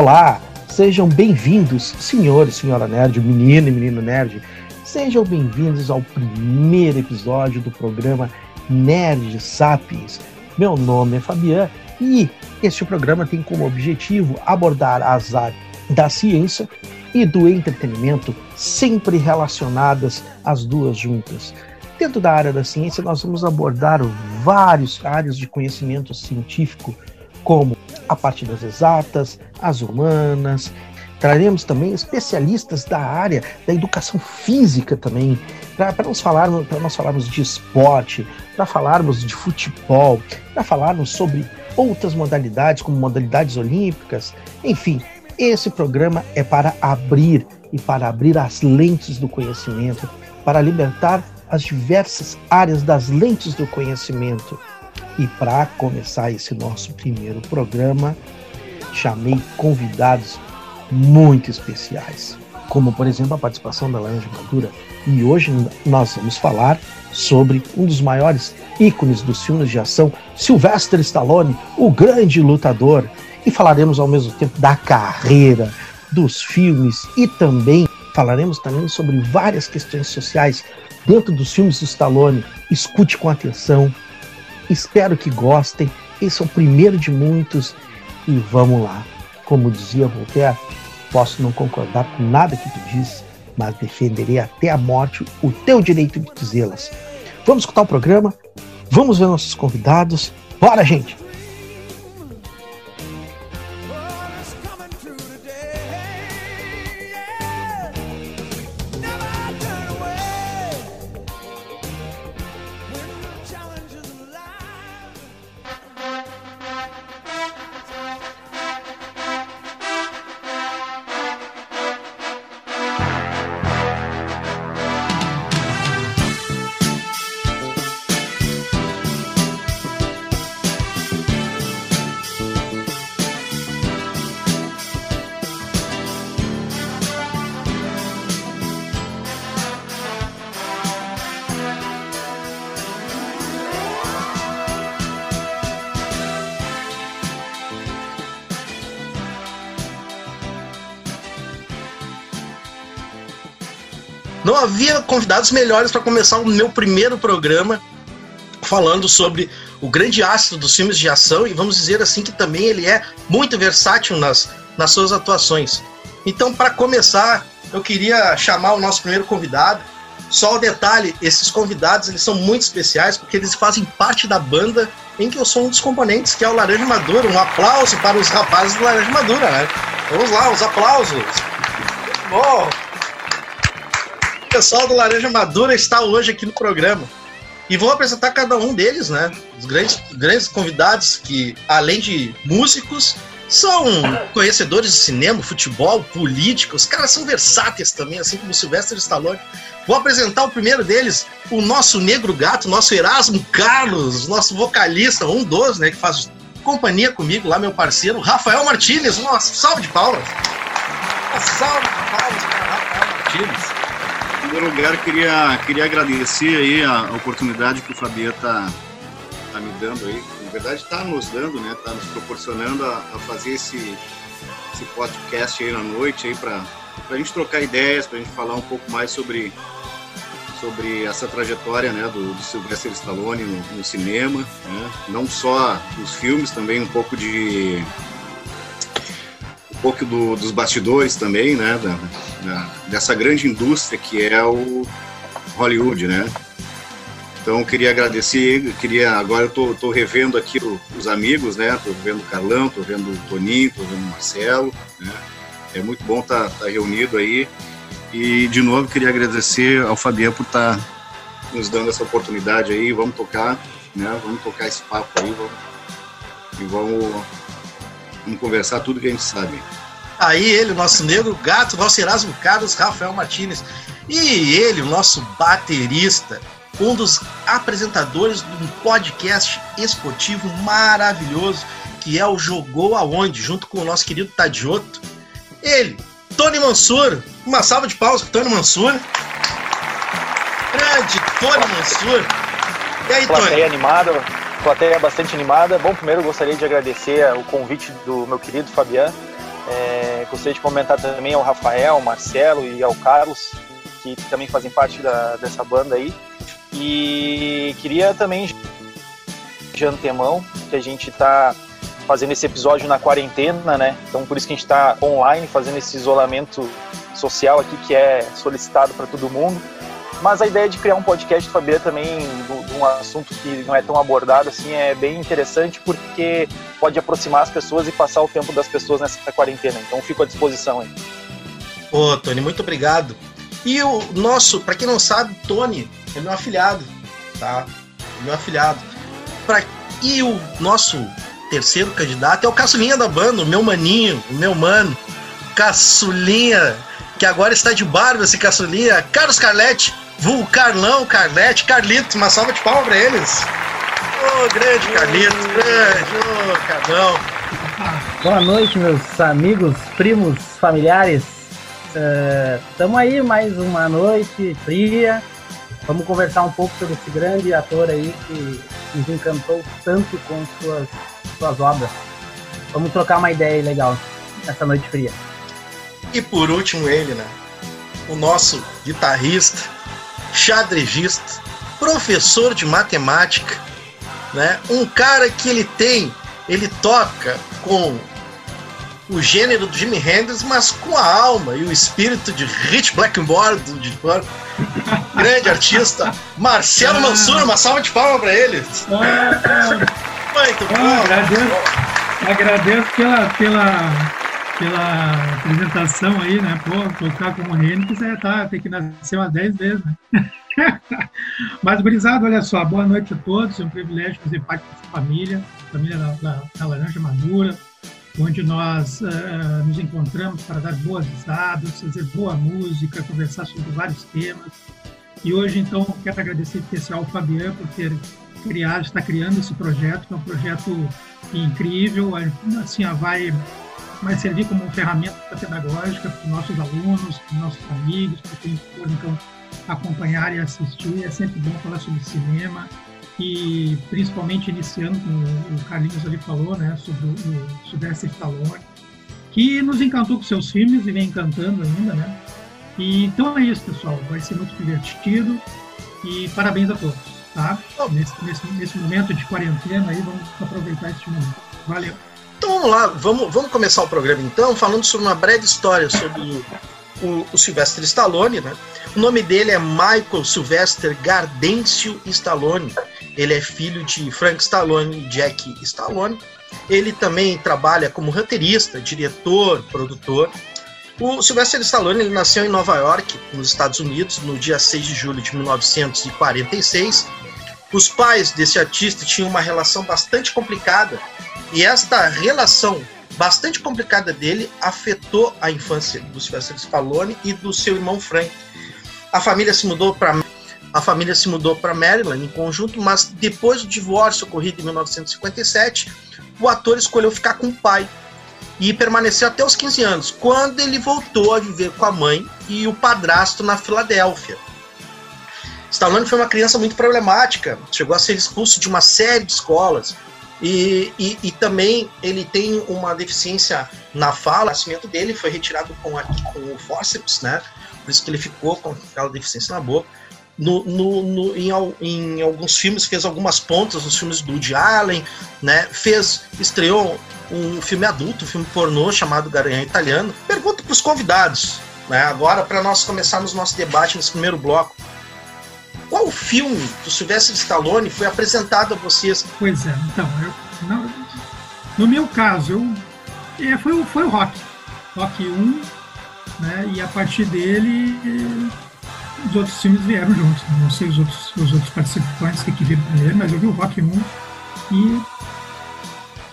Olá, sejam bem-vindos, senhor e senhora nerd, menino e menino nerd. Sejam bem-vindos ao primeiro episódio do programa Nerd Sapiens. Meu nome é Fabian e este programa tem como objetivo abordar as áreas da ciência e do entretenimento, sempre relacionadas as duas juntas. Dentro da área da ciência, nós vamos abordar várias áreas de conhecimento científico, como a parte das exatas, as humanas. Traremos também especialistas da área da educação física também, para nós falarmos, nós falarmos de esporte, para falarmos de futebol, para falarmos sobre outras modalidades, como modalidades olímpicas, enfim, esse programa é para abrir e para abrir as lentes do conhecimento, para libertar as diversas áreas das lentes do conhecimento. E para começar esse nosso primeiro programa, chamei convidados muito especiais, como por exemplo a participação da Laranja Madura. E hoje nós vamos falar sobre um dos maiores ícones dos filmes de ação, Sylvester Stallone, o grande lutador. E falaremos ao mesmo tempo da carreira, dos filmes e também falaremos também sobre várias questões sociais dentro dos filmes do Stallone. Escute com atenção. Espero que gostem. Esse é o primeiro de muitos e vamos lá. Como dizia Voltaire, posso não concordar com nada que tu disse, mas defenderei até a morte o teu direito de dizê-las. Vamos escutar o programa? Vamos ver nossos convidados? Bora, gente! Havia convidados melhores para começar o meu primeiro programa falando sobre o grande astro dos filmes de ação e vamos dizer assim que também ele é muito versátil nas, nas suas atuações. Então, para começar, eu queria chamar o nosso primeiro convidado. Só o detalhe, esses convidados eles são muito especiais porque eles fazem parte da banda em que eu sou um dos componentes, que é o Laranja Madura. Um aplauso para os rapazes do Laranja Madura, né? Vamos lá, os aplausos. Bom, pessoal do Laranja Madura está hoje aqui no programa. E vou apresentar cada um deles, né? Os grandes, grandes convidados que, além de músicos, são conhecedores de cinema, futebol, política. Os caras são versáteis também, assim como o Sylvester Stallone. Vou apresentar o primeiro deles, o nosso negro gato, nosso Erasmo Carlos, nosso vocalista, um dos, né, que faz companhia comigo lá, meu parceiro, Rafael Martinez. Nossa, salve de palmas! Salve de palmas para Rafael Martinez primeiro lugar, queria, queria agradecer aí a oportunidade que o Fabiano está tá me dando aí. Na verdade, está nos dando, né? Está nos proporcionando a, a, fazer esse, esse podcast aí na noite aí para a gente trocar ideias, para a gente falar um pouco mais sobre sobre essa trajetória né, do, do Sylvester Stallone no, no cinema, né? não só os filmes, também um pouco de pouco do, dos bastidores também, né, da, dessa grande indústria que é o Hollywood, né. Então queria agradecer, queria agora eu tô, tô revendo aqui os amigos, né, tô vendo o Carlão, tô vendo o Toninho, tô vendo o Marcelo, né. É muito bom estar tá, tá reunido aí e de novo queria agradecer ao Fabiano por estar tá nos dando essa oportunidade aí, vamos tocar, né, vamos tocar esse papo aí, vamos, e vamos Vamos conversar tudo que a gente sabe. Aí ele, o nosso negro gato, nosso Erasmo Carlos, Rafael Martinez. E ele, o nosso baterista, um dos apresentadores de um podcast esportivo maravilhoso, que é o Jogou Aonde, junto com o nosso querido Tadioto. Ele, Tony Mansur. Uma salva de palmas para Tony Mansur. Grande Tony Mansur. E aí, Plateia Tony? animada, plateia bastante animada. Bom, primeiro gostaria de agradecer o convite do meu querido Fabiano. É, gostaria de comentar também ao Rafael, ao Marcelo e ao Carlos, que também fazem parte da, dessa banda aí. E queria também de antemão que a gente está fazendo esse episódio na quarentena, né? Então por isso que a gente está online fazendo esse isolamento social aqui que é solicitado para todo mundo. Mas a ideia de criar um podcast Fabia também de um assunto que não é tão abordado assim é bem interessante porque pode aproximar as pessoas e passar o tempo das pessoas nessa quarentena. Então fico à disposição aí. Ô, Tony, muito obrigado. E o nosso, para quem não sabe, Tony é meu afilhado, tá? É meu afilhado. Pra... E o nosso terceiro candidato é o caçulinha da banda, o meu maninho, o meu mano, caçulinha, que agora está de barba esse caçulinha, Carlos Carletti, vulgo Carlão, Carlete, Carlito, uma salva de palmas para eles. Ô, oh, grande Carlito, grande, ô, oh, Carlão. Boa noite, meus amigos, primos, familiares. Estamos uh, aí mais uma noite fria. Vamos conversar um pouco sobre esse grande ator aí que nos encantou tanto com suas, suas obras. Vamos trocar uma ideia legal essa noite fria. E por último, ele, né? O nosso guitarrista, xadrezista, professor de matemática, né? Um cara que ele tem, ele toca com o gênero do Jimi Hendrix, mas com a alma e o espírito de Rich Blackmore, do, de, grande artista, Marcelo ah. Mansur, uma salva de palmas para ele. Ah, Muito ah, bom. Agradeço, agradeço pela, pela, pela apresentação aí, né? Pô, tocar como Hendrix é, tá, tem que nascer umas 10 vezes, né? Mas, Brisado, olha só, boa noite a todos, é um privilégio fazer parte dessa família, família da, da, da Laranja Madura, onde nós uh, nos encontramos para dar boas risadas, fazer boa música, conversar sobre vários temas. E hoje, então, quero agradecer especial ao Fabiano por ter criado, está criando esse projeto, que é um projeto incrível, assim, vai, vai servir como ferramenta pedagógica para os nossos alunos, para os nossos amigos, para quem for, então, acompanhar e assistir. É sempre bom falar sobre cinema, e principalmente iniciando com o Carlinhos ali falou, né, sobre o, o Sylvester Stallone, que nos encantou com seus filmes e vem encantando ainda, né? E, então é isso, pessoal. Vai ser muito divertido e parabéns a todos, tá? Nesse, nesse, nesse momento de quarentena aí, vamos aproveitar este momento. Valeu! Então vamos lá, vamos, vamos começar o programa então, falando sobre uma breve história sobre o, o, o Sylvester Stallone, né? O nome dele é Michael Sylvester Gardêncio Stallone. Ele é filho de Frank Stallone e Jack Stallone. Ele também trabalha como roteirista, diretor, produtor. O Sylvester Stallone ele nasceu em Nova York, nos Estados Unidos, no dia 6 de julho de 1946. Os pais desse artista tinham uma relação bastante complicada e esta relação bastante complicada dele afetou a infância do Sylvester Stallone e do seu irmão Frank. A família se mudou para a família se mudou para Maryland em conjunto, mas depois do divórcio ocorrido em 1957, o ator escolheu ficar com o pai e permaneceu até os 15 anos, quando ele voltou a viver com a mãe e o padrasto na Filadélfia. Stallone foi uma criança muito problemática, chegou a ser expulso de uma série de escolas e, e, e também ele tem uma deficiência na fala. O nascimento dele foi retirado com, com o fórceps, né? Por isso que ele ficou com aquela deficiência na boca no, no, no em, em, alguns filmes, fez algumas pontas nos filmes do Woody Allen, né? Fez, estreou um filme adulto, um filme pornô chamado Garanhão Italiano. Pergunta para os convidados, né? Agora, para nós começarmos nosso debate nesse primeiro bloco. Qual filme do Sylvester Stallone foi apresentado a vocês? Pois é, então, eu, no, meu caso, eu, é, foi, foi o Rock. Rock 1, né? E a partir dele os outros filmes vieram juntos. Não sei os outros, os outros participantes que viram primeiro, mas eu vi o Rock 1 e,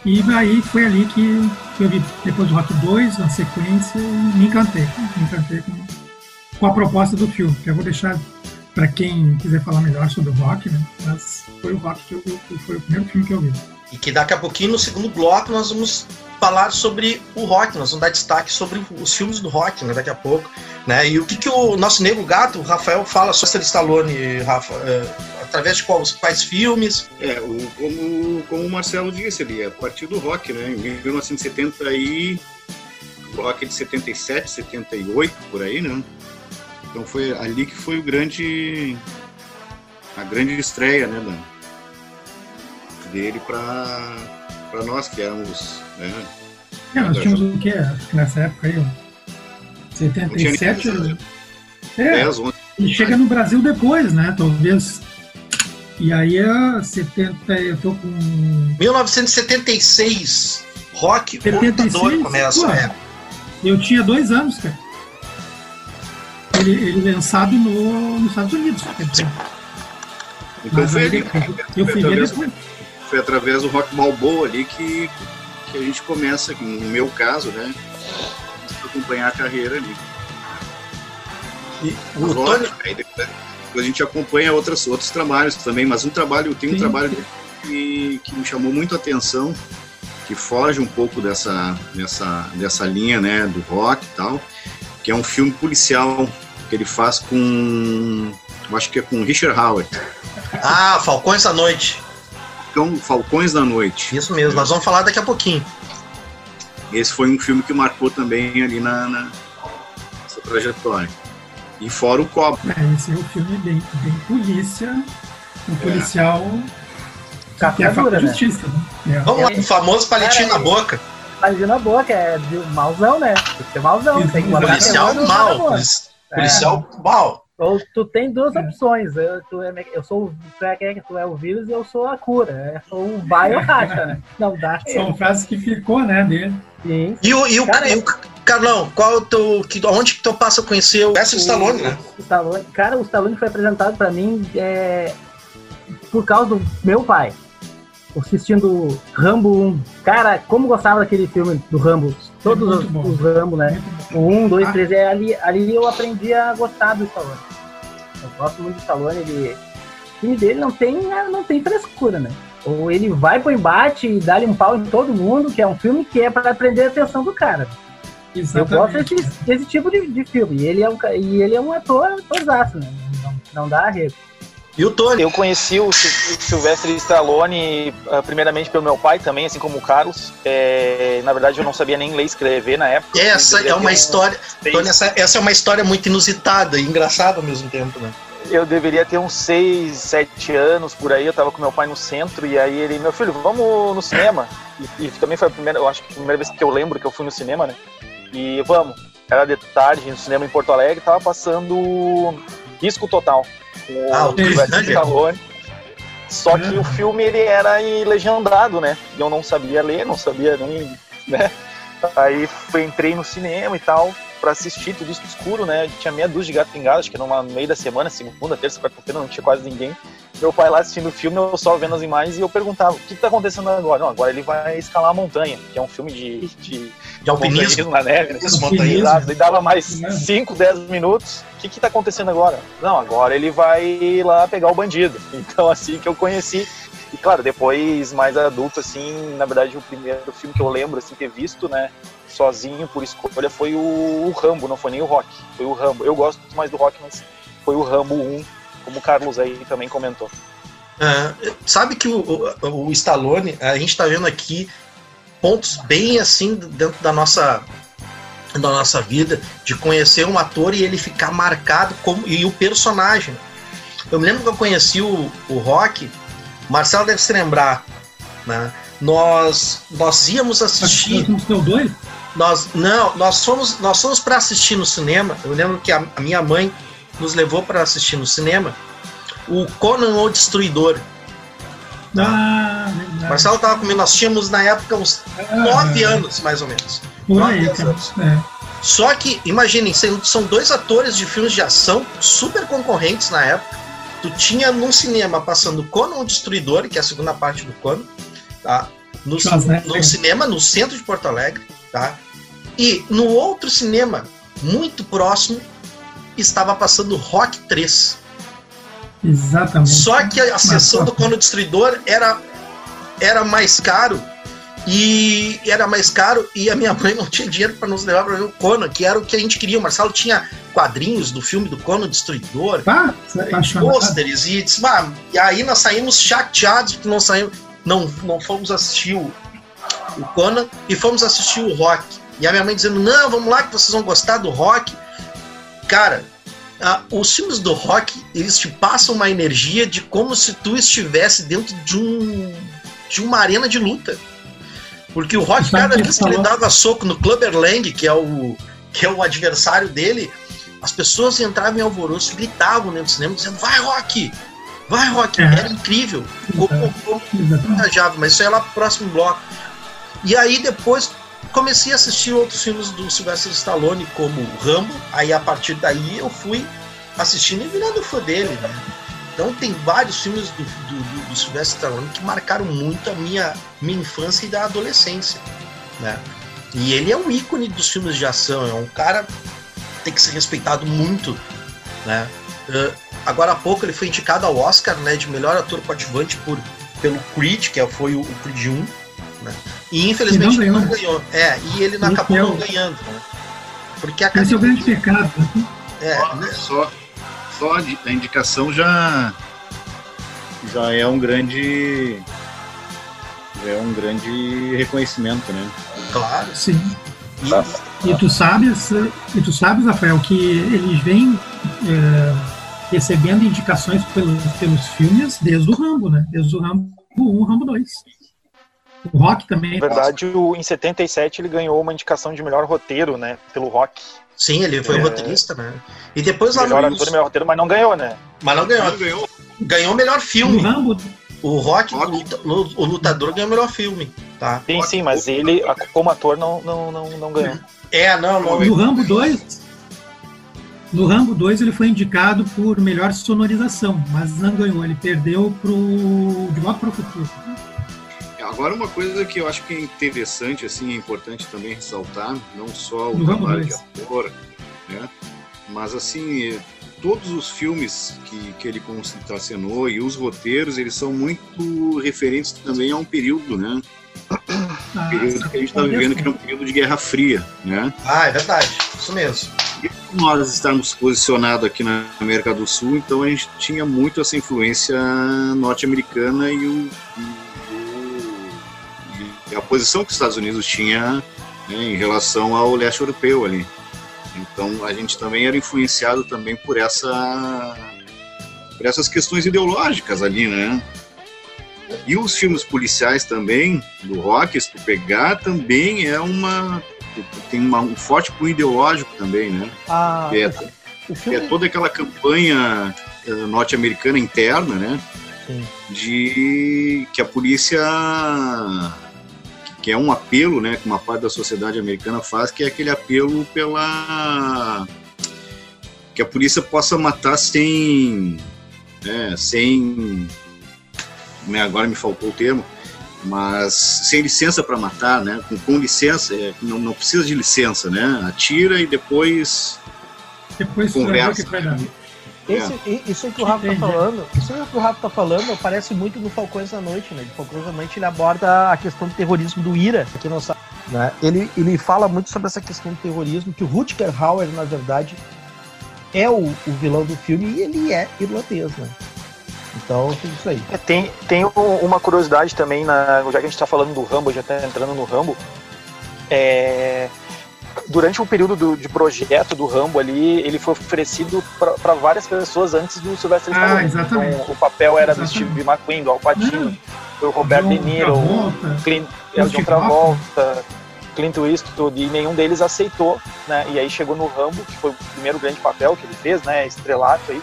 e aí foi ali que, que eu vi depois do Rock 2, na sequência, e me encantei. Me encantei com, com a proposta do filme, que eu vou deixar para quem quiser falar melhor sobre o Rock, né? Mas foi o Rock que eu, eu, foi o primeiro filme que eu vi. E que daqui a pouquinho, no segundo bloco, nós vamos falar sobre o rock, nós vamos dar destaque sobre os filmes do rock né, daqui a pouco. Né? E o que, que o nosso nego gato, o Rafael, fala sobre Stallone, Rafa? É, através de quais, quais filmes? É, o, como, como o Marcelo disse ali, a partir do rock, né? Em 1970 aí o rock é de 77, 78, por aí, né? Então foi ali que foi o grande. a grande estreia, né, Dan? Dele para para nós que éramos. Né, é, nós tínhamos o quê? Nessa época aí, 77. É, 10, 11. Ele chega no Brasil depois, né? Talvez. E aí é 70, eu tô com. 1976. Rock 76, começa. Pô, é. Eu tinha dois anos, cara. Ele, ele lançado no, nos Estados Unidos. Então foi, ele, eu fui ver depois. Foi através do Rock Balboa ali que, que a gente começa, no meu caso, né? Acompanhar a carreira ali. E o Tony... aí depois, a gente acompanha outras, outros trabalhos também, mas um trabalho, tem um Sim. trabalho que, que me chamou muito a atenção, que foge um pouco dessa, dessa, dessa linha né, do rock e tal, que é um filme policial que ele faz com. Eu acho que é com Richard Howard. Ah, Falcões da Noite. Então, Falcões da Noite. Isso mesmo, nós vamos falar daqui a pouquinho. Esse foi um filme que marcou também ali na, na nessa trajetória. E fora o copo. É, esse é um filme bem, bem polícia, um é. policial que é né? justiça. Né? Vamos lá, o famoso palitinho na boca. Palitinho na boca, é de mauzão, né? Tem que ser mauzão. Tem que policial mal. Policial é. mal. Ou tu tem duas é. opções. Eu, tu é, eu sou tu é, tu é o vírus e eu sou a cura. É, ou vai ou racha, né? Não dá. São frases que ficou, né, dele. Sim. E o, e o, Cara, e o Carlão, qual tu, que, onde que tu passa a conhecer o Sylvester Stallone, né? O Stallone, cara, o Stallone foi apresentado para mim é, por causa do meu pai. Assistindo Rambo 1. Cara, como gostava daquele filme do Rambo. Todos é os, os, Rambo, né? O 1, 2, 3. É, ali, ali eu aprendi a gostar do Stallone. Eu gosto muito do Stallone. Ele, o time dele não tem, não tem frescura, né? Ou ele vai pro embate e dá-lhe um pau em todo mundo, que é um filme que é para prender a atenção do cara. Exatamente. Eu gosto desse, desse tipo de, de filme. E ele é um, e ele é um ator, atorzaço, né? Não, não dá arrego. E o Tony? Eu conheci o Sylvester Stallone ah, primeiramente pelo meu pai também, assim como o Carlos. É, na verdade, eu não sabia nem ler e escrever na época. Essa é uma história. Tony, essa, essa é uma história muito inusitada e engraçada ao mesmo tempo, né? eu deveria ter uns 6, 7 anos por aí, eu tava com meu pai no centro, e aí ele, meu filho, vamos no cinema. E, e, também foi a primeira, eu acho que a primeira vez que eu lembro que eu fui no cinema, né? E vamos, era de tarde no cinema em Porto Alegre, tava passando Risco Total. Com ah, o Stallone. Só que o filme ele era legendado, né? E eu não sabia ler, não sabia nem, né? Aí entrei no cinema e tal para assistir tudo isso escuro, né? Tinha meia dúzia de gato pingado, acho que no meio da semana, segunda, terça, quarta-feira, não tinha quase ninguém. Meu pai lá assistindo o filme, eu só vendo as imagens e eu perguntava: o que, está acontecendo agora? Não, agora ele vai escalar a montanha, que é um filme de, de, de alpinismo na neve. Né? Exato, e dava mais 5, 10 minutos. O que, está acontecendo agora? Não, agora ele vai lá pegar o bandido. Então, assim que eu conheci. E claro, depois, mais adulto, assim, na verdade, o primeiro filme que eu lembro, assim, ter visto, né, sozinho, por escolha, foi o, o Rambo, não foi nem o Rock, foi o Rambo. Eu gosto mais do Rock, mas foi o Rambo 1, como o Carlos aí também comentou. É, sabe que o, o, o, Stallone, a gente está vendo aqui pontos bem assim dentro da nossa da nossa vida, de conhecer um ator e ele ficar marcado como e o personagem. Eu me lembro que eu conheci o, o Rock, Marcelo deve se lembrar, né? Nós nós íamos assistir. Nós dois? Nós não, nós fomos, nós fomos para assistir no cinema. Eu lembro que a, a minha mãe nos levou para assistir no cinema o Conan o Destruidor. Ah, Marcelo estava comigo, nós tínhamos na época uns ah, nove anos, mais ou menos. Aí, anos. É. Só que, imaginem, são dois atores de filmes de ação super concorrentes na época. Tu tinha num cinema passando Conan o Destruidor, que é a segunda parte do Conan, tá? No, no cinema, no centro de Porto Alegre, tá? E no outro cinema, muito próximo, estava passando Rock 3. Exatamente. Só que a sessão do Cono Destruidor era, era mais caro e era mais caro e a minha mãe não tinha dinheiro para nos levar para ver o Conan, que era o que a gente queria. O Marcelo tinha quadrinhos do filme do Conan Destruidor, ah, pôsteres e disse, ah, e aí nós saímos chateados porque não saímos, não, não fomos assistir o, o Conan e fomos assistir o Rock. E a minha mãe dizendo, não, vamos lá que vocês vão gostar do rock. Cara, os filmes do rock, eles te passam uma energia de como se tu estivesse dentro de um de uma arena de luta. Porque o Rock, cada vez que ele dava soco no Clubber Lang, que é o, que é o adversário dele, as pessoas entravam em alvoroço, gritavam dentro do cinema, dizendo: Vai, Rock! Vai, Rock! É. Era incrível. Como, como, mas isso é lá pro próximo bloco. E aí depois comecei a assistir outros filmes do Sylvester Stallone, como Rambo. Aí a partir daí eu fui assistindo e virando fã dele, né? Então tem vários filmes do, do, do, do Sylvester Stallone que marcaram muito a minha, minha infância e da adolescência, né? E ele é um ícone dos filmes de ação, é um cara que tem que ser respeitado muito, né? Uh, agora há pouco ele foi indicado ao Oscar, né, de melhor ator coadjuvante por pelo Creed, que foi o, o Creed 1, né? E infelizmente não, não ganhou. É, e ele não acabou não ganhando, né? Porque a Esse é o grande pecado. Né? É, né? só, só a indicação já já é um grande já é um grande reconhecimento, né? Claro. Sim. E, e tu sabes, e tu sabes, Rafael, que eles vêm é, recebendo indicações pelos, pelos filmes desde o Rambo, né? Desde o Rambo 1, Rambo 2. O Rock também. Na verdade, o, em 77 ele ganhou uma indicação de melhor roteiro, né? Pelo Rock. Sim, ele foi é... roteirista, né? E depois lá melhor no. Ator, melhor roteiro, mas não ganhou, né? Mas não ganhou. Não ganhou. Ganhou o melhor filme. O Rock, Rock. O, lutador ganhou o melhor filme, tá? Sim, sim, mas ele, como ator, não, não, não, não ganhou. É, não, não. No Rambo 2, no Rambo 2 ele foi indicado por melhor sonorização, mas não ganhou. Ele perdeu pro De Volta para o Futuro. Agora uma coisa que eu acho que é interessante, assim, é importante também ressaltar, não só o trabalho de ator, né? Mas assim, todos os filmes que, que ele contracenou e os roteiros, eles são muito referentes também a um período, né? Ah, período que a gente está vivendo, que é um período de Guerra Fria, né? Ah, é verdade, isso mesmo. E nós estamos posicionados aqui na América do Sul, então a gente tinha muito essa influência norte-americana e o, a posição que os Estados Unidos tinha né, em relação ao leste europeu ali. Então a gente também era influenciado também por essa por essas questões ideológicas ali, né? E os filmes policiais também do rock, se tu pegar, também é uma tem uma, um forte cunho ideológico também, né? Ah, é, filme... é toda aquela campanha eh, norte-americana interna, né? Sim. De que a polícia que é um apelo, né, que uma parte da sociedade americana faz, que é aquele apelo pela que a polícia possa matar sem, né, sem, né, agora me faltou o termo, mas sem licença para matar, né, com, com licença, é, não, não precisa de licença, né, atira e depois depois conversa. Esse, é. Isso que o Rafa tá falando, isso que o Rafa tá falando parece muito no Falcões da Noite, né? De Falcões da Noite ele aborda a questão do terrorismo do IRA, aqui não sabe, né? Ele, ele fala muito sobre essa questão do terrorismo, que o Rutger Hauer, na verdade, é o, o vilão do filme e ele é irlandês, né? Então, tem isso aí. É, tem, tem uma curiosidade também, na, já que a gente tá falando do Rambo, já tá entrando no Rambo, é durante o período do, de projeto do Rambo ali, ele foi oferecido para várias pessoas antes do Sylvester ah, Stallone. Exatamente. Então, o papel era exatamente. do Steve McQueen, do Al Pacino, foi o Robert De Niro, Clint, é, o John Travolta, Clint Eastwood, e nenhum deles aceitou, né? E aí chegou no Rambo, que foi o primeiro grande papel que ele fez, né? Estrelato aí.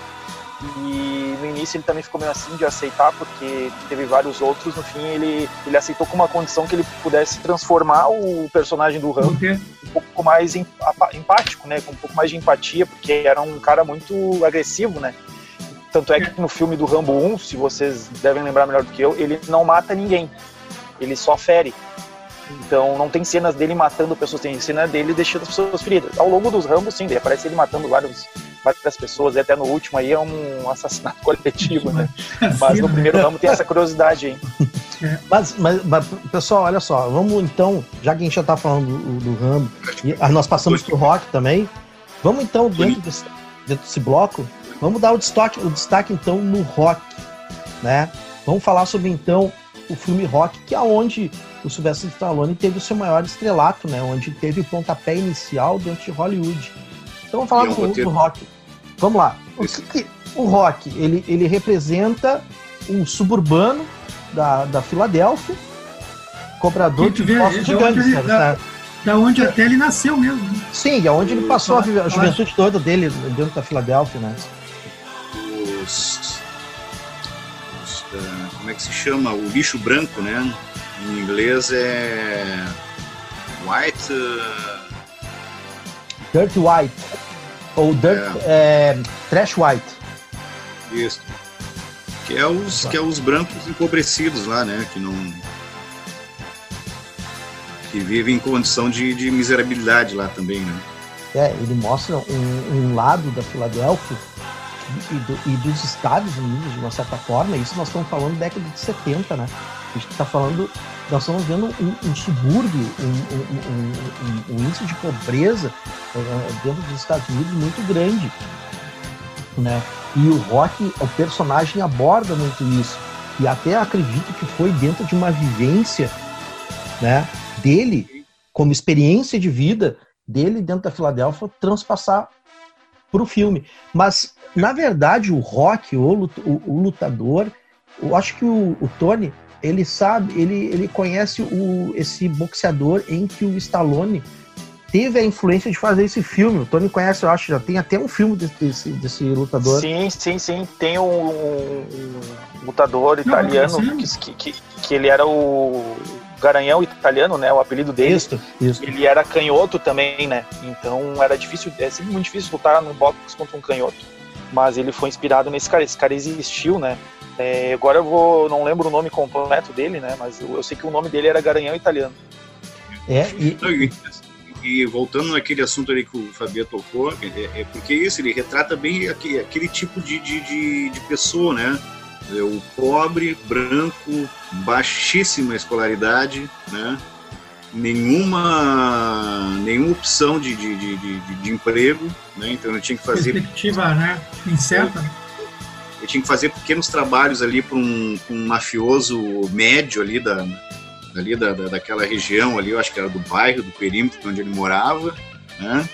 E no início ele também ficou meio assim de aceitar, porque teve vários outros. No fim, ele, ele aceitou com uma condição que ele pudesse transformar o personagem do Rambo um pouco mais empático, né? Com um pouco mais de empatia, porque era um cara muito agressivo, né? Tanto é que no filme do Rambo 1, se vocês devem lembrar melhor do que eu, ele não mata ninguém. Ele só fere. Então não tem cenas dele matando pessoas, tem cena dele deixando as pessoas feridas. Ao longo dos Rambos, sim, aparece ele matando vários, várias pessoas, e até no último aí é um assassinato coletivo, né? Mas no primeiro Rambo tem essa curiosidade aí. É. Mas, mas, mas, pessoal, olha só, vamos então, já que a gente já tá falando do, do Rambo, e nós passamos pro rock também, vamos então, dentro desse, dentro desse bloco, vamos dar o destaque, o destaque então no rock, né? Vamos falar sobre então o filme Rock, que é onde o Sylvester Stallone teve o seu maior estrelato, né? Onde teve o pontapé inicial dentro de Hollywood. Então vamos falar é um do, do, Rock. Vamos lá. O, que que, o Rock, ele, ele representa um suburbano da, da Filadélfia, cobrador de impostos de gangsters, né? Da onde até ele nasceu mesmo. Né? Sim, e aonde ele passou a, a juventude toda dele dentro da Filadélfia, né? Os, os, uh, como é que se chama? O bicho branco, né? Em inglês é white. Uh... Dirt white. Ou dirt, é. É, trash white. Isso. Que é os, que é os brancos empobrecidos lá, né? Que não que vive em condição de, de miserabilidade lá também, né? É, ele mostra um, um lado da Filadélfia e, do, e, dos Estados Unidos, de uma certa forma, isso nós estamos falando década de 70, né? A gente está falando, nós estamos vendo um, um subúrbio, um, um, índice de pobreza uh, dentro dos Estados Unidos muito grande, né? E o Rock, o personagem aborda muito isso. E até acredito que foi dentro de uma vivência, né? dele, como experiência de vida dele dentro da Filadélfia, transpassar para o filme. Mas, na verdade, o Rock, o, o, lutador, eu acho que o, o, Tony, ele sabe, ele, ele conhece o, esse boxeador em que o Stallone teve a influência de fazer esse filme. O Tony conhece, eu acho, já tem até um filme desse, desse, lutador. Sim, sim, sim. Tem um, um lutador italiano Não, que, que, que, ele era o Garanhão italiano, né? O apelido dele. Isso, isso. Ele era canhoto também, né? Então era difícil, é sempre muito difícil lutar no boxe contra um canhoto. Mas ele foi inspirado nesse cara. Esse cara existiu, né? É, agora eu vou, não lembro o nome completo dele, né? Mas eu, eu sei que o nome dele era Garanhão italiano. É, e... e voltando naquele assunto ali que o Fabio tocou, é, é porque isso, ele retrata bem aquele, aquele tipo de, de, de, de pessoa, né? É o pobre, branco, baixíssima escolaridade, né? Nenhuma, nenhuma opção de, de, de, de, de emprego, né? então eu tinha que fazer... Perspectiva né? incerta. Eu, eu tinha que fazer pequenos trabalhos ali para um, um, mafioso médio ali da, ali da, da, daquela região ali, eu acho que era do bairro, do perímetro onde ele morava, né?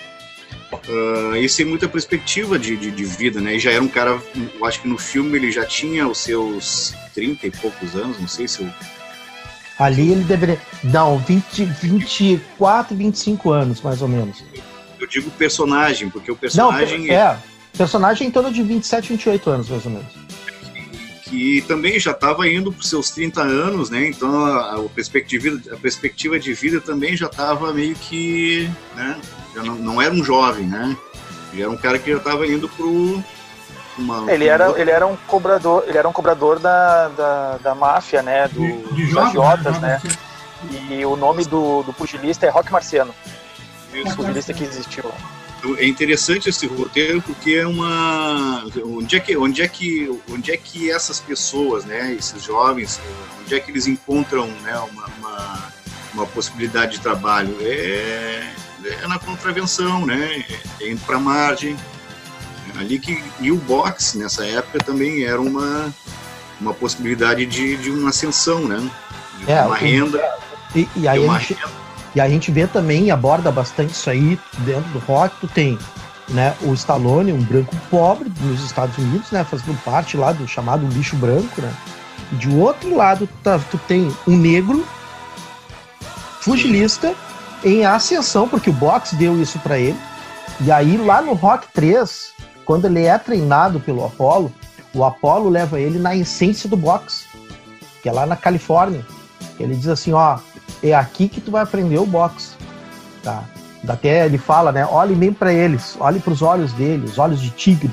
Uh, e sem muita perspectiva de, de, de, vida, né? E já era um cara, eu acho que no filme ele já tinha os seus 30 e poucos anos, não sei se eu. Ali ele deveria. Não, 20, 24, 25 anos, mais ou menos. Eu digo personagem, porque o personagem. Não, é, personagem em torno de 27, 28 anos, mais ou menos. Que também já estava indo para os seus 30 anos, né? Então a, a, perspectiva, a perspectiva de vida também já estava meio que. Né? já não, não era um jovem, né? Ele era um cara que já estava indo pro uma, ele era ele era um cobrador ele era um cobrador da, da, da máfia né do, de, de agiotas né, né? e o nome do, do pugilista é Rock Marciano o pugilista que existiu é interessante esse roteiro porque é uma onde é que onde é que onde é que essas pessoas né esses jovens onde é que eles encontram né uma, uma, uma possibilidade de trabalho é é na contravenção, né? É indo para a margem. Ali que, e o boxe, nessa época, também era uma, uma possibilidade de, de uma ascensão, né? De é, uma renda. E, e aí a gente, e a gente vê também, aborda bastante isso aí dentro do rock, tu tem né, o Stallone, um branco pobre nos Estados Unidos, né, fazendo parte lá do chamado lixo branco, né? E de outro lado, tá, tu tem um negro fugilista em ascensão, porque o boxe deu isso para ele. E aí, lá no Rock 3, quando ele é treinado pelo Apollo, o Apollo leva ele na essência do boxe, que é lá na Califórnia. Ele diz assim: ó, é aqui que tu vai aprender o boxe. Tá? Até ele fala, né? Olhe bem para eles, olhe para os olhos dele, os olhos de tigre,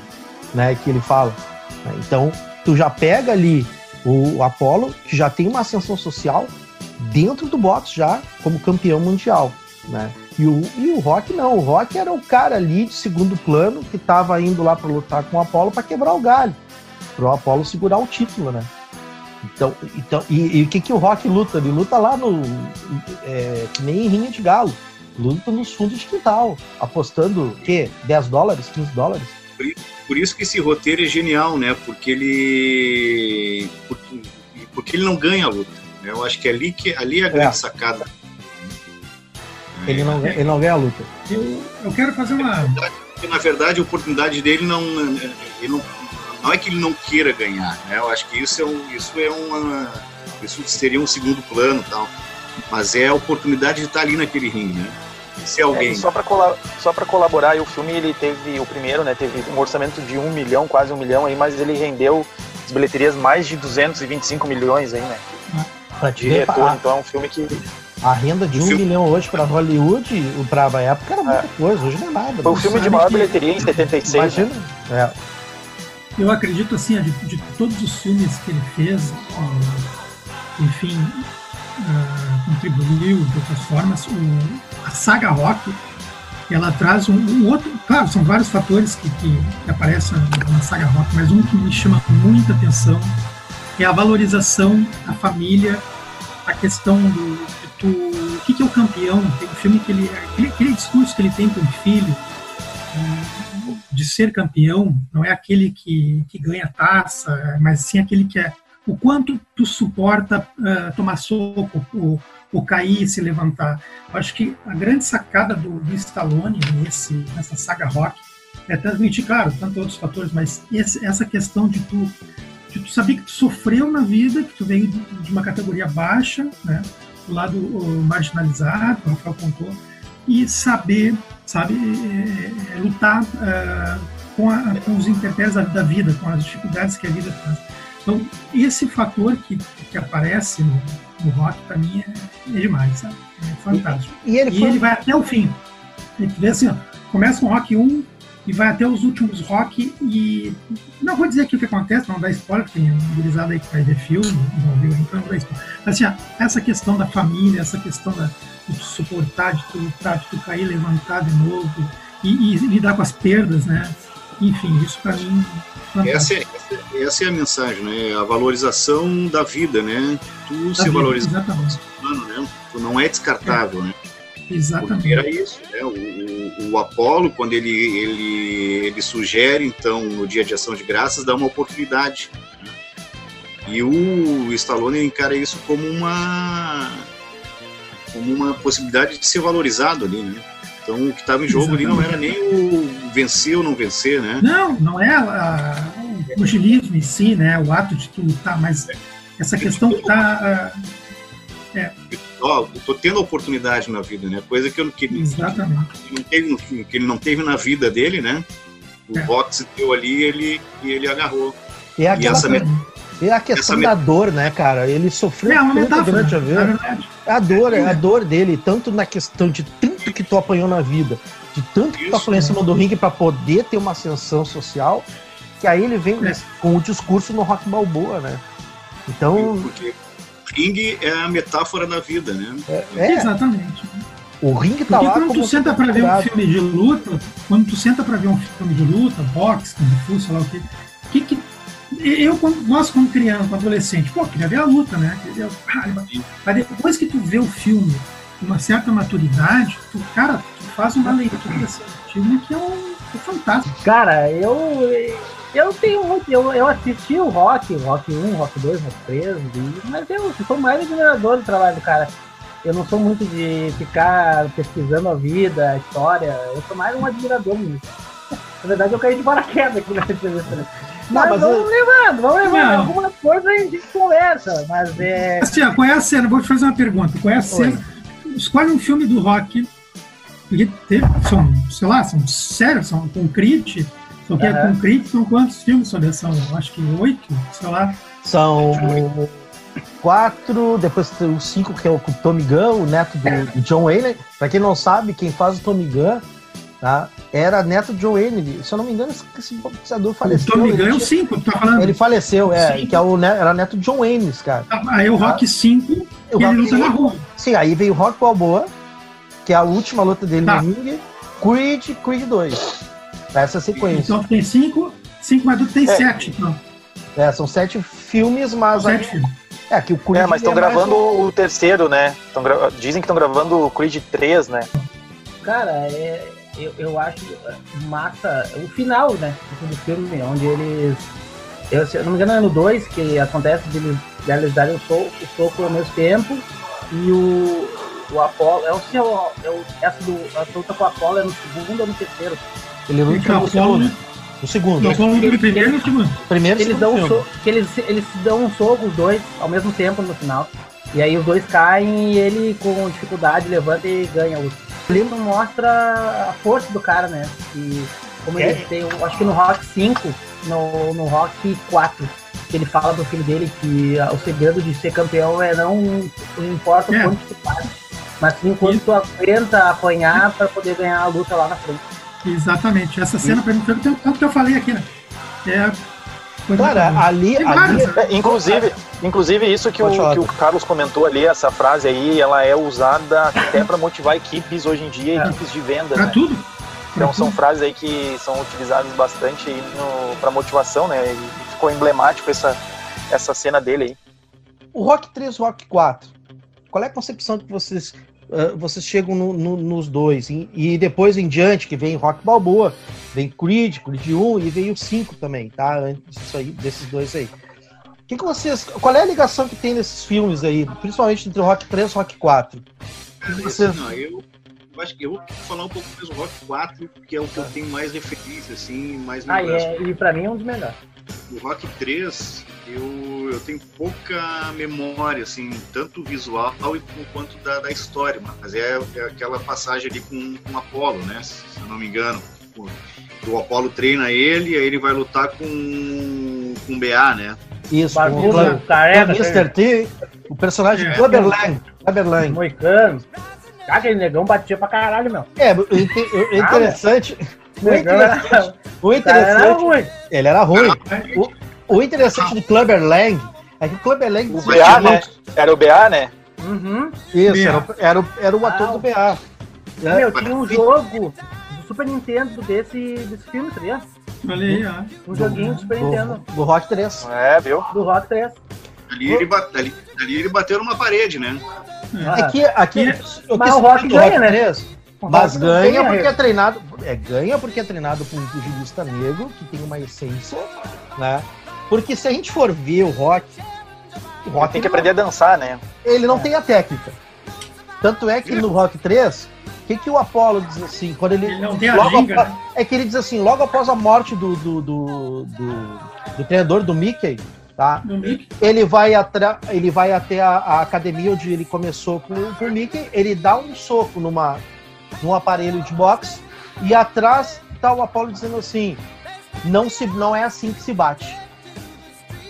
né? Que ele fala. Então, tu já pega ali o Apollo, que já tem uma ascensão social, dentro do boxe já como campeão mundial, né? E o, e o Rock não, o Rock era o cara ali de segundo plano que estava indo lá para lutar com o Apollo para quebrar o galho, para o Apollo segurar o título, né? Então, então e, o que, que o Rock luta? Ele luta lá no. É, que nem em rinha de galo. Luta nos fundos de quintal, apostando o quê? 10 dólares, 15 dólares? Por, isso que esse roteiro é genial, né? Porque ele. Porque, porque ele não ganha a luta Eu acho que é ali, que, ali é a grande é. sacada. Ele não, ele não ganha a luta. Eu, eu quero fazer uma. Na verdade, a oportunidade dele não, ele não. Não é que ele não queira ganhar, né? Eu acho que isso é, um, isso é uma. Isso seria um segundo plano tal. Mas é a oportunidade de estar ali naquele ringue, né? Se alguém. É, só para col só colaborar, o filme ele teve o primeiro, né? Teve um orçamento de um milhão, quase um milhão aí, mas ele rendeu as bilheterias mais de 225 milhões aí, né? Pra de retorno. Então é um filme que a renda de um filme... milhão hoje para Hollywood, para a época, era muita é. coisa, hoje não é nada. Foi o filme de maior que... bilheteria em 76. Imagina. Né? É. Eu acredito, assim, de, de, todos os filmes que ele fez, enfim, uh, contribuiu de outras formas, o, a saga rock, ela traz um, um, outro. Claro, são vários fatores que, que, que aparecem na saga rock, mas um que me chama muita atenção é a valorização da família, a questão do, o que, que, é o campeão? Tem um filme que ele. Aquele, aquele discurso que ele tem com o filho de ser campeão, não é aquele que, que ganha taça, mas sim aquele que é o quanto tu suporta uh, tomar soco, ou, ou cair e se levantar. Eu acho que a grande sacada do, do Stallone nesse, nessa saga rock é transmitir, claro, tanto outros fatores, mas esse, essa questão de tu, de tu saber que tu sofreu na vida, que tu veio de uma categoria baixa, né? Do lado marginalizado, como o Rafael contou, e saber, sabe, é, é, lutar uh, com, a, com, os intempéries da, da, vida, com as dificuldades que a vida traz. Então, esse fator que, que aparece no, no rock, para mim, é, é, demais, sabe? É fantástico. E, e ele, e foi... ele vai até o fim. Ele vê assim, ó, começa com o rock 1, e vai até os últimos rock e não vou dizer aqui o que acontece, não dá spoiler, porque tem gurizada aí que vai ver filme, não viu, então não dá spoiler. Mas assim, essa questão da família, essa questão da, de tu suportar, de tu lutar, de tu cair, levantar de novo e, e lidar com as perdas, né? Enfim, isso para mim. Essa é, essa é a mensagem, né? A valorização da vida, né? Tu da se valoriza. Exatamente. Né? Tu não é descartável, é. né? Exatamente. Porque era isso, né? O, o, o Apolo, quando ele, ele, ele sugere, então, no Dia de Ação de Graças, dá uma oportunidade. Né? E o Stallone encara isso como uma, como uma possibilidade de ser valorizado ali, né? Então, o que estava em jogo Exatamente. ali não era nem o vencer ou não vencer, né? Não, não é a, o pugilismo em si, né? O ato de tu lutar, mas essa questão que está é. Ó, tô tendo oportunidade na vida, né? Coisa que, eu, que, Exatamente. que, não teve, que ele não teve na vida dele, né? O é. boxe deu ali ele, e ele agarrou. E, é e essa e a questão da dor, né, cara? Ele sofreu é, tanto durante a vida. É a dor, é a dor dele, tanto na questão de tanto que tu apanhou na vida, de tanto que Isso, tu apanhou em cima do ringue para poder ter uma ascensão social, que aí ele vem é. com o discurso no Rock Balboa, né? Então. Porque ringue é a metáfora da vida, né? É, é. Exatamente. O ringue tá Porque lá. quando tu senta para ver um filme de luta, quando tu senta para ver um filme de luta, boxe, kung fu, sei lá o quê, que, que eu, nós como criança, como adolescente, pô, queria ver a luta, né? Queria, mas depois que tu vê o filme com uma certa maturidade, tu, cara, tu faz uma leitura desse filme que é um, é fantástico. Cara, eu eu tenho muito. Eu, eu assisti o Rock, Rock 1, Rock 2, Rock 3, mas eu sou mais admirador do trabalho do cara. Eu não sou muito de ficar pesquisando a vida, a história. Eu sou mais um admirador nisso. Na verdade, eu caí de paraquedas aqui nessa entrevista. Mas, mas vamos eu... levando, vamos levando. Eu... Alguma coisa a gente conversa, mas é. Assim, qual é a cena? Vou te fazer uma pergunta. Qual é a cena? Escolhe um filme do rock. Porque são, sei lá, são sérios, são com Creed, porque uhum. com Creed são quantos filmes, sobre São, acho que oito, sei lá. São quatro, depois tem o cinco, que é o Tommy Gunn, o neto do, John Wayne. Pra quem não sabe, quem faz o Tommy Gunn tá, era neto de John Wayne. Se eu não me engano, esse boxeador faleceu. O Tommy Gunn é o cinco, tá falando? Ele faleceu, é, cinco. que é o, era neto de John Wayne, cara. Ah, aí o Rock 5, tá? e ele luta na rua. Sim, aí veio o Rock Balboa, que é a última luta dele tá. no ringue, Creed, Creed 2. Essa sequência. Então tem cinco, cinco mais tem é. sete, então. É, são sete filmes, mas. Sete aí... filmes. É, que o Creed. É, mas estão é gravando mais... o terceiro, né? Gra... Dizem que estão gravando o Creed 3, né? Cara, é, eu, eu acho massa o final, né? Do filme, onde eles Eu, se eu não me engano, é no 2 que acontece de eles, de eles darem o soco, o soco ao mesmo tempo e o, o Apolo. Eu não sei se é o, é o, essa, do, essa luta com o Apolo é no segundo ou no terceiro. Ele luta Então, no segundo. No segundo. No Apolo no primeiro no segundo. Primeiro Eles dão, um so, que eles, eles dão um soco, os dois, ao mesmo tempo no final. E aí os dois caem e ele, com dificuldade, levanta e ganha. O livro mostra a força do cara, né? E como É. ele tem, eu acho que no Rock 5, no, no Rock 4, que ele fala pro filho dele que o segredo de ser campeão é não, não importa o É. quanto tu faz, mas sim quanto tu aguenta apanhar pra poder ganhar a luta lá na frente. Exatamente. Essa cena, pra mim, foi o que eu- é o que eu falei aqui, né? É. Cara, ali, Tem ali É, inclusive, inclusive isso que o, falar, que o Carlos comentou ali, essa frase aí, ela é usada até para motivar equipes hoje em dia, É. equipes de venda, Pra né? tudo. Pra Então são tudo. frases aí que são utilizadas bastante para motivação, né? E ficou emblemático essa, essa cena dele aí. o Rock 3 e o Rock 4, qual é a concepção que vocês, ah, vocês chegam no- no- nos dois? E, e depois em diante, que vem Rock Balboa, vem Creed, Creed 1 e veio o 5 também, tá? Antes disso aí, desses dois aí. Que que vocês, qual é a ligação que tem nesses filmes aí, principalmente entre o Rock 3 e o Rock 4? Cara, E esse vocês- não, eu, eu acho que eu vou falar um pouco mais do Rock 4, porque é o que eu tenho mais referência, assim, mais Ah, e, é, e pra mim é um dos melhores. O Rock 3, eu, eu tenho pouca memória, assim, tanto visual e quanto da, da história, mas é, é aquela passagem ali com, com o Apollo, né? Se eu não me engano. O, o Apollo treina ele, aí ele vai lutar com, com o BA, né? Isso, com o careca, Mr. T, o personagem É. Clubber Lang. Clubber Lang. moicano. Cara, aquele negão batia pra caralho, meu. É, o inte- o interessante. O era- interessante, o O cara era interessante ruim. ele era ruim. O interessante de Clubber Lang é que o Clubber Lang O BA, né? Era o BA, né? Uhum. Isso, BA. era, o- era, o- era o ator Ah, do BA. É, Meu, tinha um jogo do Super Nintendo desse, desse filme, tá ligado? Olha aí, ó. Um joguinho do Super do, Nintendo, do Rock 3. É, viu? do Rock 3. Ali ele, bate, ali, ali ele bateu numa parede, né? É que aqui. E- eu Mas quis o Rock do ganha, né? 3, O Mas Rock ganha porque é treinado. É, ganha porque é treinado por um pugilista negro que tem uma essência, né? Porque se a gente for ver o Rock. O Rock Tem que não- aprender a dançar, né? ele não tem a técnica. Tanto é que no Rock 3, o que, que o Apollo diz assim, quando ele. Ele não tem a após- né? É que ele diz assim, logo após a morte do, do, do, do, do treinador do Mickey, tá? Ele vai, atra, ele vai até a, a academia onde ele começou com, com o Mickey, ele dá um soco numa, num aparelho de boxe, e atrás tá o Apollo dizendo assim, não, se, não é assim que se bate.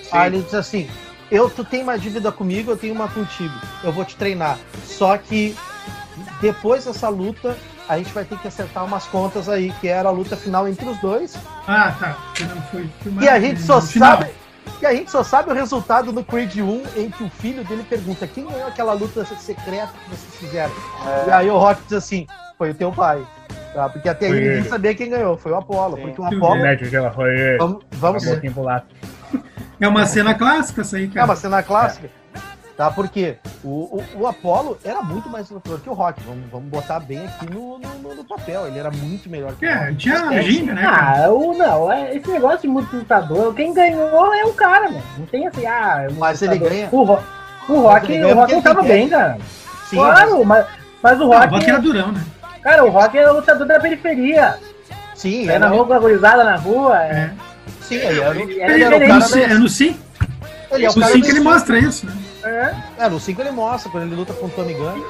Sim. Aí ele diz assim: eu, tu tem uma dívida comigo, eu tenho uma contigo. Eu vou te treinar. Só que depois dessa luta, a gente vai ter que acertar umas contas aí, que era a luta final entre os dois. Ah, tá. Foi E a gente só sabe. E a gente só sabe o resultado no Creed 1, em que o filho dele pergunta quem ganhou aquela luta secreta que vocês fizeram. E É, aí o Rock diz assim, foi o teu pai. Tá? Porque até aí ninguém ele. sabia quem ganhou, foi o Apollo. Porque o Apollo. Vamos, vamos pro lado. É uma cena clássica essa aí, É cara. uma cena clássica. Tá? Porque o, o, o Apollo era muito mais lutador que o Rock. Vamos, vamos botar bem aqui no, no, no papel. Ele era muito melhor que o É, Rock. tinha a ginga, né? cara? Ah, o, não, é, esse negócio de multiplicador, quem ganhou é o cara, mano. Não tem assim, ah, é Mas ele multiplicador. ganha- O, Ro- o Rock, ele ganha o Rock porque não tava ele bem, cara. Sim, claro, mas, mas o Não, Rock, o Rock era durão, né? cara, o Rock é o lutador da periferia. sim, É na era, rua agorizada na rua. É, É. sim, ele era, é ele era o É cara no, da- é no 5 ele é o no cara 5 do ele mostra isso, né? é, É, no 5 ele mostra, quando ele luta com o Tommy Gunn.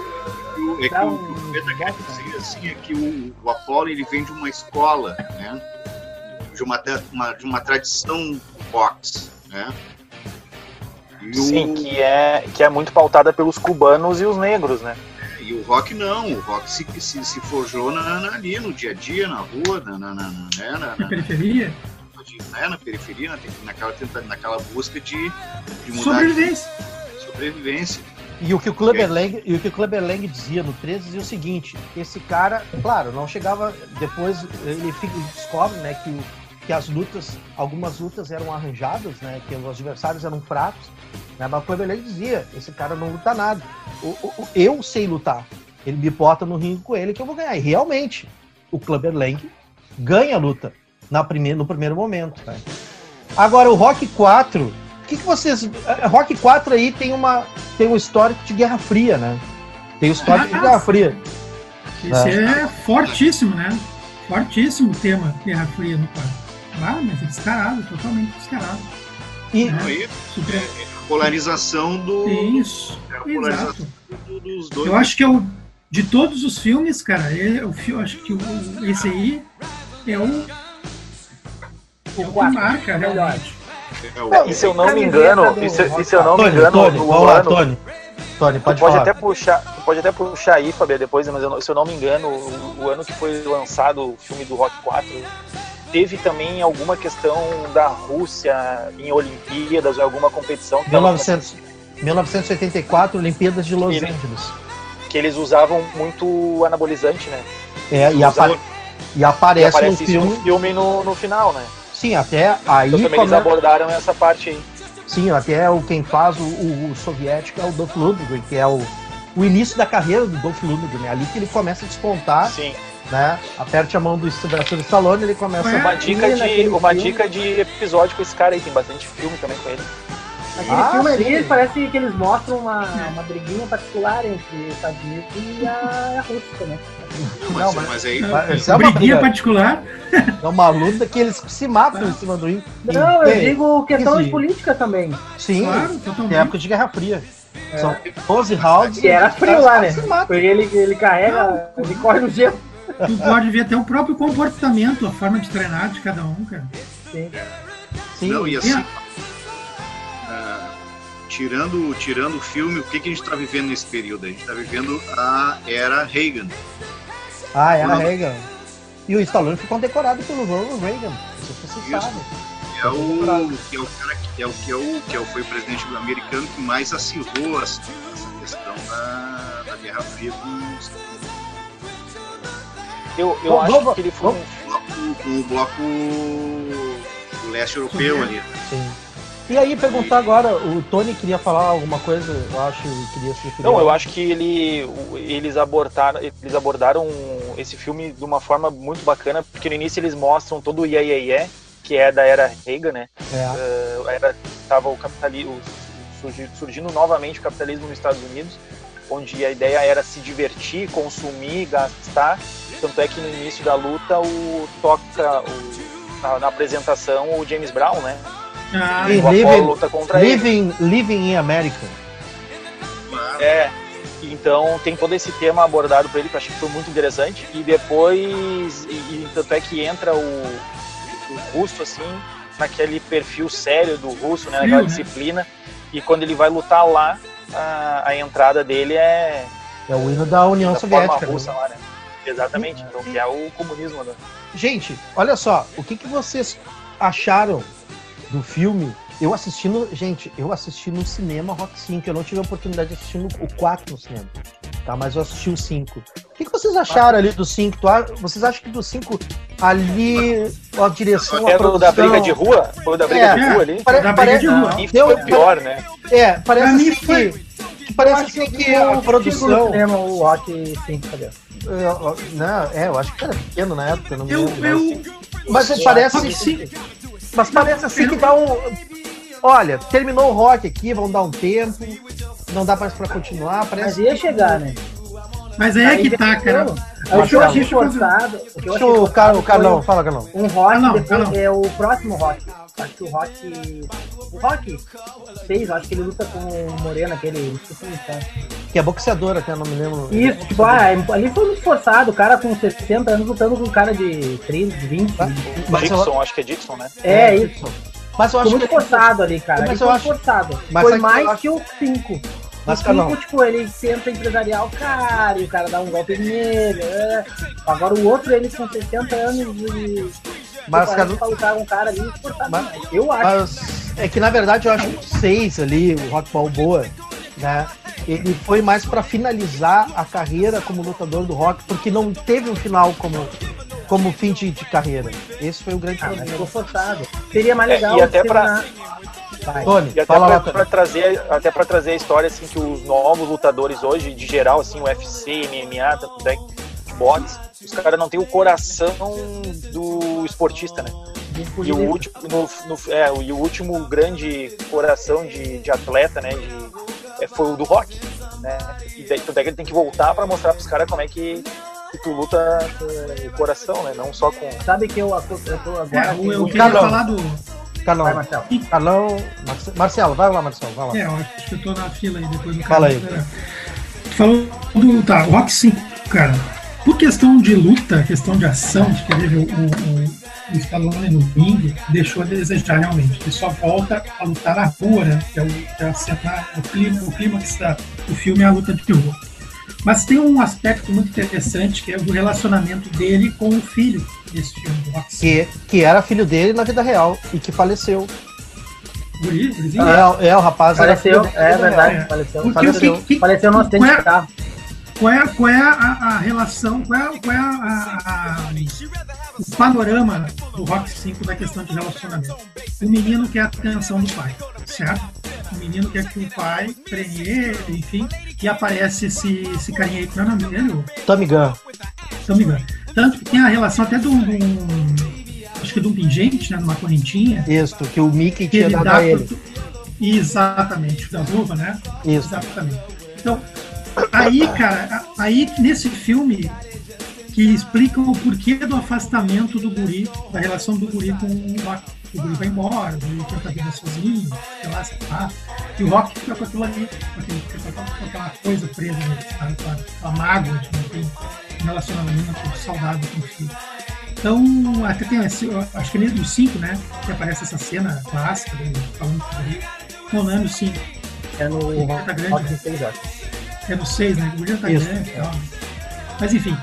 É que o que quero dizer assim é que o, o Apollo ele vem de uma escola, né? De uma, uma- de uma tradição boxe, né? E o, sim, que é, que é muito pautada pelos cubanos e os negros, né? e o Rock não, o Rock se, se, se forjou na, na- ali no dia a dia, na rua, na, na, na, na, né? na, Na na, periferia. Né? na periferia, na, naquela, tenta- naquela busca de, de mudar Sobrevivência. de sobrevivência. E o que o Clubber Lang, e o que o Clubber Lang dizia no 13 dizia o seguinte: esse cara, claro, não chegava. Depois ele, fica- ele descobre né, que, o- que as lutas, algumas lutas eram arranjadas, né, que os adversários eram fracos. Né, mas o Clubber Lang dizia: esse cara não luta nada. O- o- o- eu sei lutar. Ele me bota no ringue com ele que eu vou ganhar. E realmente, o Clubber Lang ganha a luta na primeira, no primeiro momento. né? Agora, o Rock 4, o que, que vocês. eh, Rock 4 aí tem uma tem um histórico de Guerra Fria, né? Tem o histórico de Ah, Guerra Fria. Esse é fortíssimo, né? Fortíssimo o tema Guerra Fria no quadro. Ah, mas é descarado, totalmente descarado. E, É. Aí, Super... é a polarização do, Isso, é a polarização exato. do- dos dois. Eu acho que é o de todos os filmes, cara, é, o fi- eu acho que o, esse aí é o, é o marca realmente. É E se eu não me engano, do e se, e eu não me Tony, engano, Tony, no vamos lá, ano, Tony. Tony, Tu pode, pode até puxar, pode até puxar aí, Fabio, depois, mas eu se eu não me engano, o, o ano que foi lançado o filme do Rock 4, teve também alguma questão da Rússia em Olimpíadas ou alguma competição que, tava 1900, 1984, Olimpíadas de Los Ele- Angeles. que eles usavam muito anabolizante, né? É, e, Usavam- apa- e E aparece, aparece no isso filme. no filme no, no final, né? Sim, até aí. Então também eles abordaram essa parte aí. Sim, até o quem faz o, o- o soviético é o Dolph Lundgren, que é o, o início da carreira do Dolph Lundgren, né? Ali que ele começa a despontar, Sim. né? Aperte a mão do Sylvester Stallone, ele começa Ué, a Uma dica, de, uma filme? dica de episódio com esse cara aí, tem bastante filme também com ele. Aquele Ah, filme sim. ali parece que eles mostram uma, uma briguinha particular entre os Estados Unidos e a, a Rússia também. mas, Não, mas- mas aí Mas é uma Briguinha particular, É uma luta que eles se matam em cima do rim. Não, E- eu digo questão Sim. de política também. Sim, claro, totalmente. época de Guerra Fria. São 12 rounds. Que era frio lá, né? Porque ele, ele carrega, ele corre no gelo. Tu pode ver até o próprio comportamento, a forma de treinar de cada um, cara. Sim. Sim, Não, e assim, Sim. Tirando, tirando o filme, o que, que a gente está vivendo nesse período? A gente está vivendo a era Reagan. Ah, era Não. Reagan. E o Stallone foi condecorado pelo Ronald Reagan. Você Isso. sabe. Que é o que é o cara que é o que é o que é o- foi o presidente americano que mais acirrou essa, essa questão da, da Guerra Fria com, os- Eu, eu Vamos- acho vamos- que ele foi um bloco- com o bloco do leste europeu ali. Sim. E aí, perguntar agora, o Tony queria falar alguma coisa, eu acho, queria se referir. Não, eu acho que ele, eles abordaram, eles abordaram esse filme de uma forma muito bacana, porque no início eles mostram todo o Iê, Iê, Iê, que é da era Reagan, né? É. Eh, era tava o capitalismo surgindo, surgindo novamente o capitalismo nos Estados Unidos, onde a ideia era se divertir, consumir, gastar. Tanto é que no início da luta o toca o, na, na apresentação o James Brown, né? Ah, Sim. O Apollo Living- luta contra ele. Living, living in America. Claro. É, então tem todo esse tema abordado por ele que eu achei que foi muito interessante. E depois, e, e tanto é que entra o, o russo, assim, naquele perfil sério do russo, né, naquela né? disciplina. E quando ele vai lutar lá, a, a entrada dele é É o hino da União da Soviética. né? russa lá, né? Exatamente, então que é o comunismo, né? Gente, olha só, o que, que vocês acharam do filme? Eu assisti no. Gente, eu assisti no cinema Rock 5. Eu não tive a oportunidade de assistir no, o 4 no cinema. Tá? Mas eu assisti o 5. O que, que vocês acharam ali do 5? Tu a- Vocês acham que do 5 ali a direção. A É da produção, briga de rua? Foi o da briga É, de rua ali? pare- Da pare- briga de rua. E Deu- foi pior, né? É, parece assim foi- que. que Parece assim que a produção. Cinema, o Rock 5, cadê? É, ó, não, é, eu acho que era pequeno na época, não me eu, lembro. eu, Mas é, parece. Rock cinco. Mas parece assim que dá um. Olha, terminou o rock aqui, vão dar um tempo. Não dá mais pra continuar. Mas Parece. ia chegar, né? Mas aí é que tá, cara. O que eu achei fazer- forçado. O que eu achei o Carlão, o Carlão, foi fala, Carlão. Um rock, Carlão, depois Carlão. é o próximo rock. Acho que o rock. O rock 6, acho que ele luta com o Moreno, aquele. tá? Que é boxeador até, não me lembro. Isso, tipo, ah, ali foi muito forçado. O cara com 60 anos lutando com um cara de 30, de 20. Mas eu, Dixon, acho que é Dixon, né? É, isso. mas eu Foi acho muito que. forçado ali, cara. Mas Ali eu foi acho- forçado. Mas foi mais acho- que o 5. Mas, o Carlão. 5, tipo, ele o cara, e o cara dá um golpe nele. é. Agora o outro, ele com 60 anos de. Mas, Carlão- pra um cara ali, Mas-. Eu acho. Mas é que na verdade eu acho que o 6 ali, o Rock Balboa, né? Ele foi mais pra finalizar a carreira como lutador do rock, porque não teve um final como, como fim de, de carreira. Esse foi o grande Ah, problema. ficou forçado. Seria mais É, legal. e até pra- terminar- Vai. Tony, E até fala lá, pra, Tony. pra trazer, até pra trazer a história assim que os novos lutadores hoje, de geral, assim, o UFC, MMA, tanto é que boxe, os caras não têm o coração do esportista, né? E o último, no, no, é, e o último grande coração de, de atleta, né? De, é, foi o do rock. Né? E daí, então, daí ele tem que voltar para mostrar para os caras como é que, que, tu luta com o coração, né? Não só com. Sabe que eu, eu tô agora. É, eu, eu queria falar do. Carlão. Vai, Marcelo. Carlão. Marcelo, vai lá, Marcelo. Vai lá. É, eu acho que eu tô na fila aí depois do Fala aí. Tu falou do. Tá, Rock 5, cara. Por questão de luta, questão de ação, de querer ver o, o, o Stallone no ringue, deixou a desejar realmente. Ele só volta a lutar na rua, né? Que é, o, que é o clima, o clímax do filme é a luta de rua. Mas tem um aspecto muito interessante que é o relacionamento dele com o filho desse filme do Rock que, que era filho dele na vida real e que faleceu. Guri, é, é, o rapaz faleceu, é verdade, é. faleceu. faleceu, que, que, faleceu no acidente é, de carro. Qual é, qual é a, a relação, qual é, qual é a, a, o panorama do Rock 5 da questão de relacionamento? O menino quer a atenção do pai, certo? O menino quer que o pai ele, enfim, e aparece esse, esse carinha aí, qual é o nome dele? Tommy Gunn. Tommy Gunn. Tanto que tem a relação até de um, acho que de um pingente, né, numa correntinha. Isso, que o Mickey tinha dado a ele. Pro... Exatamente, da luva, né? Isso. Exatamente. Então, Aí, cara, aí nesse filme que explica o porquê do afastamento do guri, da relação do guri com o Rock. O guri vai embora, o guri tenta a vida sozinho, sei lá, sei lá. E o Rock fica com aquilo ali, com, aquele, com aquela coisa presa, sabe? Com, a, com a mágoa de não ter um relacionamento saudável com o filho. Então, até tem, acho que é no 5, né? Que aparece essa cena clássica dele falando com o guri. Não, não é no 5. É no Rock grande. Né? É no 6, né? O já tá Isso. grande tal. Mas enfim,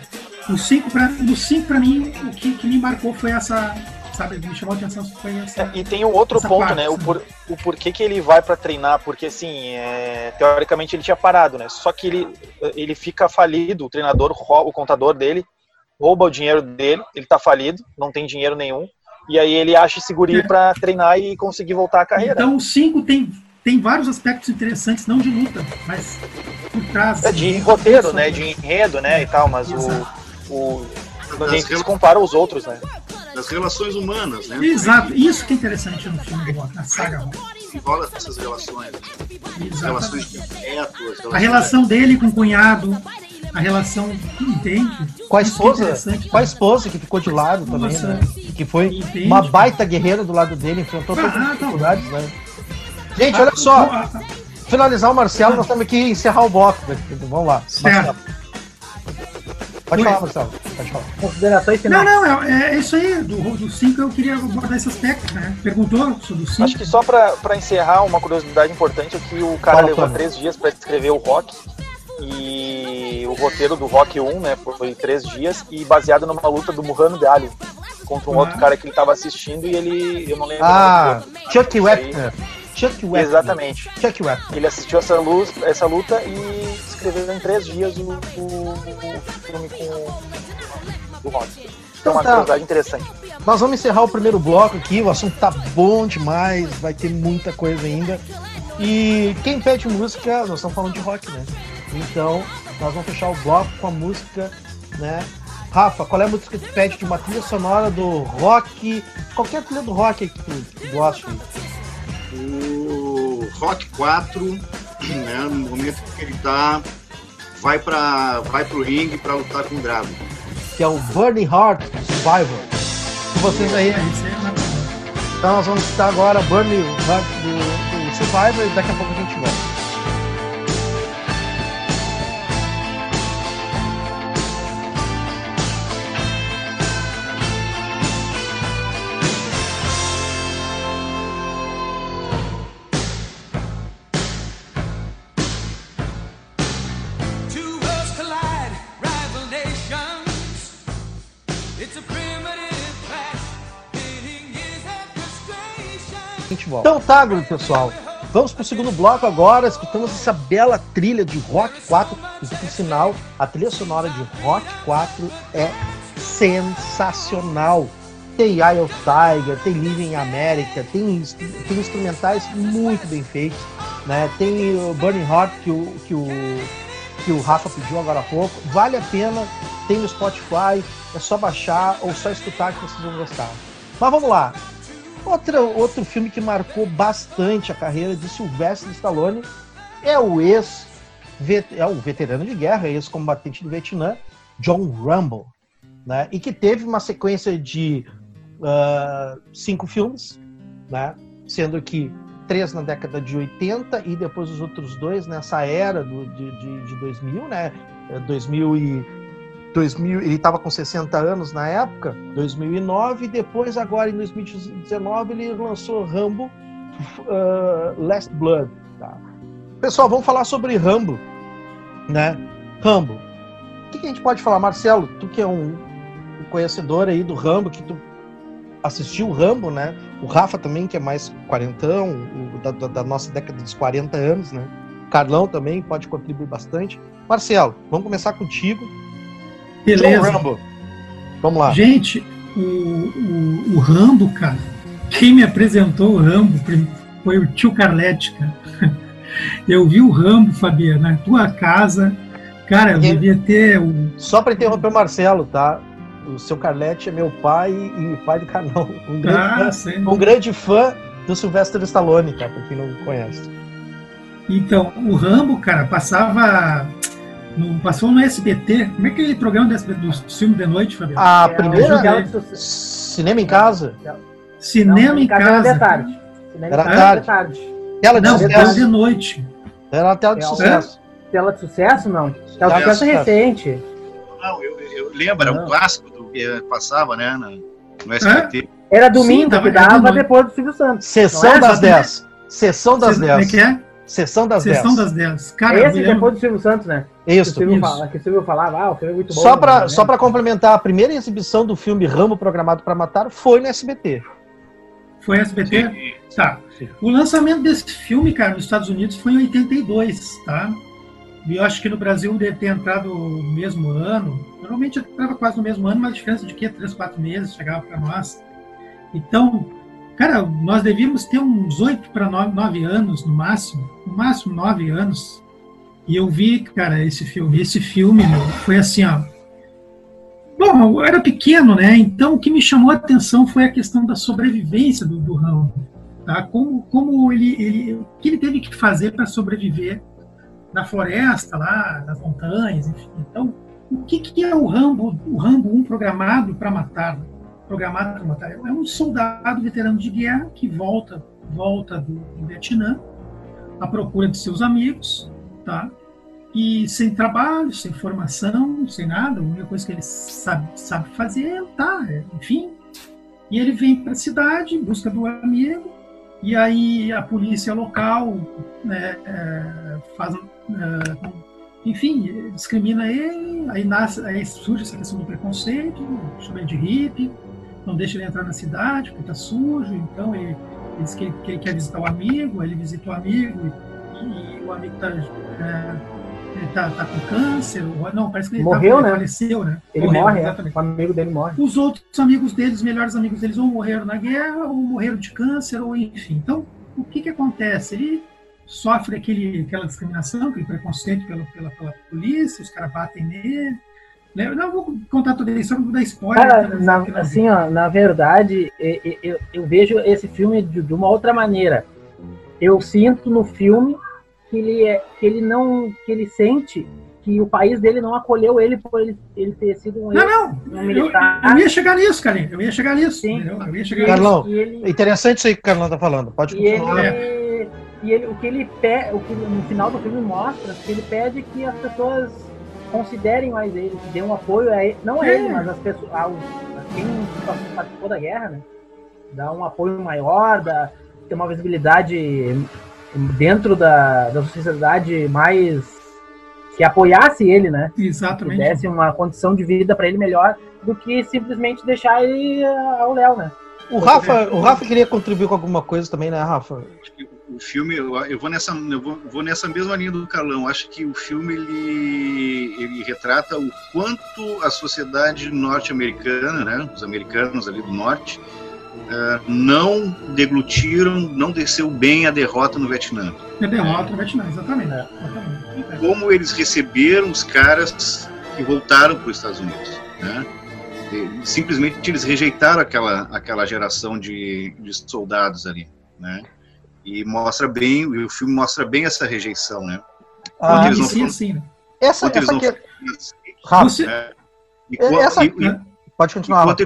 o 5 pra, do 5 pra mim, o que, que me marcou foi essa. Sabe, me chamou a atenção foi essa. É, e tem um outro ponto, parte, né? O, por, o porquê que ele vai para treinar, porque assim, é, teoricamente ele tinha parado, né? Só que ele, ele fica falido, o treinador, o contador dele, rouba o dinheiro dele, ele tá falido, não tem dinheiro nenhum. E aí ele acha esse guri é. para treinar e conseguir voltar à carreira. Então o 5 tem tem vários aspectos interessantes, não de luta, mas por trás. É de roteiro, né? De enredo, né? E tal, mas Exato. o. o a gente rel... se compara aos outros, né? Das relações humanas, né? Exato, isso que é interessante no filme do Rock, na saga Rock. Envolve essas relações. As relações de afeto, relações A relação dele com o cunhado, a relação entende. Com a esposa, com a esposa que ficou de lado também, né? Que foi entende. uma baita guerreira do lado dele, enfrentou todas as ah, tá dificuldades, né? Gente, olha só. Finalizar o Marcelo, nós temos que encerrar o bloco. Vamos lá. Marcelo. Pode falar, Marcelo. Pode falar. Considerações finais. Não, não, é, é isso aí. Do 5 eu queria abordar esse aspecto, né? Perguntou sobre o 5. Acho que só para encerrar, uma curiosidade importante é que o cara Fala, levou três dias para escrever o rock. E o roteiro do Rock 1, né, foi três dias e baseado numa luta do Muhammad Ali contra um ah. outro cara que ele estava assistindo e ele, eu não lembro. Ah, Chuck Wepner. Chuck Wepner. Exatamente. Chuck Wepner. Ele assistiu essa, luz, essa luta e escreveu em três dias o, o, o filme com o Rock. Então, uma tá. curiosidade interessante. Nós vamos encerrar o primeiro bloco aqui, o assunto tá bom demais, vai ter muita coisa ainda. E quem pede música, nós estamos falando de rock, né? Então, nós vamos fechar o bloco com a música, né? Rafa, qual é a música que tu pede de uma trilha sonora do rock? Qualquer trilha do rock que tu, que tu gosta o Rock 4, né, no momento que ele tá, vai para vai pro ringue para lutar com o Drago. Que é o Burning Heart Survivor. Vocês aí. Então nós vamos estar agora Burning Heart do, do Survivor e daqui a pouco a gente volta. Então tá, pessoal. Vamos pro segundo bloco agora. Escutamos essa bela trilha de Rock 4. E por sinal, a trilha sonora de Rock 4 é sensacional. Tem Eye of Tiger, tem Living America, tem, tem instrumentais muito bem feitos. Né? Tem o Burning Heart que o, que, o, que o Rafa pediu agora há pouco. Vale a pena, tem no Spotify, é só baixar ou só escutar que vocês vão gostar. Mas vamos lá. Outra, outro filme que marcou bastante a carreira de Sylvester Stallone é o ex é o veterano de guerra, ex-combatente do Vietnã, John Rambo, né? E que teve uma sequência de uh, cinco filmes, né? Sendo que três na década de 80 e depois os outros dois nessa era do, de, de, de 2000, né? 2000 e 2000, ele estava com 60 anos na época, 2009, e depois, agora em 2019, ele lançou Rambo uh, Last Blood. Tá? Pessoal, vamos falar sobre Rambo. Né? Rambo. O que, a gente pode falar? Marcelo, tu que é um, um conhecedor aí do Rambo, que tu assistiu o Rambo, né? O Rafa também, que é mais quarentão, o, da, da, nossa década dos 40 anos, né? Carlão também pode contribuir bastante. Marcelo, vamos começar contigo. Beleza. Rambo. Vamos lá. Gente, o, o, o, Rambo, cara, quem me apresentou o Rambo foi o tio Carlete, cara. Eu vi o Rambo, Fabiana, na tua casa. Cara, eu devia ter. Um... Só para interromper o Marcelo, tá? O seu Carlete é meu pai e pai do canal. Um grande, ah, fã, um grande fã do Sylvester Stallone, tá? Pra quem não conhece. Então, o Rambo, cara, passava no, passou no SBT. Como é que é o programa do SBT, do filme de noite, Fabiano? A é, primeira. Cinema em casa? Cinema Não, em casa. Era de tarde. Cinema era tarde. tarde. Tela de Não, sucesso. de noite. Era a tela de sucesso. Tela de sucesso, não. Tela de sucesso recente. Não, eu, eu lembro, era um clássico do que passava, né? No, SBT. Era domingo Sim, que dava depois do Silvio Santos. Sessão é? das 10. Sessão das 10. Como é que é? Sessão das Sessão 10. das 10. Cara, Esse depois do Silvio Santos, né? Isso. Que o Silvio, Fala, que o Silvio falava, ah, o filme é muito bom. Só para né? só pra complementar, a primeira exibição do filme Rambo Programado para Matar foi no SBT. Foi SBT? Sim. Tá. Sim. O lançamento desse filme, cara, nos Estados Unidos foi em 82, tá? E eu acho que no Brasil deve ter entrado no mesmo ano. Normalmente entrava quase no mesmo ano, mas a diferença de que? Três, quatro meses chegava para nós. Então, cara, nós devíamos ter uns oito para nove anos no máximo, no máximo nove anos. E eu vi, cara, esse filme. Esse filme meu, foi assim, ó. Bom, eu era pequeno, né? Então o que me chamou a atenção foi a questão da sobrevivência do, do Rambo. Tá? Como, como ele, ele, o que ele teve que fazer para sobreviver na floresta, lá, nas montanhas, enfim. Então, o que, que é o Rambo, o Rambo 1 programado para matar? Programado para matar. É um soldado veterano de guerra que volta, volta do, do Vietnã à procura de seus amigos, tá? E sem trabalho, sem formação, sem nada, a única coisa que ele sabe, sabe fazer é lutar, é, enfim. E ele vem para a cidade em busca do amigo, e aí a polícia local né, é, faz, é, enfim, discrimina ele, aí, nasce, aí surge essa questão do preconceito, chama ele de hippie, não deixa ele entrar na cidade porque está sujo, então ele, ele diz que que ele, quer visitar o amigo, ele visita o amigo e, o amigo está é, ele tá, tá com câncer, ou, não, parece que ele morreu, tá, né? faleceu, né? Ele morreu, morre, é. exatamente. o amigo dele morre. Os outros amigos deles, os melhores amigos deles, ou morreram na guerra, ou morreram de câncer, ou enfim. Então, o que que acontece? Ele sofre aquele, aquela discriminação, aquele preconceito pela, pela, pela polícia, os caras batem nele. Né? Não vou contar tudo isso, só vou dar spoiler. Cara, na, assim, ó, na verdade, eu, eu, eu vejo esse filme de, de uma outra maneira. Eu sinto no filme que ele é que ele não que ele sente que o país dele não acolheu ele por ele, ele ter sido um, não, não. Um militar. Eu, eu, ia chegar nisso, Carlinhos. Eu ia chegar nisso. Sim. Eu ia chegar Carlão, ele, interessante isso aí que o Carlão tá falando. Pode continuar. E ele, e ele, o que ele pede, o que no final do filme mostra, que ele pede que as pessoas considerem mais ele, que dêem um apoio a ele, não a ele, é. mas as pessoas, a, a quem participou da guerra, né? Dá um apoio maior, dá, ter uma visibilidade dentro da, da sociedade mais que apoiasse ele, né? Exatamente. Que desse uma condição de vida para ele melhor do que simplesmente deixar ele ao Léo, né? O Rafa, o Rafa queria contribuir com alguma coisa também, né, Rafa? O filme, eu vou nessa, eu vou, vou nessa mesma linha do Carlão. Acho que o filme ele, ele retrata o quanto a sociedade norte-americana, né, os americanos ali do norte, uh, não deglutiram, não desceu bem a derrota no Vietnã. A derrota no Vietnã, exatamente. É. exatamente. Como eles receberam os caras que voltaram para os Estados Unidos. Né? simplesmente eles rejeitaram aquela, aquela geração de, de soldados ali, né? E mostra bem, o filme mostra bem essa rejeição, né? Ah, sim, foram, sim. Essa, essa que... Assim, né? e, essa... E, e, pode continuar.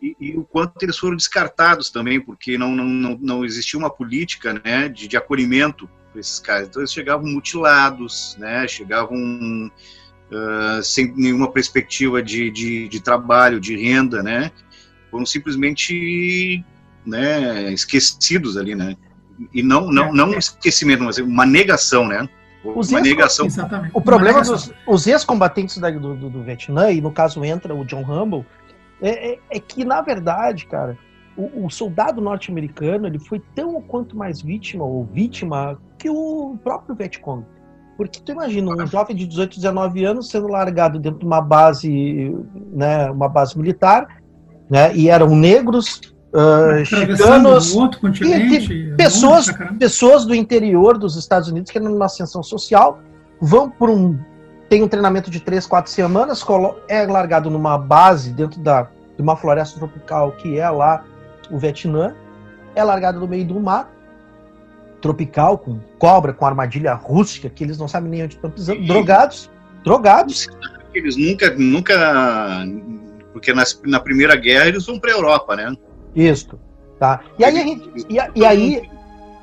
E, e, o quanto eles foram descartados também, porque não, não, não, não existia uma política né, de, de acolhimento para esses caras. Então eles chegavam mutilados, né, chegavam uh, sem nenhuma perspectiva de, de, de, trabalho, de renda, né, foram simplesmente né, esquecidos ali, né. E não, não, não um esquecimento, mas uma negação, né. Os uma negação. Exatamente. O problema dos os ex-combatentes do, do, do Vietnã, e no caso entra o John Humble, é, é, é que, na verdade, cara, o, o soldado norte-americano ele foi tão ou quanto mais vítima ou vítima que o próprio Vietcong. Porque tu imagina um jovem de 18, 19 anos sendo largado dentro de uma base, né, uma base militar, né, e eram negros, uh, chicanos, e, pessoas, pessoas do interior dos Estados Unidos que eram numa ascensão social, vão por um tem um treinamento de três, quatro semanas, é largado numa base dentro da, de uma floresta tropical que é lá o Vietnã, é largado no meio do mar tropical, com cobra, com armadilha rústica, que eles não sabem nem onde estão pisando, e... drogados, drogados. Eles nunca, nunca, porque nas, na Primeira Guerra eles vão para a Europa, né? Isso, tá. E aí, a gente, e, e aí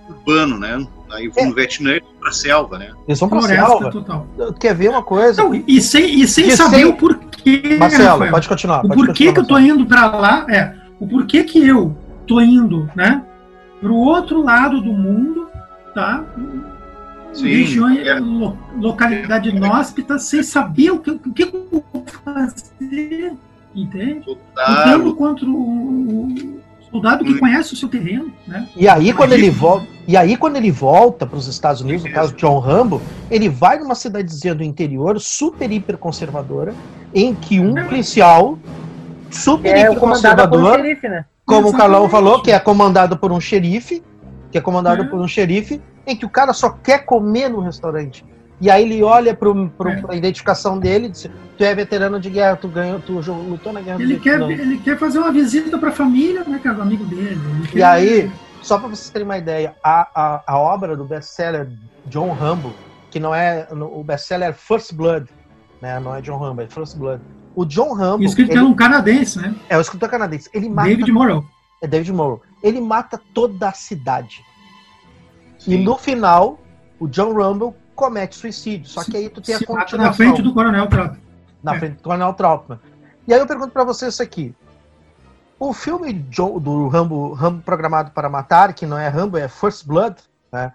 urbano, né? Aí vão é. no Vietnã para selva, né? Eles vão para selva. Total. Quer ver uma coisa? Não, e sem, e sem saber sem... o porquê. Marcelo, Rafael, pode continuar. Pode o porquê continuar, que eu tô indo para lá é o porquê que eu tô indo, né? Para o outro lado do mundo, tá? Sim, região, é. lo, localidade é. inóspita, sem saber o que, o que eu vou fazer, entende? Lutando contra o, soldado que conhece o seu terreno, né? E aí quando ele volta, e aí quando ele volta para os Estados Unidos, no caso de John Rambo, ele vai numa cidadezinha do interior super hiper conservadora, em que um policial super é hiper conservador, xerife, né? como Exatamente. o Carlão falou, que é comandado por um xerife, que é comandado é. por um xerife, em que o cara só quer comer no restaurante. E aí ele olha para é. a identificação dele e diz: Tu é veterano de guerra, tu ganhou, tu lutou na guerra ele quer, Ele quer fazer uma visita para a família, né, que é o amigo dele. E aí, só para vocês terem uma ideia, a, a, a obra do best-seller John Rambo, que não é. O best-seller First Blood, né? Não é John Rambo, é First Blood. O John Rambo. Que ele é um canadense, né? É o escritor canadense. Ele mata. David Morrow. É David Morrow. Ele mata toda a cidade. Sim. E no final, o John Rambo comete suicídio. Só que aí tu tem a continuação. Na frente do Coronel Trautmann. Na é. frente do Coronel Trautmann. E aí eu pergunto para vocês isso aqui. O filme do Rambo, Rambo Programado para Matar, que não é Rambo, é First Blood, né?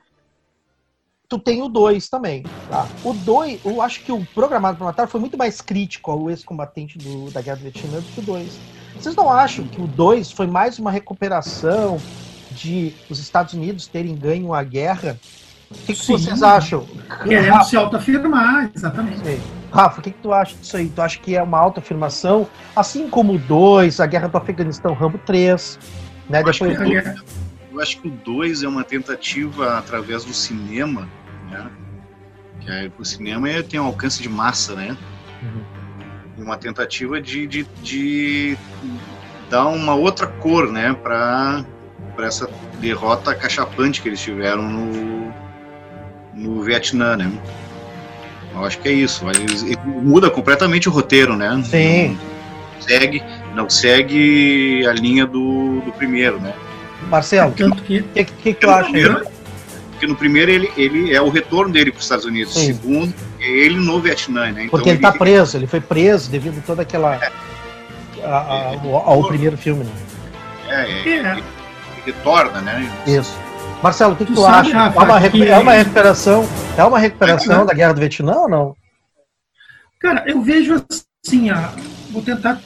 Tu tem o 2 também. Tá? O 2, eu acho que o Programado para Matar foi muito mais crítico ao ex-combatente da Guerra do Vietnã do que o 2. Vocês não acham que o 2 foi mais uma recuperação de os Estados Unidos terem ganho a guerra o que, que vocês acham? Querendo se autoafirmar, exatamente. Sim. Rafa, o que, que tu acha disso aí? Tu acha que é uma autoafirmação? Assim como o 2, a Guerra do Afeganistão, Rambo 3, né? Eu, Depois... acho que, eu acho que o 2 é uma tentativa através do cinema, né? Que é, o cinema tem um alcance de massa, né? Uhum. Uma tentativa de, de, de dar uma outra cor, né? Para essa derrota cachapante que eles tiveram no, no Vietnã, né? Eu acho que é isso. Ele, muda completamente o roteiro, né? Sim. Não segue, não segue a linha do, do primeiro, né? Marcelo, o que, que, que, que, tu acha? Primeiro, porque no primeiro ele, ele é o retorno dele para os Estados Unidos. Sim. Segundo, é ele no Vietnã, né? Então, porque ele está preso, ele foi preso devido a toda aquela. É. A, a, ao, ao, primeiro filme, né? É, é, é. Ele, ele retorna, né? Isso. Marcelo, o que tu, tu acha? Rafa, é, uma, que... é uma recuperação, é uma recuperação da guerra do Vietnã ou não? Cara, eu vejo assim, ó, vou tentar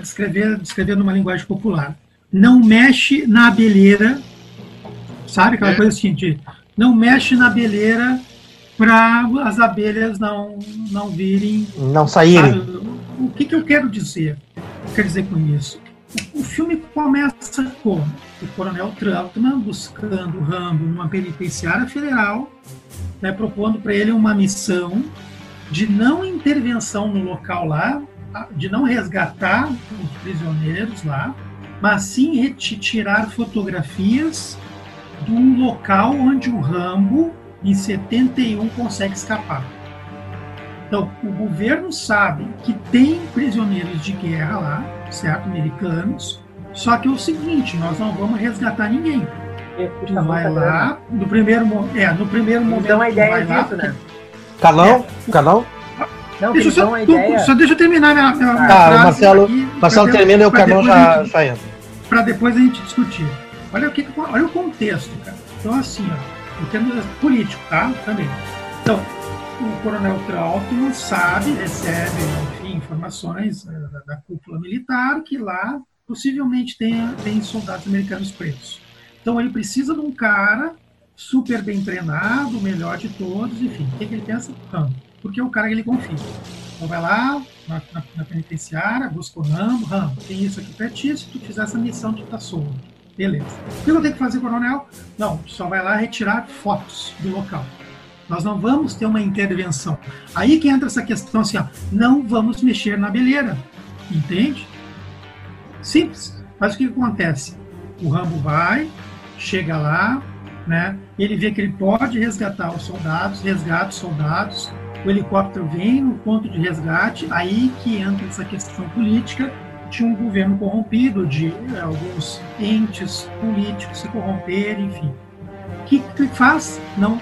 descrever, descrever numa linguagem popular. Não mexe na abelheira, sabe aquela é. coisa assim de não mexe na abelheira para as abelhas não não virem, não saírem. Sabe? O que, que eu quero dizer? Quer dizer com isso? O filme começa com o coronel Trautmann buscando Rambo numa penitenciária federal, né, propondo para ele uma missão de não intervenção no local lá, de não resgatar os prisioneiros lá, mas sim tirar fotografias do local onde o Rambo, em 71, consegue escapar. Então, o governo sabe que tem prisioneiros de guerra lá, certo? Americanos, só que é o seguinte, nós não vamos resgatar ninguém. Tu vai lá, no primeiro, é, no primeiro momento. Então a ideia é disso, né? Calão? É. Calão? Não, deixa só, tu, ideia... só deixa eu terminar minha, minha, minha tá, frase. Marcelo, aqui, Marcelo termina e o Calão já, já entra. Para depois a gente discutir. Olha o, que, olha o contexto, cara. Então, assim, ó, em termos políticos, tá? Também. Então, o coronel Trautmann sabe, recebe, enfim, informações eh, da, da cúpula militar que lá possivelmente tenha, tem soldados americanos presos. Então ele precisa de um cara super bem treinado, melhor de todos, enfim. O que, que ele pensa? Rambo. Porque é o cara que ele confia. Então vai lá na, na, na penitenciária, busca o Rambo, Rambo, tem isso aqui pra ti, se tu fizer essa missão, tu tá solto. Beleza. O que eu tenho que fazer, coronel? Não, só vai lá retirar fotos do local. Nós não vamos ter uma intervenção. Aí que entra essa questão assim, ó, não vamos mexer na beleira. Entende? Simples. Mas o que acontece? O Rambo vai, chega lá, né? Ele vê que ele pode resgatar os soldados, resgata os soldados, o helicóptero vem no ponto de resgate, aí que entra essa questão política de um governo corrompido, de é, alguns entes políticos se corromperem, enfim. O que, que faz? Não,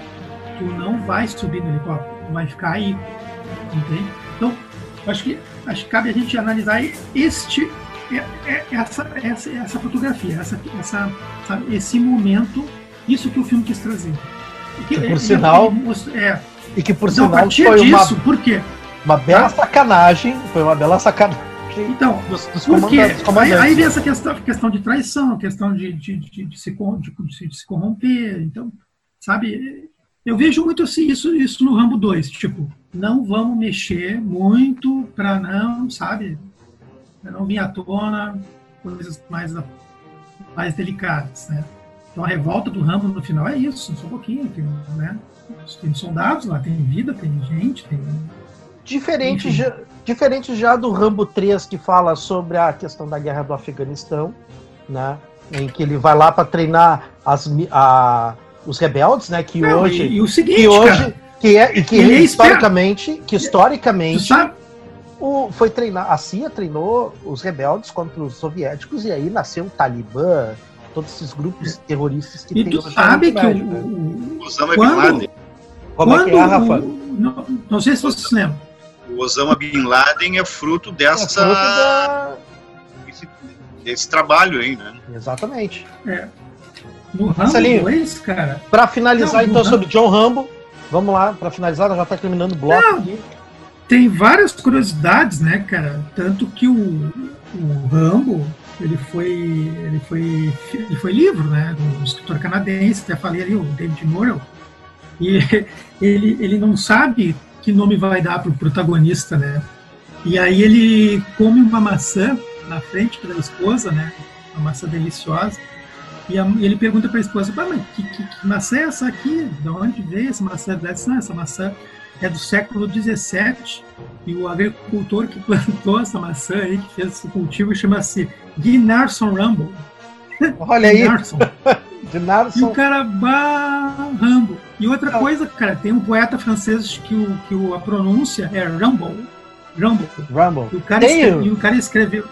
tu não vai subir no helicóptero, tu vai ficar aí, entende? Então, acho que, acho que cabe a gente analisar este é, é, essa, essa, essa fotografia, essa, essa, sabe, esse momento, isso que o filme quis trazer. E que, por é, sinal, é, e que por então, sinal foi disso, uma, por quê? Uma bela sacanagem, foi uma bela sacanagem. Então, dos, dos comandantes, aí, aí, vem essa questão, questão de traição, questão de, de, de, de se, de, de, se corromper. Então, sabe, eu vejo muito assim, isso, isso no Rambo 2, tipo, não vamos mexer muito para não, sabe, não vir à tona coisas mais, mais delicadas, né? Então a revolta do Rambo no final é isso, só um pouquinho, tem, né? Tem soldados lá, tem vida, tem gente, tem. Diferente já, diferente já do Rambo 3 que fala sobre a questão da guerra do Afeganistão, né? Em que ele vai lá para treinar as, a, os rebeldes, né? Que Não, hoje. E, e, o seguinte, que hoje, cara, que é, e que é historicamente, que historicamente o, foi treinar, a CIA treinou os rebeldes contra os soviéticos e aí nasceu o Talibã, todos esses grupos terroristas que e tem. E tu sabe que o, né? o Osama quando, Bin Laden. Como é que é, Rafa? não, não, sei se você se lembra. O Osama Bin Laden é fruto dessa. É fruto da... Esse, desse trabalho aí, né? Exatamente. É. No Rambo 2, cara. Pra finalizar, não, então, sobre John Rambo, vamos lá, pra finalizar, já tá terminando o bloco não. aqui tem várias curiosidades, né, cara? Tanto que o, o Rambo, ele foi, ele foi, ele foi livro, né, do escritor canadense, até falei ali, o David Morrell, e ele, ele não sabe que nome vai dar para o protagonista, né? E aí ele come uma maçã na frente da esposa, né? Uma maçã deliciosa. E, a, e ele pergunta para a esposa, mas que, que, que, maçã é essa aqui? De onde veio essa maçã? Dessa, não, essa maçã é do século XVII e o agricultor que plantou essa maçã aí, que fez esse cultivo, chama-se Gnarson Rumble. Olha aí. E o cara Rambo. E outra ah. coisa, cara, tem um poeta francês que, o, que o, a pronúncia é Rumble. Rumble. Rumble. E o cara, escreve, e o cara escreveu.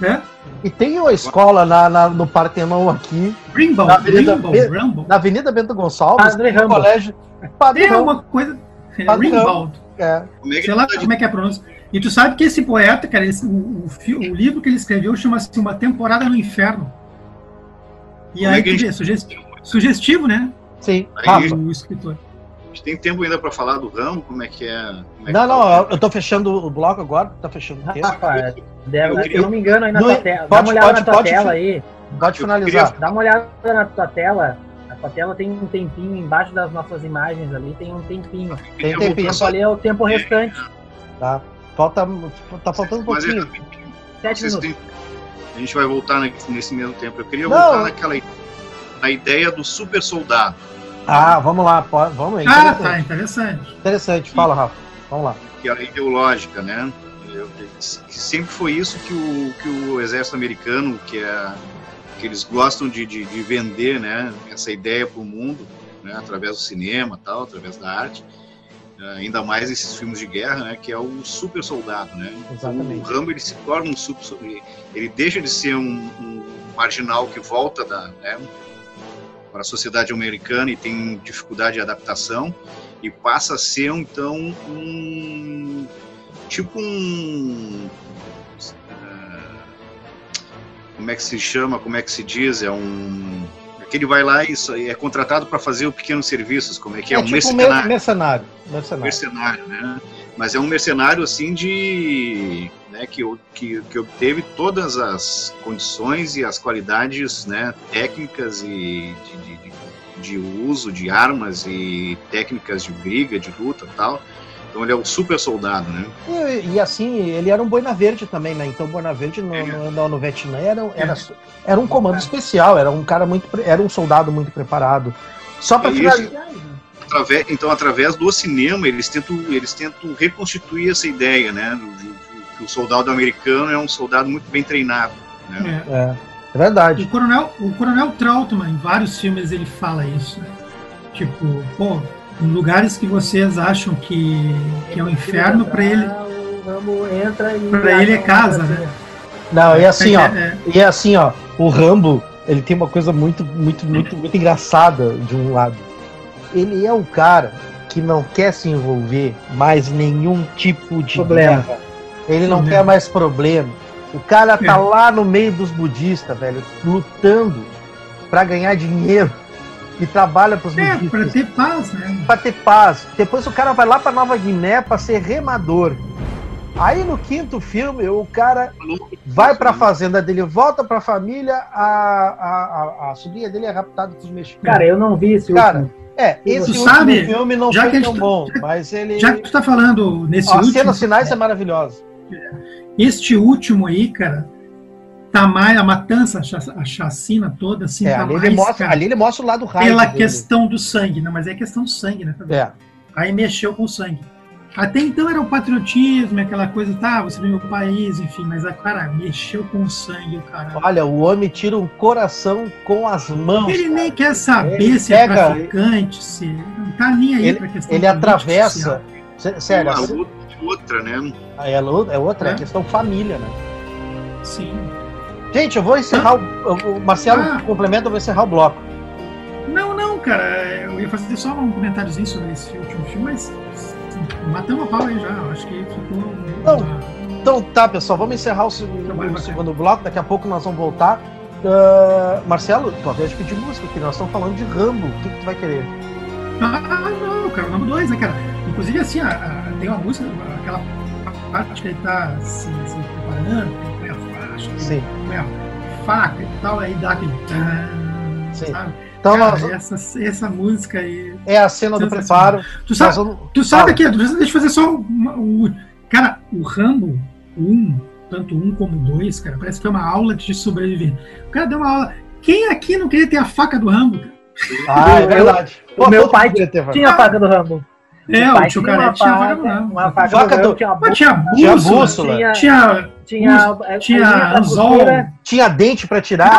Né? E tem uma escola na, na no Partenon aqui. Rimble, na Avenida, Be, na Avenida Bento Gonçalves. Padre Rambo. Colégio. Padre tem uma coisa Ringwald. É. Sei lá como é que é a pronúncia. E tu sabe que esse poeta, cara, esse, o, o, o, livro que ele escreveu chama-se Uma Temporada no Inferno. E como aí, é gente... sugestivo, sugestivo, né? Sim, Rafa. O escritor. A gente tem tempo ainda para falar do ramo, como é que é? É não, não, eu tô fechando o bloco agora, tá fechando o tempo. Rafa, deve, se eu não me engano, aí na tua tela. Dá uma olhada pode, na tua pode, tela aí. Pode finalizar. Dá uma olhada na tua tela a tela tem um tempinho embaixo das nossas imagens ali, tem um tempinho. Tem tempinho. O tempo ali é o tempo restante. Tá. Falta, tá faltando um pouquinho. Sete minutos. A gente vai voltar nesse mesmo tempo. Eu queria Não. voltar naquela na ideia do super soldado. Ah, vamos lá, pode, vamos aí. Ah, tá, interessante. Interessante, fala, Rafa. Vamos lá. Que é a ideológica, né? Sempre foi isso que o, que o exército americano, que, é, que eles gostam de, de, de vender, né, essa ideia para o mundo, né, através do cinema, tal, através da arte, uh, ainda mais esses filmes de guerra, né, que é o super soldado, né. Exatamente. O Rambo ele se torna um super, ele deixa de ser um, um marginal que volta da, né, para a sociedade americana e tem dificuldade de adaptação e passa a ser então um tipo um uh, como é que se chama, como é que se diz, é um que ele vai lá e é contratado para fazer o pequenos serviços, como é que é, é um tipo mercenário. mercenário. Mercenário. Mercenário, né? Mas é um mercenário assim de, né, que, que, que obteve todas as condições e as qualidades, né, técnicas e de, de, de uso de armas e técnicas de briga, de luta, tal. Então ele é um super soldado, né? E, e, assim, ele era um Boina Verde também, né? Então Boina Verde no, é. no, no, Vietnã era, era, era um comando especial, era um cara muito. era um soldado muito preparado. Só para finalizar. Através, então, através do cinema, eles tentam, eles tentam reconstituir essa ideia, né? Que o soldado americano é um soldado muito bem treinado. Né? É. é. é verdade. O coronel, o coronel Trautmann, em vários filmes, ele fala isso. Né? Tipo, pô, lugares que vocês acham que, que é o um inferno, para ele. Para ele é casa, né? Não, e assim, ó. É. E é assim, ó. O Rambo, ele tem uma coisa muito, muito, muito, muito engraçada de um lado. Ele é o cara que não quer se envolver mais nenhum tipo de problema. Guerra. Ele não quer mais problema. O cara tá é. lá no meio dos budistas, velho, lutando para ganhar dinheiro e trabalha para os é, para ter paz, né? Para ter paz. Depois o cara vai lá para Nova Guiné para ser remador. Aí no quinto filme o cara vai para a fazenda dele, volta para a família, a, a, a, sobrinha dele é raptada por mexicanos. Cara, eu não vi esse cara, último. É, esse último sabe, filme não foi tão tá, bom, já, mas ele. Já que tu tá falando nesse Ó, último. As cenas finais é, é maravilhosa. Este último aí, cara, tá mais a matança, a chacina toda, assim, é, tá ali mais, ele mostra, cara, ali ele mostra o lado raiva Pela dele. questão do sangue, né? Mas é questão do sangue, né? É. Aí mexeu com o sangue. Até então era o patriotismo, aquela coisa, tá, você vem meu país, enfim, mas a cara mexeu com o sangue, o cara. Olha, o homem tira o coração com as mãos. Ele cara. nem quer saber ele se é pega, é traficante, se. Não tá nem aí ele, pra questão Ele atravessa. Sério. É uma outra, né? É, é outra, é, é questão família, né? Sim. Gente, eu vou encerrar o, o Marcelo ah. complementa, eu vou encerrar o bloco. Não, não, cara. Eu ia fazer só um comentáriozinho sobre esse último filme, mas matamos a pau aí já. Acho que ficou. Então, então tá, pessoal, vamos encerrar o, segundo, o segundo bloco. Daqui a pouco nós vamos voltar. Uh, Marcelo, tua vez de pedir música, que nós estamos falando de Rambo. O que, que tu vai querer? Ah, não, cara, Rambo 2, né, cara? Inclusive, assim, a, a, tem uma música, aquela parte que ele tá se, se preparando, faixa, Sim. Faca e tal, aí dá aquele. Sim. Sabe? Então, cara, nós... essa, essa música aí. É a cena do preparo. Tu sabe, vamos... tu sabe que. Deixa eu fazer só uma, um. Cara, o Rambo 1, tanto um como dois, cara, parece que é uma aula de sobreviver. O cara deu uma aula. Quem aqui não queria ter a faca do Rambo? Ah, é verdade. o meu pai tinha a faca do Rambo. É, o tio Carete tinha do Rambo. Uma faca do... Tinha, bússola, tinha bússola. Tinha, tinha, tinha, tinha anzol. Tinha dente pra tirar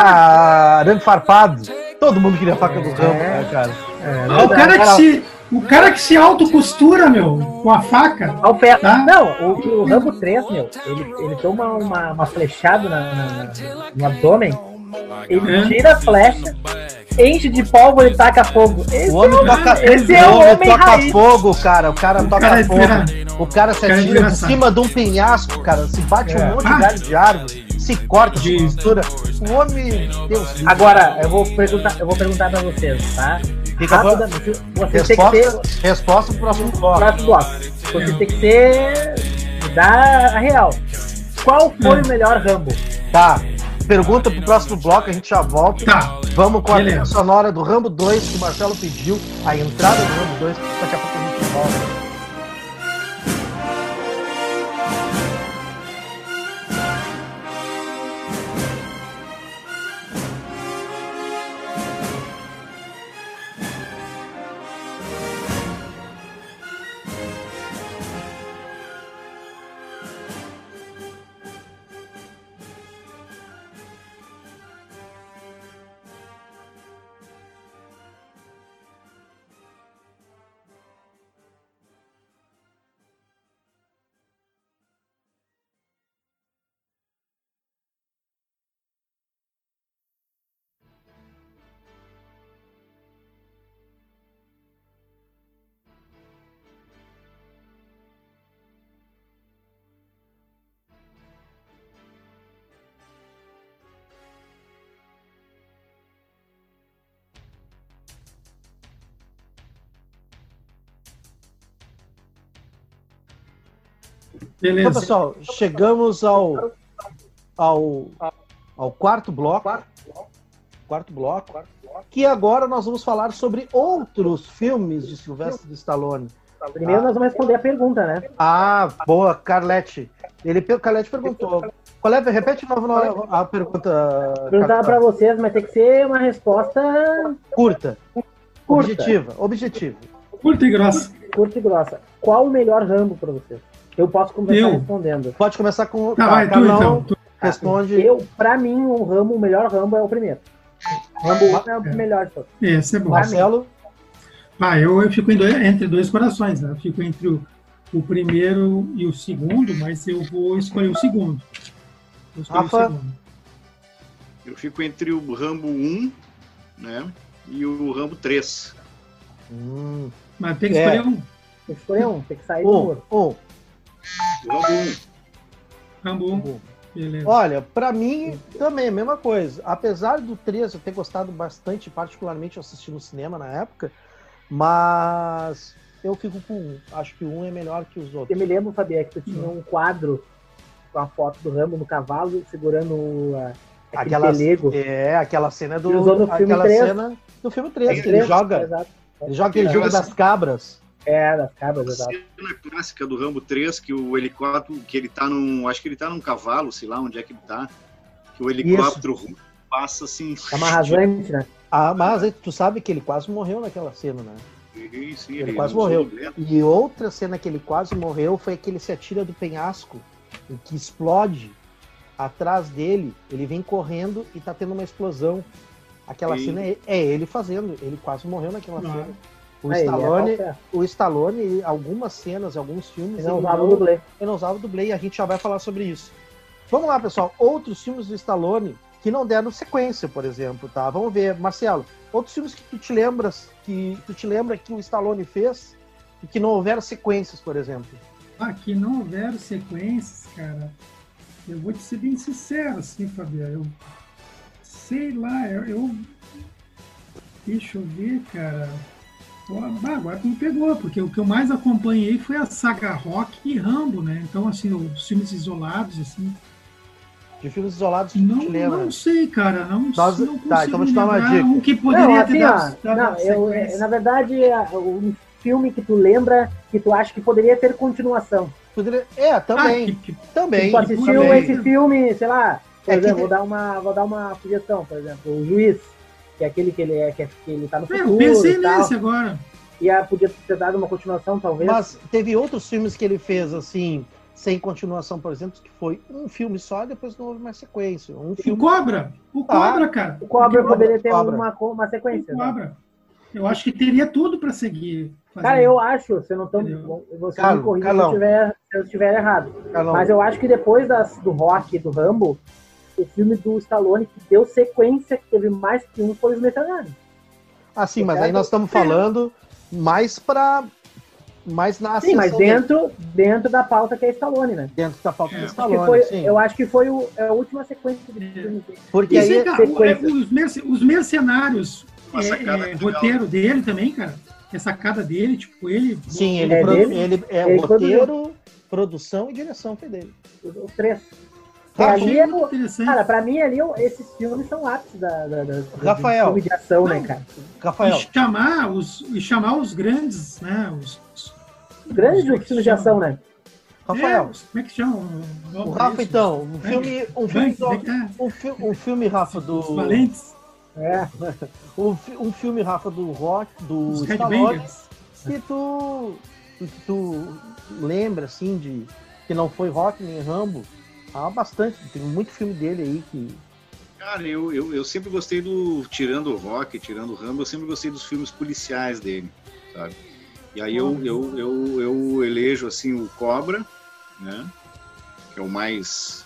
arame farpado. Todo mundo queria a faca do Rambo, é, né, cara? É, o cara que se... O cara que se autocostura, meu, com a faca. Ao pé. Tá? Não, o, o Rambo 3, meu, ele, ele toma uma, uma flechada na, na, no abdômen, ele é. tira a flecha, enche de pólvora e taca fogo. Esse o homem é o, toca, esse é o homem toca raiz. fogo, cara. O cara toca cara é fogo. o cara se atira de cima de um penhasco, cara. Se bate é. um monte ah. de galho de árvore, se corta, se costura. O homem. Deus Agora, eu vou perguntar, eu vou perguntar pra vocês, tá? Fica você resposta, tem que ter. Resposta pro próximo bloco. Próximo bloco. Você tem que ter. dar a real. Qual foi hum. o melhor Rambo? Tá pergunta pro próximo bloco, a gente já volta. Tá. Vamos com a trilha sonora do Rambo 2 que o Marcelo pediu, a entrada do Rambo 2, daqui a pouco a gente volta. Beleza. Então, pessoal, chegamos ao, ao, ao quarto bloco. Quarto bloco. Que agora nós vamos falar sobre outros filmes de Sylvester Stallone. Primeiro nós vamos responder a pergunta, né? Ah, boa, Carlete. Ele, Carlete perguntou. Qual é? Repete de novo a pergunta. Perguntar para vocês, mas tem que ser uma resposta curta. curta. Objetiva, objetiva. Curta e grossa. Curta e grossa. Qual o melhor Rambo para vocês? Eu posso começar eu. respondendo. Pode começar com tá, vai, tu, então. Tu. Responde. Eu, para mim, o Rambo, o melhor Rambo é o primeiro. Rambo 1 é o é. melhor de todos. Esse é bom. Marcelo? Ah, eu, eu fico dois, entre dois corações. Né? Eu fico entre o, o primeiro e o segundo, mas eu vou escolher o segundo. Rafa? O Eu fico entre o Rambo 1 né, e o Rambo 3. Hum. Mas tem que escolher é. um. Tem que escolher um, tem que sair um, do muro. Um. Rambo 1. Rambo 1. Beleza. Olha, para mim também a mesma coisa. Apesar do 3 eu ter gostado bastante, particularmente eu assisti no cinema na época, mas eu fico com um. Acho que um é melhor que os outros. Eu me lembro, Fabiano, que tu tinha um quadro com a foto do Rambo no cavalo segurando uh, aquela pelego. É, aquela cena do. no filme aquela 3. cena do filme 3, que ele joga. Exato. Ele joga aquele jogo das cabras. É, das cabras, exato. cena clássica do Rambo 3, que o helicóptero, que ele tá num. Acho que ele tá num cavalo, sei lá onde é que ele tá. Que o helicóptero Isso. passa assim. É rasante, né? Ah, mas tu sabe que ele quase morreu naquela cena, né? Sim, sim, ele, ele quase morreu. E outra cena que ele quase morreu foi que ele se atira do penhasco, em que explode atrás dele, ele vem correndo e tá tendo uma explosão. Aquela cena é, é, ele fazendo, ele quase morreu naquela Não. cena. O é, Stallone, é o Stallone, algumas cenas, alguns filmes. Ele não usava o dublê. Ele não usava o dublê e a gente já vai falar sobre isso. Vamos lá, pessoal. Outros filmes do Stallone que não deram sequência, por exemplo, tá? Vamos ver, Marcelo, outros filmes que tu te lembras, que tu te lembra que o Stallone fez e que não houveram sequências, por exemplo? Ah, que não houveram sequências, cara. Eu vou te ser bem sincero, assim, Fabiano. Eu sei lá, eu, eu... deixa eu ver, cara. Agora me pegou, porque o que eu mais acompanhei foi a saga Rock e Rambo, né? Então, assim, os filmes isolados, assim, de filmes isolados não, te lembra? Não sei, cara. Não, Nós, não tá, então vou te dar uma dica. Um que poderia não, assim, ter dado, ó, não, eu, é, na verdade, um filme que tu lembra que tu acha que poderia ter continuação. Poderia, é, também. Ah, que, que, também. Tu assistiu também. esse filme, sei lá, por é exemplo, que... vou dar uma, vou dar uma sugestão, por exemplo, o Juiz, que é aquele que ele é, que, é, que ele tá no futuro. É, eu pensei nesse agora. E a, podia ter dado uma continuação, talvez. Mas teve outros filmes que ele fez, assim, sem continuação, por exemplo, que foi um filme só e depois não houve mais sequência. Um filme... O Cobra! O Cobra, ah, cara! O Cobra o poderia ter Cobra. Uma, uma sequência. O né? Cobra. Né? Eu acho que teria tudo para seguir. Fazendo. Cara, eu acho, você não tão, você Carlos, me corrija se eu, estiver, se eu estiver errado. Carlão. Mas eu acho que depois das, do Rock do Rambo, o filme do Stallone que deu sequência, que teve mais que um, foi os Mercenários. Ah, sim, mas aí nós estamos falando mais para mais na Sim, mas dentro, dentro da pauta que é Stallone, né? Dentro da pauta é. que é Stallone, foi, sim. Eu acho que foi o, é a última sequência de filmes Porque aí, é, cara, sequência... os, merc os mercenários, é, é, roteiro dele também, cara, é sacada dele, tipo, ele... Sim, ele, é, ele é ele roteiro, produziu. produção e direção foi dele. Os três. Pra mim, é cara, pra mim ali esses filmes são ápices da, da, da, Rafael, filme de ação, né, cara? Rafael. E chamar os, e chamar os grandes, né? Os, Grande do filme de ação, né? Rafael. É, como é que chama? O Rafa, então, um filme. Um filme, um, fi, um filme Rafa, do. Os Valentes? É. Um, um filme, Rafa, do Rock, do Os Stallone. Que tu, que tu lembra, assim, de. Que não foi Rock nem Rambo. Há bastante. Tem muito filme dele aí que. Cara, eu, eu, eu sempre gostei do. Tirando o Rock, tirando o Rambo, eu sempre gostei dos filmes policiais dele, sabe? E aí eu, eu, eu, eu elejo assim o Cobra, né? Que é o mais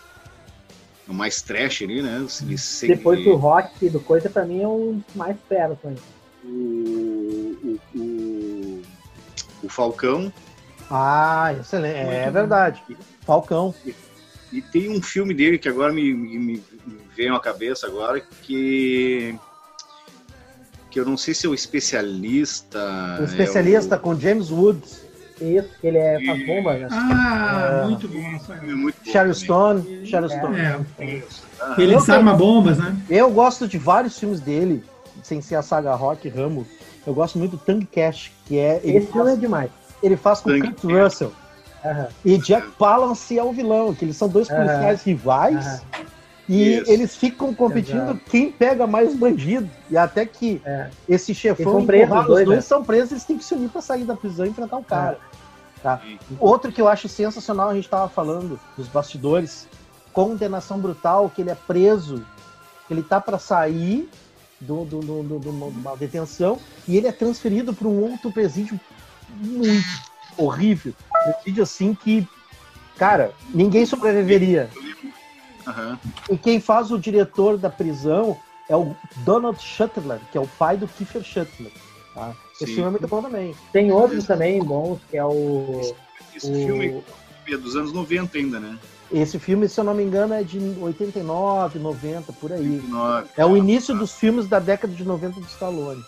o mais trash ali, né? Ele Depois do rock do coisa, pra mim é um mais perto também. O, o, o, o, Falcão. Ah, excelente. É, verdade. Falcão. E, tem um filme dele que agora me, me, me veio à cabeça agora, que que eu não sei se é o especialista. O especialista é o... com James Woods. Isso, que ele é, faz bomba, né? Ah, é. muito bom, Rafael. É muito Sharon Stone, Sharon Stone. É. Ele desarma bombas, né? Eu gosto de vários filmes dele, sem ser a saga Rock Rambo. Eu gosto muito do Tank Cash, que é. Esse faz, filme é demais. Ele faz com Kurt Russell. Uhum. E Jack Palance é o vilão, que eles são dois policiais uhum. rivais. Uhum. E Isso. eles ficam competindo Exato. quem pega mais bandido. E até que é. esse chefão presos, os dois, dois né? são presos, eles têm que se unir para sair da prisão e enfrentar o cara. É. Tá? Outro que eu acho sensacional, a gente estava falando dos bastidores, condenação brutal, que ele é preso, que ele tá para sair do, do, do, do, de uma detenção e ele é transferido para um outro presídio muito horrível. Um presídio assim que, cara, ninguém sobreviveria. Uhum. E quem faz o diretor da prisão é o Donald Shuttler, que é o pai do Kiefer Shuttler. Tá? Esse filme é muito bom também. Tem outros também bons, que é o. Esse, esse o... filme é dos anos 90 ainda, né? Esse filme, se eu não me engano, é de 89, 90, por aí. 89, é o início dos filmes da década de 90 do Stallone.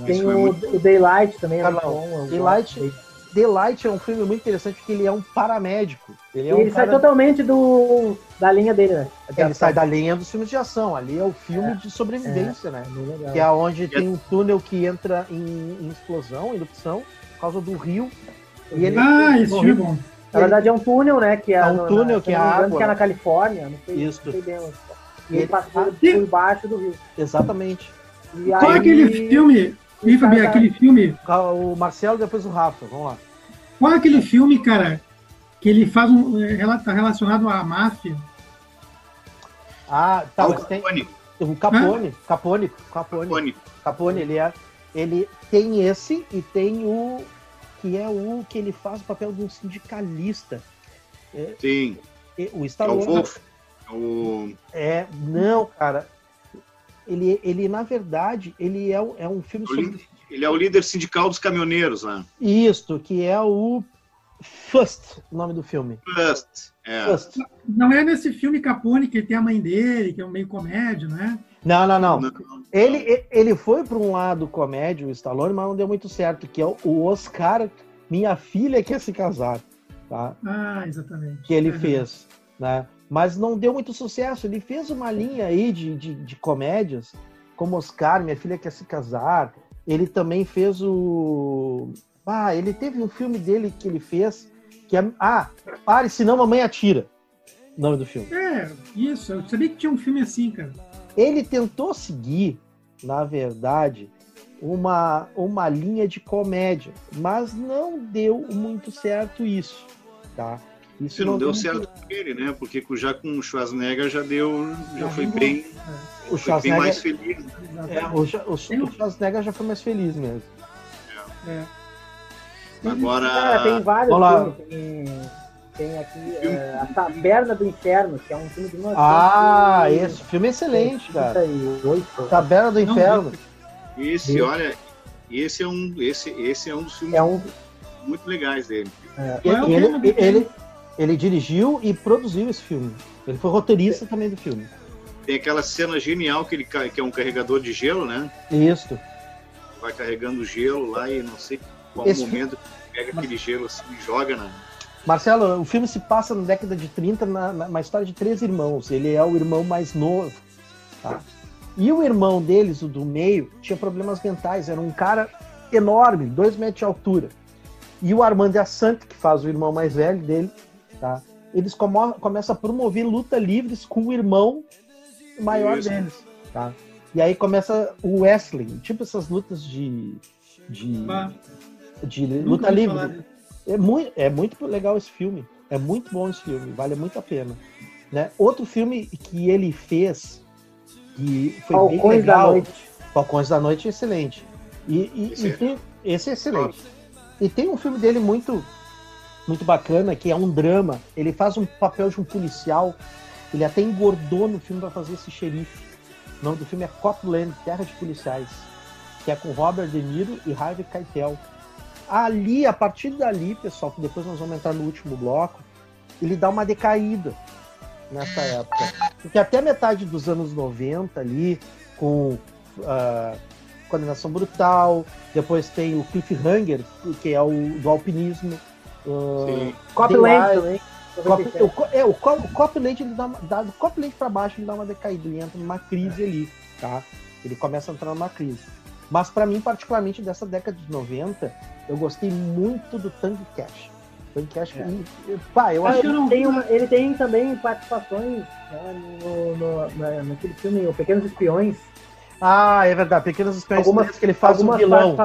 É. Tem o, é muito... o, Daylight também, é bom. Daylight, Daylight é um filme muito interessante porque ele é um paramédico. Ele, é um ele cara... sai totalmente do, da linha dele, né? Ele sai da linha dos filmes de ação. Ali é o filme é, de sobrevivência, é, né? Que é onde tem um túnel que entra em, em explosão, em erupção, por causa do rio. E ele, ah, esse filme é bom. Na verdade é um túnel, né? Que é, é um no, túnel na, que é água. Que é na Califórnia, não sei, Isso. Não sei bem, e ele passa por, por baixo do rio. Exatamente. E Qual é aquele filme? Fabi, aquele filme. O Marcelo, depois o Rafa, vamos lá. Qual é aquele filme, cara, que ele faz um. É, tá relacionado à máfia? Ah, tá. O Capone. Tem, o Capone, Capone, Capone. Capone. Capone, ele é. Ele tem esse e tem o. Que é o que ele faz o papel de um sindicalista. É, Sim. O Stallone. É o Wolf. O... É, não, cara. Ele, ele, na verdade, ele é, é um filme sobre ele é o líder sindical dos caminhoneiros lá. Né? Isto, que é o First, o nome do filme. First, é. First. Não é nesse filme Capone que tem a mãe dele, que é um meio comédia, não é? Não, não, não. não. Ele, ele foi para um lado comédia, o Stallone, mas não deu muito certo, que é o Oscar, minha filha quer se casar. Tá? Ah, exatamente. Que ele fez, né? Mas não deu muito sucesso. Ele fez uma linha aí de, de, de comédias, como Oscar, minha filha quer se casar, ele também fez o. Ah, ele teve um filme dele que ele fez que é. Ah, pare, senão mamãe atira. O nome do filme. É, isso. Eu sabia que tinha um filme assim, cara. Ele tentou seguir, na verdade, uma, uma linha de comédia, mas não deu muito certo isso, tá? Isso não, não deu certo com ele, né? Porque já com o Schwarzenegger já deu, já foi bem, o foi bem mais feliz. É, o, o, o Schwarzenegger já foi mais feliz mesmo. É. é. Agora. Cara, tem vários Olá. filmes. Tem, tem aqui é, A Taberna do Inferno, que é um filme de uma. Ah, esse filme é excelente, cara. Taberna do Inferno. Esse, olha, esse é um, esse, esse é um dos filmes é um... muito legais dele. É. Ele, ele, ele, ele dirigiu e produziu esse filme. Ele foi roteirista também do filme. Tem aquela cena genial que ele que é um carregador de gelo, né? Isso. Vai carregando gelo lá e não sei qual esse momento filme... pega Mas... aquele gelo assim e joga na. Marcelo, o filme se passa na década de 30, na, na uma história de três irmãos. Ele é o irmão mais novo. Tá? E o irmão deles, o do meio, tinha problemas mentais. Era um cara enorme, dois metros de altura. E o Armando Assante, que faz o irmão mais velho dele, tá? Eles come começam a promover luta livres com o irmão maior Isso. deles, tá? E aí começa o wrestling, tipo essas lutas de de, de luta livre. É muito, é muito legal esse filme. É muito bom esse filme, vale muito a pena. Né? Outro filme que ele fez que foi Falcões bem legal. Da Noite. Falcões da Noite é excelente. E, e, esse, e é tem, esse é excelente. E tem um filme dele muito muito bacana, que é um drama. Ele faz um papel de um policial. Ele até engordou no filme para fazer esse xerife. O nome do filme é Copland, Terra de Policiais, que é com Robert De Niro e Harvey Keitel. Ali, a partir dali, pessoal, que depois nós vamos entrar no último bloco, ele dá uma decaída nessa época. Porque até metade dos anos 90 ali, com, uh, Coordenação Brutal, depois tem o Cliffhanger, que é o do alpinismo. Uh, Copland também. Cop, o, é, o, o Copland, ele dá, dá, do Copland pra baixo, ele dá uma decaída, ele entra numa crise ali, tá? Ele começa a entrar numa crise. Mas para mim, particularmente dessa década de 90, eu gostei muito do Tango Cash. Tango Cash, é. e, pá, eu acho que não... tem uma, ele tem também participações né, no, no, no, naquele filme O Pequenos Espiões. Ah, é verdade. Pequenos Espiões algumas, que ele faz um vilão.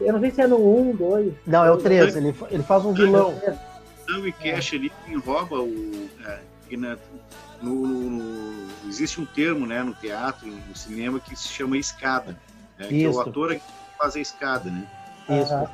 Eu não sei se é no 1, 2. Não, é o 3. Ele, ele faz um vilão. Tango Cash ali rouba o. É, no, no, existe um termo né, no teatro, no cinema, que se chama escada. Né, que é o ator que faz a escada, né? Isso.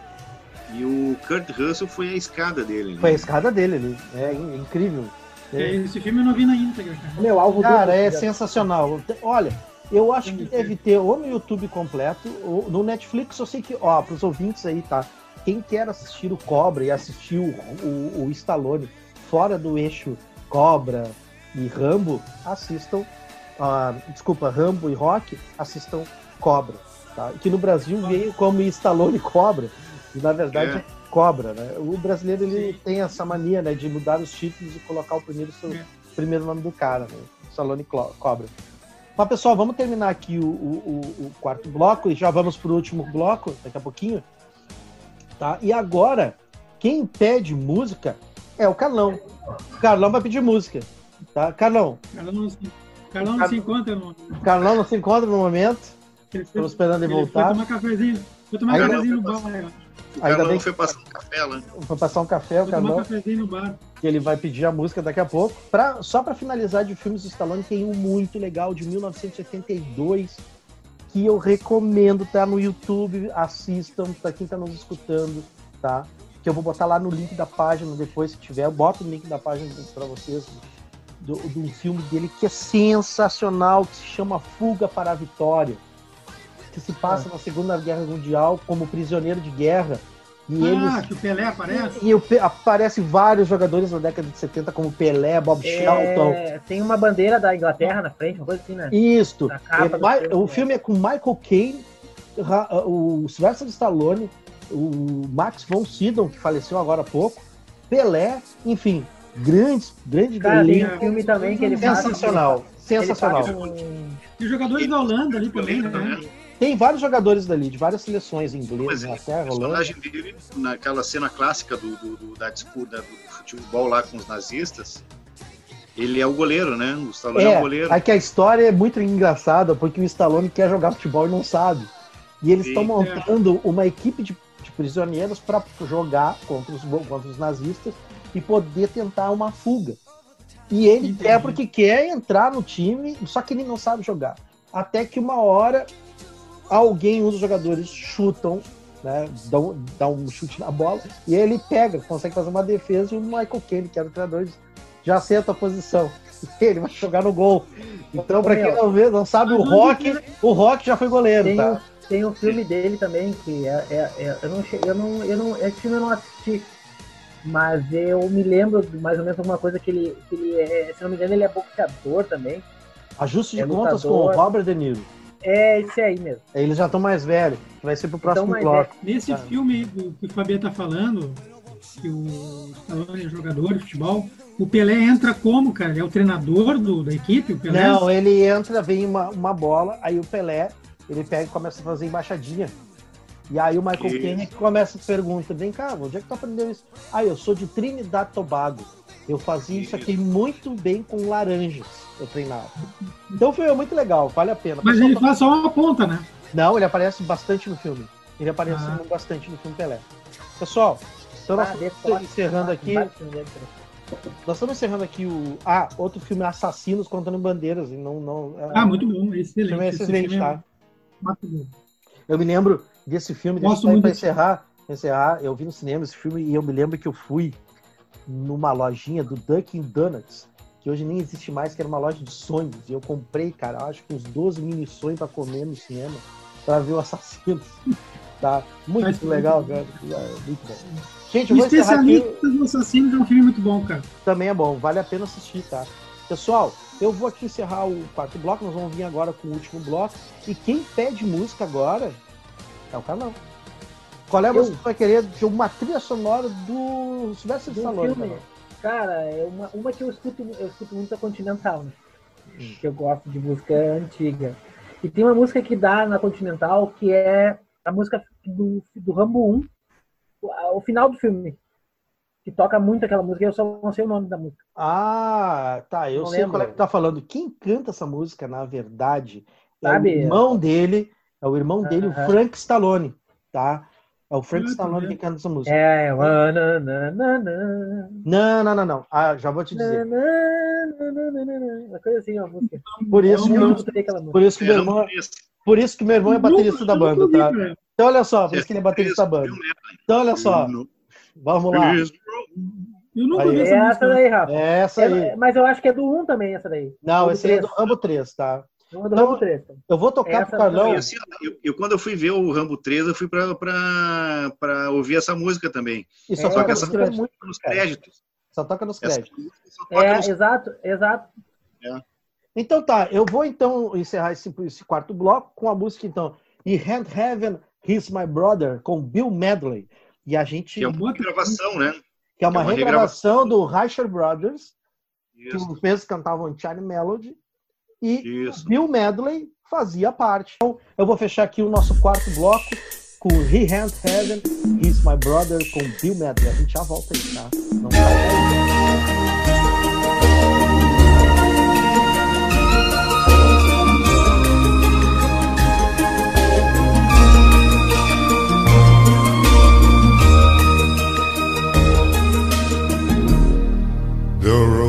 E o Kurt Russell foi a escada dele. Né? Foi a escada dele ali. É incrível. É. Esse filme eu não vi na íntegra. Meu, alvo Cara, é sensacional. Olha, eu acho que deve ter ou no YouTube completo, ou no Netflix, eu sei que, ó, pros ouvintes aí, tá? Quem quer assistir o Cobra e assistir o, o, o Stallone fora do eixo Cobra e Rambo, assistam. Uh, desculpa, Rambo e Rock, assistam Cobra. Tá? Que no Brasil veio como Stallone Cobra. E na verdade é. Cobra, né? O brasileiro ele tem essa mania né, de mudar os títulos e colocar o primeiro, seu, é. primeiro nome do cara, né? Stallone Cobra. Mas pessoal, vamos terminar aqui o, o, o quarto bloco e já vamos para o último bloco daqui a pouquinho. Tá? E agora, quem pede música é o Carlão. O Carlão vai pedir música. Tá? Carlão. Carlão não se, Carlão não se encontra no Carlão não se encontra no momento. Estamos esperando ele, ele voltar. Foi tomar cafezinho. Foi tomar cafezinho no bar. O Ainda bem foi passar um café lá. Foi passar um café, o Carlão. Um cafezinho no bar. Que ele vai pedir a música daqui a pouco. Pra, só para finalizar de filmes do Stallone, tem um muito legal de 1982 que eu recomendo, tá no YouTube, assistam, para quem tá nos escutando, tá? Que eu vou botar lá no link da página depois, se tiver, eu boto o link da página para vocês, do, do um filme dele que é sensacional, que se chama Fuga para a Vitória que se passa é. na Segunda Guerra Mundial como prisioneiro de guerra. E ah, eles, que o Pelé aparece? E, e aparece vários jogadores da década de 70, como Pelé, Bob é, Shelton. Tem uma bandeira da Inglaterra na frente, uma coisa assim, né? Isto. É, o filme é com Michael Caine, o Sylvester Stallone, o Max von Sydow, que faleceu agora há pouco, Pelé, enfim, grandes, grandes Cara, tem um filme também que ele sensacional, faz. Sensacional, sensacional. E os jogadores da Holanda ali também, né? Tem vários jogadores dali, de várias seleções ingleses, Inglaterra, Holanda. O personagem dele, naquela cena clássica do, do, do da disputa do futebol lá com os nazistas, ele é o goleiro, né? O Stallone é, é o goleiro. É que a história é muito engraçada, porque o Stallone quer jogar futebol e não sabe. E eles estão montando uma equipe de, de prisioneiros para jogar contra os, contra os nazistas e poder tentar uma fuga. E ele Entendi. quer porque quer entrar no time, só que ele não sabe jogar. Até que uma hora alguém, um dos jogadores, chutam, né, dá, um, dá um chute na bola, e ele pega, consegue fazer uma defesa, e o Michael Kane, que era o treinador, já acerta a posição. Ele vai jogar no gol. Então, para quem não vê, não sabe, o Rock, o Rock já foi goleiro, tem, tá? Tem um filme dele também, que é, é, é eu, não, eu, não, eu não. Esse filme eu não assisti. Mas eu me lembro mais ou menos alguma coisa que ele, que ele é, se não me engano, ele é boxeador também. Ajuste de é contas com o Robert De Niro. É esse aí mesmo. Eles já estão mais velhos. Vai ser pro próximo bloco. É. Nesse filme do que o Fabiano tá falando, que o Stallone é jogador de futebol, o Pelé entra como, cara? Ele é o treinador do, da equipe? O Pelé? Não, ele entra, vem uma, uma bola, aí o Pelé, ele pega e começa a fazer embaixadinha. E aí o Michael Caine começa a perguntar, vem cá, onde é que tu aprendeu isso? Ah, eu sou de Trinidad Tobago. Eu fazia isso aqui muito bem com laranjas, eu treinava. Então foi muito legal, vale a pena. Mas ele faz só uma ponta, né? Não, ele aparece bastante no filme. Ele aparece ah. bastante no filme Pelé. Pessoal, então nós ah, estamos encerrando aqui. Nós estamos encerrando aqui o. Ah, outro filme Assassinos contando bandeiras. E não, não, é... Ah, muito bom, excelente. é excelente, tá? Eu me lembro desse filme, deixa eu encerrar, encerrar. Eu vi no cinema esse filme e eu me lembro que eu fui numa lojinha do Dunkin' Donuts, que hoje nem existe mais, que era uma loja de sonhos. E eu comprei, cara, acho que uns 12 mini sonhos para comer no cinema, para ver o assassino. tá? Muito Mas, legal, cara. É, muito bom. Gente, eu vou aqui. do Assassino é um filme muito bom, cara. Também é bom, vale a pena assistir, tá? Pessoal, eu vou aqui encerrar o quarto bloco, nós vamos vir agora com o último bloco. E quem pede música agora É o Carlão. Qual é a música que vai querer de uma trilha sonora do Sylvester Stallone? filme. Cara, é uma, uma que eu escuto, eu escuto muito a Continental, né? Que eu gosto de música antiga. E tem uma música que dá na Continental que é a música do, do Rambo 1, o, o final do filme. Que toca muito aquela música, eu só não sei o nome da música. Ah, tá. Eu Não sei lembro. qual é que tá falando. Quem canta essa música, na verdade, é Sabe? o irmão dele. É o irmão dele, o Aham. Frank Stallone, tá? É o Frank tá Stallone que canta essa música. É. nananana, Não, não, não, não. Ah, já vou te dizer. Uma coisa assim, a música. Por isso, não por isso que meu irmão, um por isso que meu irmão é baterista da banda, tá? Então olha só, por isso que ele é baterista da banda. Então olha só, vamos lá. Eu nunca Aí. vi É essa essa música. daí, Rafa. É essa aí. É, mas eu acho que é do 1 também, essa daí. Não, esse aí é do três. Rambo 3, tá? Uma do Então, Rambo 3. tá? Eu vou tocar Essa pro Carlão. E assim, eu, eu, quando eu fui ver o Rambo 3, eu fui pra, pra, pra ouvir essa música também. E só É, toca essa nos música é créditos. muito- Nos créditos. Só toca nos créditos. toca É, nos exato, exato. Então tá, eu vou então encerrar esse, esse quarto bloco com a música então E Hand Heaven, He's My Brother, com Bill Medley. E a gente. Que é uma gravação, né? que é uma é uma regravação do Reicher Brothers, que Isso. os mesmos cantavam Charlie Melody, e Isso. Bill Medley fazia parte. Então, eu vou fechar aqui o nosso quarto bloco com He Hand Heaven, He's My Brother, com Bill Medley. A gente já volta aí, tá? Não sai daí. The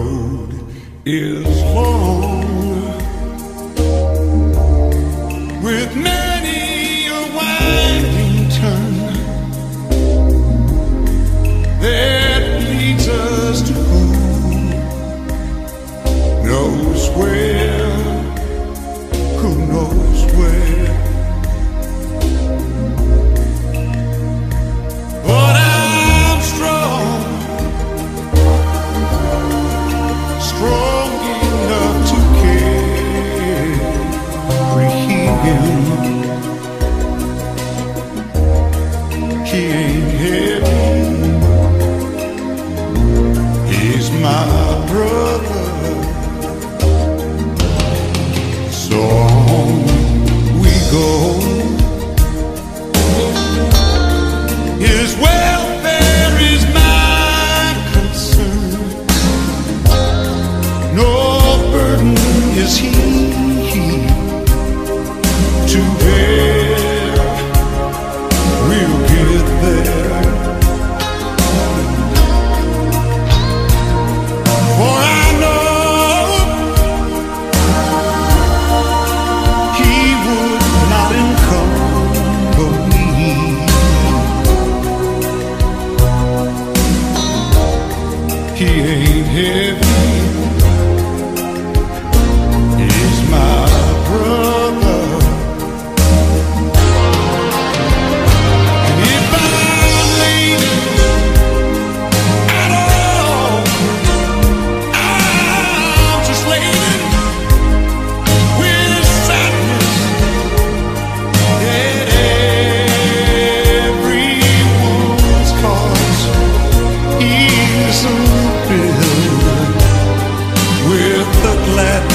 with the gladness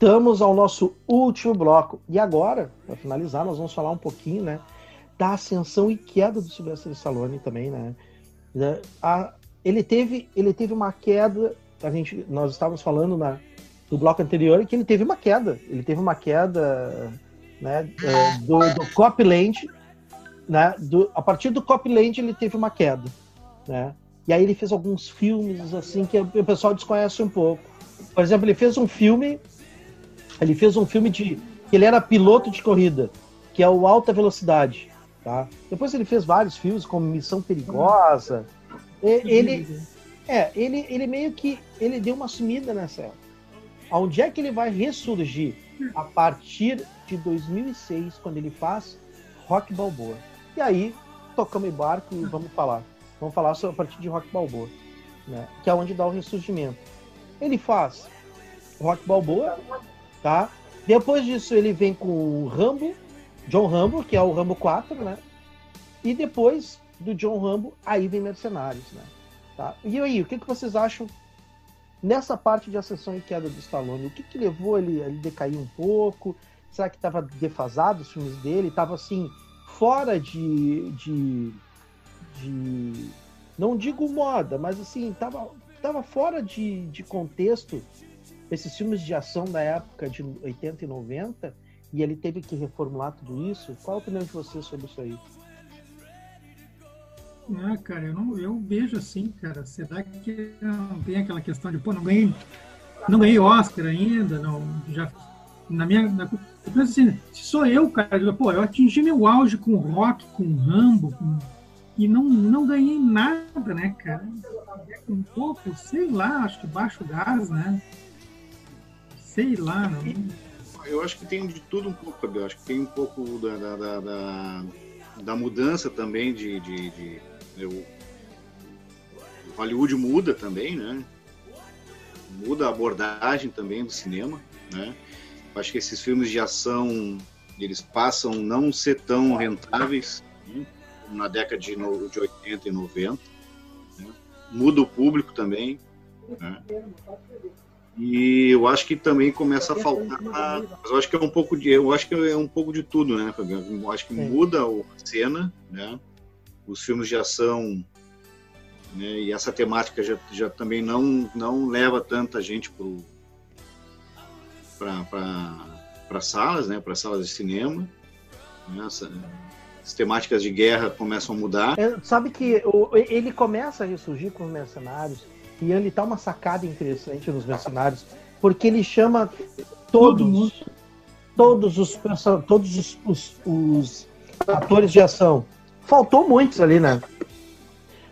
Voltamos ao nosso último bloco. E agora, para finalizar, nós vamos falar um pouquinho, né, da ascensão e queda do Sylvester Stallone também, né? A, ele teve, ele teve uma queda. A gente, nós estávamos falando na, no bloco anterior que ele teve uma queda. Ele teve uma queda, né, é, do, do Copland, né? Do, a partir do Copland ele teve uma queda, né? E aí ele fez alguns filmes assim que o pessoal desconhece um pouco. Por exemplo, ele fez um filme, ele fez um filme de ele era piloto de corrida, que é o Alta Velocidade, tá? Depois ele fez vários filmes como Missão Perigosa. Ele é, ele ele meio que ele deu uma sumida nessa época. Onde é que ele vai ressurgir? A partir de 2006, quando ele faz Rock Balboa. E aí, tocamos em barco e vamos falar. Vamos falar sobre a partir de Rock Balboa, né? que é onde dá o ressurgimento. Ele faz Rock Balboa, tá? Depois disso ele vem com o Rambo, John Rambo, que é o Rambo 4, né? E depois do John Rambo, aí vem Mercenários, né? Tá? E aí, o que, que vocês acham nessa parte de ascensão e queda do Stallone? O que, que levou ele a decair um pouco? Será que estava defasado os filmes dele? Estava assim, fora de, de de. Não digo moda, mas assim, tava, tava fora de, de contexto esses filmes de ação da época de 80 e 90 e ele teve que reformular tudo isso. Qual a opinião de você sobre isso aí? Ah, cara, eu, não, eu vejo assim, cara. Será que não tem aquela questão de, pô, não ganhei, não ganhei Oscar ainda, não, já na minha, na, eu penso assim, se sou eu, cara, pô, eu atingi meu auge com rock, com Rambo, com e não, não ganhei nada, né, cara? Um pouco, sei lá, acho que baixo gás, né? Sei lá, não. Eu acho que tem de tudo um pouco, Eu acho que tem um pouco da, da, da, da, da mudança também de. de, de eu, Hollywood muda também, né? Muda a abordagem também do cinema, né? Acho que esses filmes de ação eles passam não ser tão rentáveis. Né? na década de, no, de 80 e 90. Né? Muda o público também. Né? E eu acho que também começa a faltar. Mas eu acho que é um pouco de. Eu acho que é um pouco de tudo, né, Fabiano? Eu acho que muda a cena, né? Os filmes de ação né? E essa temática já, já também não, não leva tanta gente para salas, né? Para salas de cinema. Né? as temáticas de guerra começam a mudar. É, sabe que ele começa a ressurgir com os mercenários e ele tá uma sacada interessante nos mercenários, porque ele chama todos, todos os todos os, os, os atores de ação. Faltou muitos ali, né?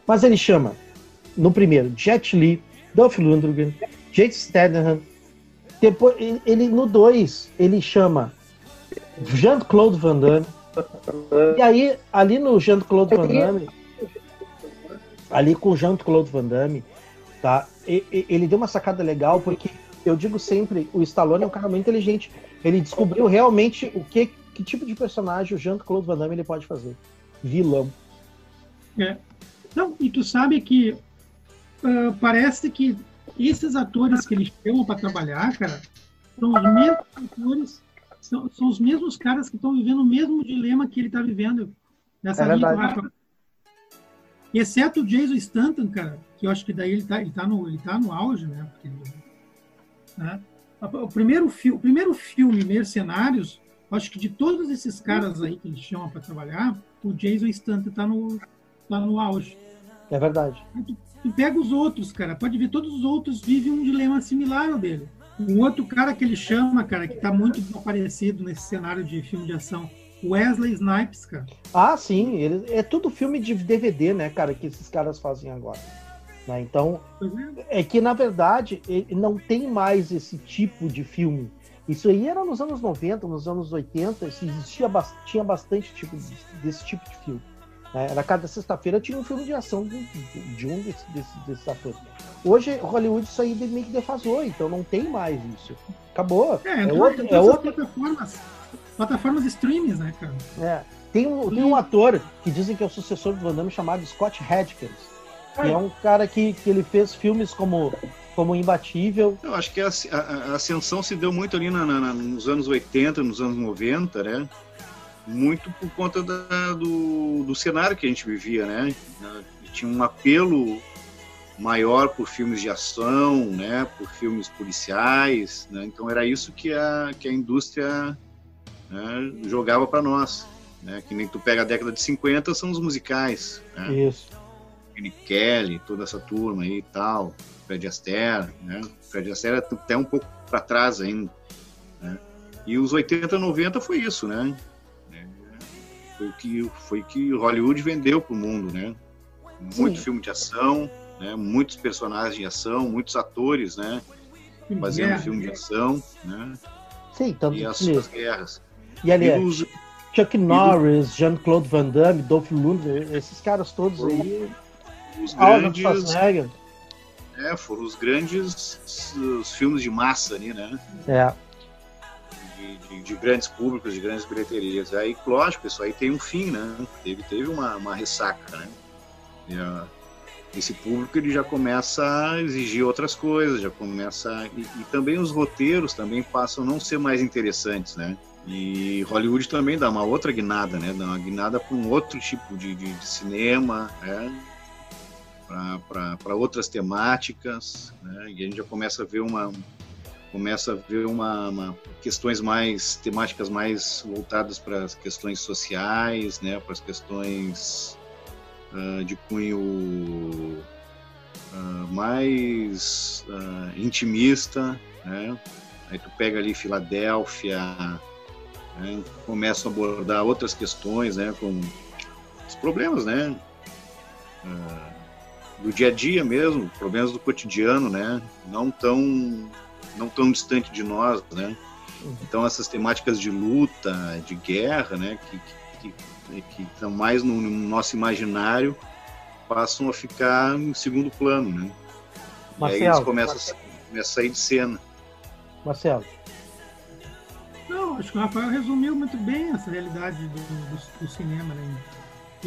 Mas ele chama no primeiro Jet Li, Dolph Lundgren, Jake Statham. Depois ele no 2 ele chama Jean-Claude Van Damme. E aí, ali no Jean-Claude Van Damme, ali com o Jean-Claude Van Damme, tá? Ele deu uma sacada legal, porque eu digo sempre, o Stallone é um cara muito inteligente. Ele descobriu realmente o que, que tipo de personagem o Jean-Claude Van Damme ele pode fazer. Vilão. É. Não, e tu sabe que uh, parece que esses atores que eles chamam para trabalhar, cara, são os mesmos atores são, são os mesmos caras que estão vivendo o mesmo dilema que ele está vivendo nessa é linha Rafa. Exceto o Jason Stanton, cara, que eu acho que daí ele está ele tá no, ele tá no auge, né? Porque, né? O, primeiro fi, o primeiro filme, Mercenários, acho que de todos esses caras aí que ele chama para trabalhar, o Jason Stanton está no, tá no auge. É verdade. E pega os outros, cara. Pode ver, todos os outros vivem um dilema similar ao dele. Um outro cara que ele chama, cara, que tá muito aparecido nesse cenário de filme de ação, Wesley Snipes, cara. Ah, sim, ele, é tudo filme de DVD, né, cara, que esses caras fazem agora. Né? Então, é. é que na verdade não tem mais esse tipo de filme. Isso aí era nos anos 90, nos anos 80, existia tinha bastante tipo desse tipo de filme. Né? Era cada sexta-feira tinha um filme de ação de, de um desses, desses, desses atores. Hoje, Hollywood isso aí meio que defasou, então não tem mais isso. Acabou. É, é outro, é outro... plataformas, plataformas streamings, né, cara? É. Tem um, tem um ator que dizem que é o sucessor do Van Damme chamado Scott Adkins. Que é um cara que, que ele fez filmes como como imbatível. Eu acho que a, a, a ascensão se deu muito ali na, na, nos anos 80, nos anos 90, né? Muito por conta da, do, do cenário que a gente vivia, né? Tinha um apelo maior por filmes de ação, né? Por filmes policiais, né? Então era isso que a, que a indústria né, jogava para nós. Né? Que nem tu pega a década de 50, são os musicais. Né? Isso. Kenny Kelly, toda essa turma aí e tal, Fred Astaire, né? Fred Astaire é até um pouco para trás ainda. Né? E os 80, 90 foi isso, né? É, foi o que foi que Hollywood vendeu para o mundo, né? Muito Sim. filme de ação, né? Muitos personagens de ação, muitos atores, né? Fazendo é. filme de ação, né? Sim, tanto e as suas guerras. E aliás, e os, Chuck Norris, Jean-Claude Van Damme, Dolph Lundgren, esses caras todos aí. Os grandes. É, foram os grandes os filmes de massa ali, né? É. De, de, de, grandes públicos, de grandes bilheterias. Aí, lógico, isso aí tem um fim, né? Teve, teve uma, uma ressaca, né? E, uh, esse público ele já começa a exigir outras coisas, já começa. E, e também os roteiros também passam a não ser mais interessantes, né? E Hollywood também dá uma outra guinada, né? Dá uma guinada para um outro tipo de, de, de cinema, né? Para outras temáticas, né? E a gente já começa a ver uma começa a ver uma, uma questões mais temáticas mais voltadas para as questões sociais, né? Para as questões uh, de cunho uh, mais uh, intimista, né? Aí tu pega ali Filadélfia, né? começam a abordar outras questões, né, com os problemas, né, do dia a dia mesmo, problemas do cotidiano, né, não tão não tão distante de nós, né. Então essas temáticas de luta, de guerra, né, que, que, que, que estão mais no, no, nosso imaginário, passam a ficar em segundo plano, né. Marcelo, e aí eles começam, Marcelo. A, começam a sair de cena. Marcelo, não, acho que o Rafael resumiu muito bem essa realidade do, do, do cinema, né?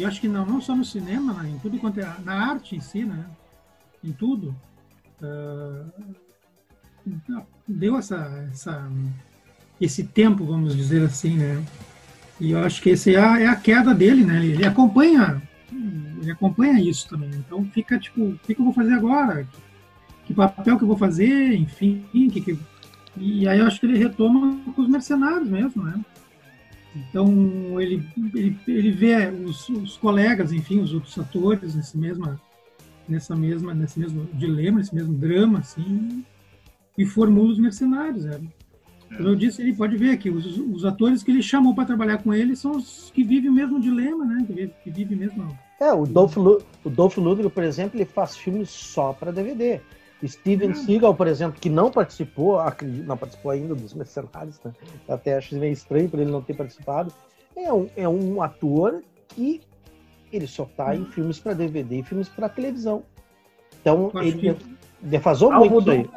E acho que não, não só no cinema, né? em tudo quanto é na arte em si, né? Em tudo. Uh, deu essa, essa, esse tempo, vamos dizer assim, né? E eu acho que esse é a, é a queda dele, né? Ele, acompanha, ele acompanha isso também. Então fica tipo, o que, que eu vou fazer agora? Que papel que eu vou fazer? Enfim, que, que e aí eu acho que ele retoma com os mercenários mesmo, né? Então ele, ele, ele vê os, os colegas, enfim, os outros atores nesse mesma, nessa mesma, nesse mesmo dilema, nesse mesmo drama, assim, e formula os mercenários. Né? Como eu disse, ele pode ver que os, os atores que ele chamou para trabalhar com ele são os que vivem o mesmo dilema, né? Que vivem, que vivem mesmo. É, o Dolph, o Dolph Lundgren, por exemplo, ele faz filmes só para DVD. Steven Seagal, por exemplo, que não participou, acredito, não participou ainda dos Mercenários, né? Até acho meio estranho por ele não ter participado. É um, é um ator que ele só tá em filmes para DVD e filmes para televisão. Então, ele que... defasou Algo muito do... aí.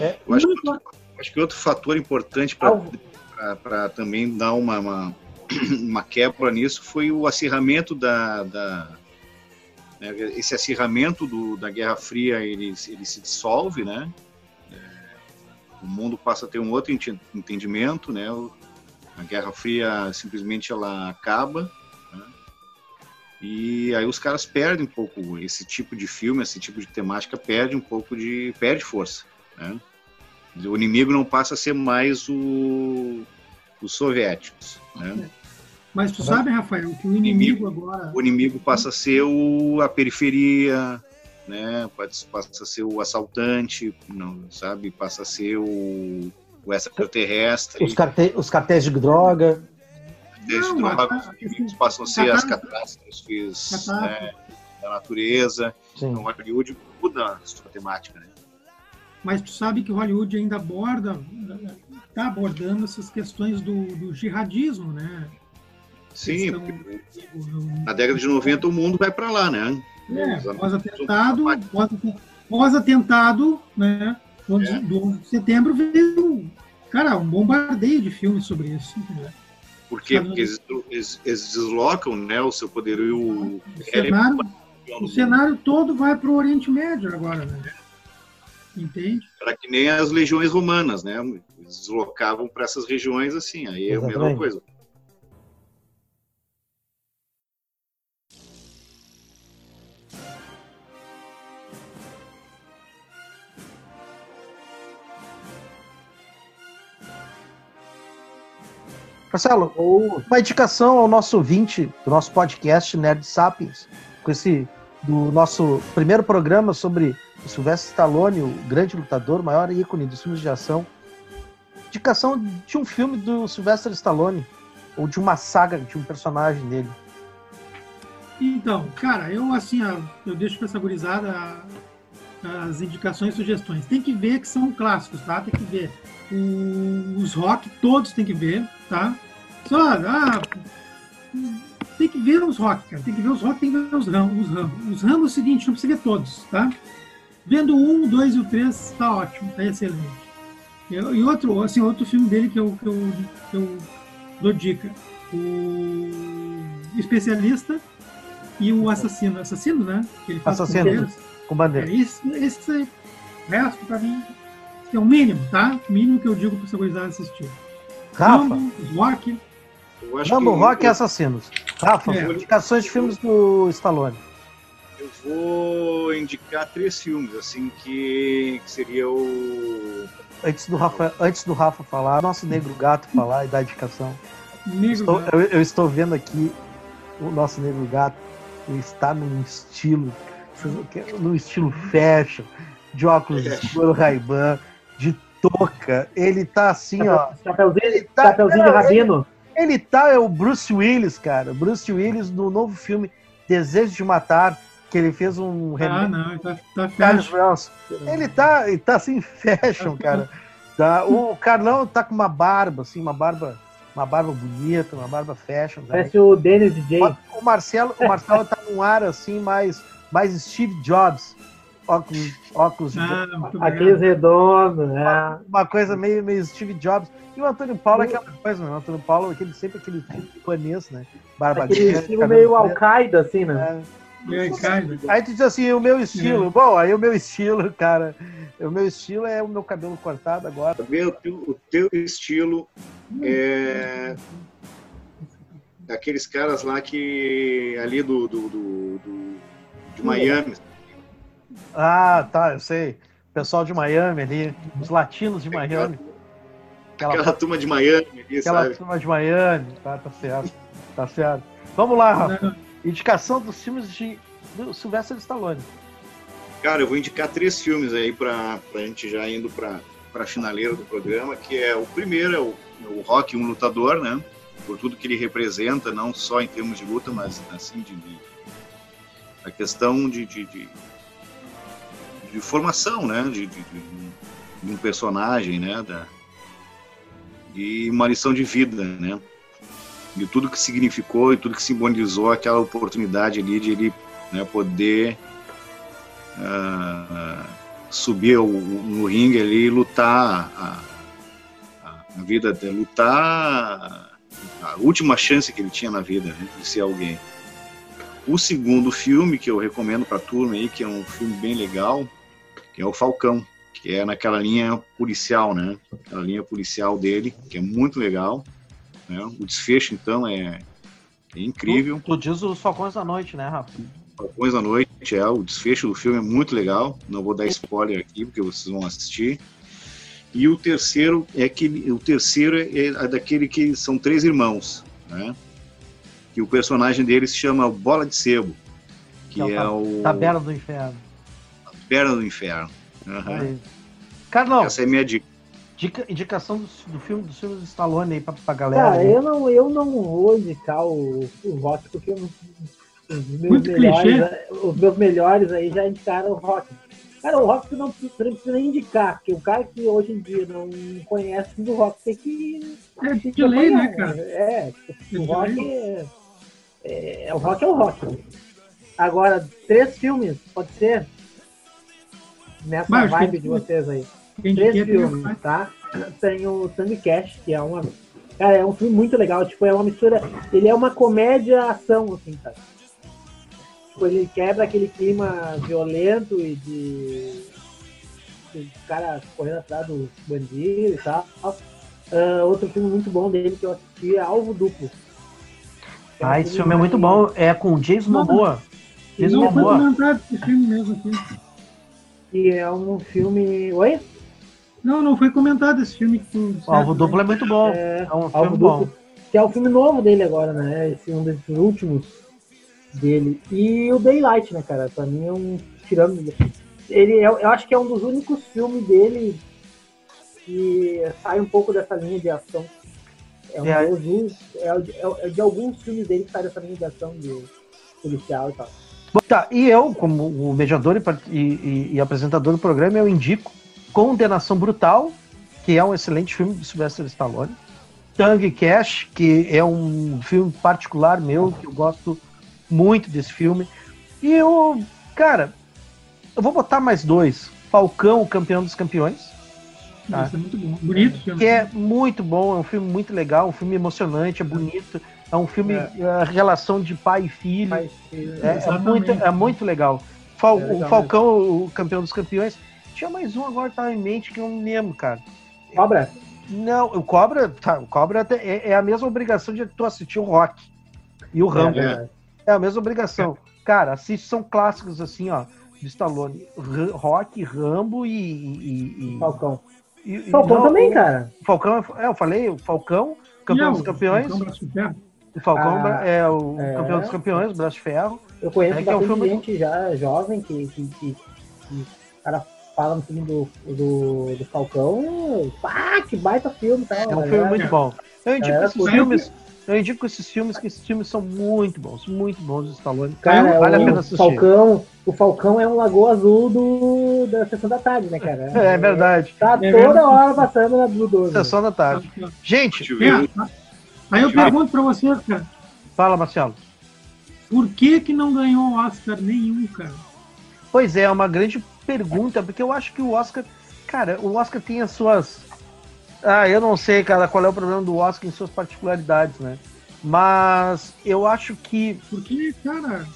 É, eu acho, que, acho que outro fator importante para também dar uma, uma, uma, quebra nisso foi o acirramento da, da né? Esse acirramento do, da Guerra Fria ele, ele se dissolve, né? É, o mundo passa a ter um outro entendimento, né? A Guerra Fria simplesmente ela acaba, né? e aí os caras perdem um pouco esse tipo de filme, esse tipo de temática perde um pouco de perde força, né? O inimigo não passa a ser mais o, os soviéticos, né? Mas tu sabe, Rafael, que o inimigo, agora. O inimigo passa a ser o, a periferia, né? Passa a ser o assaltante, não, sabe? Passa a ser o, o extraterrestre. Os, carte, os cartéis de droga. Cartéis de droga, os inimigos passam a ser as catástrofes né, da natureza. Sim. Então, Hollywood muda a sua temática, né? Mas tu sabe que Hollywood ainda aborda, está abordando essas questões do, do jihadismo, né? Sim, na década de 90 o mundo vai para lá, né? É, pós-atentado, pós-atentado, né? Do, é. do setembro veio, cara, um bombardeio de filmes sobre isso. Entendeu? Por quê? Porque eles, eles, eles, deslocam né, o seu poderio. O cenário, o cenário todo vai para o Oriente Médio agora, né? Entende? Era que nem as legiões romanas, né? Eles deslocavam para essas regiões assim, aí é a mesma coisa. Marcelo, uma indicação ao nosso ouvinte do nosso podcast Nerd Sapiens, com esse do nosso primeiro programa sobre o Sylvester Stallone, o grande lutador, maior ícone dos filmes de ação. Indicação de um filme do Sylvester Stallone, ou de uma saga, de um personagem dele. Então, cara, eu assim, eu deixo pra essa gurizada as indicações e sugestões. Tem que ver que são clássicos, tá? Tem que ver. O- os rock, todos tem que ver, tá? Só, ah, tem que ver os rock, cara. Tem que ver os rock, tem que ver os ramos. Os ramos, os ramos é o seguinte, não precisa ver todos, tá? Vendo o um, dois e o três, tá ótimo, tá excelente. E, e outro, assim, outro filme dele que eu, que eu, que eu dou dica. O Especialista e o assassino. Assassino, né? Que ele faz com Assassino. bandeiras. Com É bandeira. isso, esse aí. O resto, pra mim, é o mínimo, tá? O mínimo que eu digo pra essa gurizada assistir. Rafa, Rambo, Rock, Rambo, que Rock e eu, Assassinos. Rafa, É. indicações de filmes do Stallone. eu vou indicar três filmes, assim, que, que seria o Antes do Rafa, antes do Rafa falar, nosso negro gato falar e dar indicação. Negro, Estou- eu, eu estou vendo aqui o nosso negro gato. Ele está num estilo, num estilo fashion, de óculos É. escuro Ray-Ban, de touca. Ele tá assim, ó. Chapeuzinho, Ele tá- chapeuzinho de rabino. Ele tá, é o Bruce Willis, cara. Bruce Willis no novo filme Desejo de Matar, que ele fez um Ah, remake não, tá, tá Carlos. Bronson. Ele tá, ele tá assim, fashion, cara. Tá, o Carlão tá com uma barba, assim, uma barba, uma barba bonita, uma barba fashion. Parece o Dennis DJ. O Marcelo, o Marcelo tá num ar assim, mais, mais Steve Jobs. Óculos, óculos Ah, Aqueles redondos, né? uma coisa meio, meio Steve Jobs. E o Antônio Paulo é aquela coisa, né? O Antônio Paulo, aquele, sempre aquele tipo ipanês, né? Barba Aquele estilo meio. Al-Qaeda, assim, né? É. Aí, tu diz assim, o meu estilo. Bom, aí o meu estilo, cara. O meu estilo é o meu cabelo cortado agora. Teu, o teu estilo é daqueles caras lá que ali do, do, do- do- de Miami. Ah, tá, eu sei. O pessoal de Miami ali, os latinos de Miami. Aquela, Aquela turma de Miami ali, aquela sabe? turma de Miami. Tá, tá certo. Tá certo. Vamos lá, Rafa. Indicação dos filmes de do Sylvester Stallone. Cara, eu vou indicar três filmes aí pra, pra gente já indo pra, pra finaleira do programa, que é o primeiro, é o, é o Rock, um lutador, né? Por tudo que ele representa, não só em termos de luta, mas assim, de, de- a questão de, de, de, de formação, né? De, de, de- um personagem, né? Da, e uma lição de vida, né? De tudo que significou e tudo que simbolizou aquela oportunidade ali de ele né, poder ah, subir o- no ringue ali e lutar a, a, a lutar a última chance que ele tinha na vida né, de ser alguém. O segundo filme que eu recomendo para a turma aí, que é um filme bem legal, que é o Falcão, que é naquela linha policial, né? Aquela linha policial dele, que é muito legal. Né? O desfecho, então, é, é incrível. Tu, tu diz os Falcões da Noite, né, Rafa? Falcões da Noite, é, o desfecho do filme é muito legal. Não vou dar spoiler aqui, porque vocês vão assistir. E o terceiro é que o terceiro é daquele que são três irmãos, né? Que o personagem dele se chama Bola de Sebo, que Que é é o o Taberna do Inferno. Perna do Inferno. Aí. Carlão, Essa é a minha dica. dica- indicação do, do filme dos filmes do Stallone aí pra, pra galera. Cara, aí. eu não, eu não vou indicar o, o rock, porque os meus, Muito melhores, clichê. os meus melhores aí já indicaram o rock. Cara, o rock não, precisa nem indicar, porque o cara que hoje em dia não conhece do rock tem que. É tem de que lei, né, cara? É, É o rock é, é, O rock é o rock. Agora, três filmes, pode ser? Nessa Mas, vibe de vocês aí. Três filmes, tá? Tem o Tango Cash, que é uma. Cara, é um filme muito legal. Tipo, é uma mistura. Ele é uma comédia-ação, assim, tá? Tipo, ele quebra aquele clima violento e de. o cara correndo atrás do bandido e tal. Uh, outro filme muito bom dele que eu assisti é Alvo Duplo. Ah, esse filme é muito bom. É com Jason Momoa. Jason não, Momoa. Foi comentado esse filme mesmo aqui. E é um filme. Oi? Não, não foi comentado esse filme que tu. O Alvo Duplo é muito bom. É, é um filme Alvo bom. Duplo, que é o filme novo dele agora, né? Esse é um desses últimos dele. E o Daylight, né, cara? Pra mim é um. Tirando. Ele é, eu acho que é um dos únicos filmes dele que sai um pouco dessa linha de ação. É, um é. Dos, é, é, é de alguns filmes dele que sai dessa linha de ação de policial e tal. Tá, e eu, como o mediador e, e, e, apresentador do programa, eu indico Condenação Brutal, que é um excelente filme de Sylvester Stallone. Tango Cash, que é um filme particular meu, que eu gosto muito desse filme. E o. Cara, eu vou botar mais dois. Falcão, campeão dos campeões. Tá? Isso é muito bom. Bonito filme. Que é muito bom, é um filme muito legal, um filme emocionante, é bonito. É um filme, é. a relação de pai e filho. Pai e filho. É, é, muito, é muito legal. Fal, é legal o Falcão, mesmo. o campeão dos campeões. Tinha mais um agora tá em mente que eu não lembro, cara. Cobra? Não, o Cobra, tá, o Cobra é, é a mesma obrigação de tu assistir o Rock e o Rambo. É, é a mesma obrigação. Cara, assiste, são clássicos assim, ó, de Stallone. Rock, Rambo e. e, e Falcão. E, Falcão não, também, cara. Falcão, é, eu falei, o Falcão, campeão não, dos campeões. O Falcão ah, é o é... campeão dos campeões, braço de ferro. Eu conheço é, bastante é filme... gente já jovem que, que, que, que cara fala no filme do, do, do Falcão. Ah, que baita filme, tá? É um filme muito bom. Eu indico é, esses filmes. Eu indico esses filmes, que esses filmes são muito bons, muito bons Stallone. Cara, vale o, a pena assistir. Falcão, o Falcão é um lagoa azul do, da sessão da tarde, né, cara? É, é verdade. Tá é toda hora passando na Blue 12. Sessão da tarde. Gente, Aí eu pergunto para você, cara. Fala, Marcelo. Por que que não ganhou Oscar nenhum, cara? Pois é, é uma grande pergunta, porque eu acho que o Oscar, cara, o Oscar tem as suas ah, eu não sei, cara, qual é o problema do Oscar em suas particularidades, né? Mas eu acho que. Porque, cara.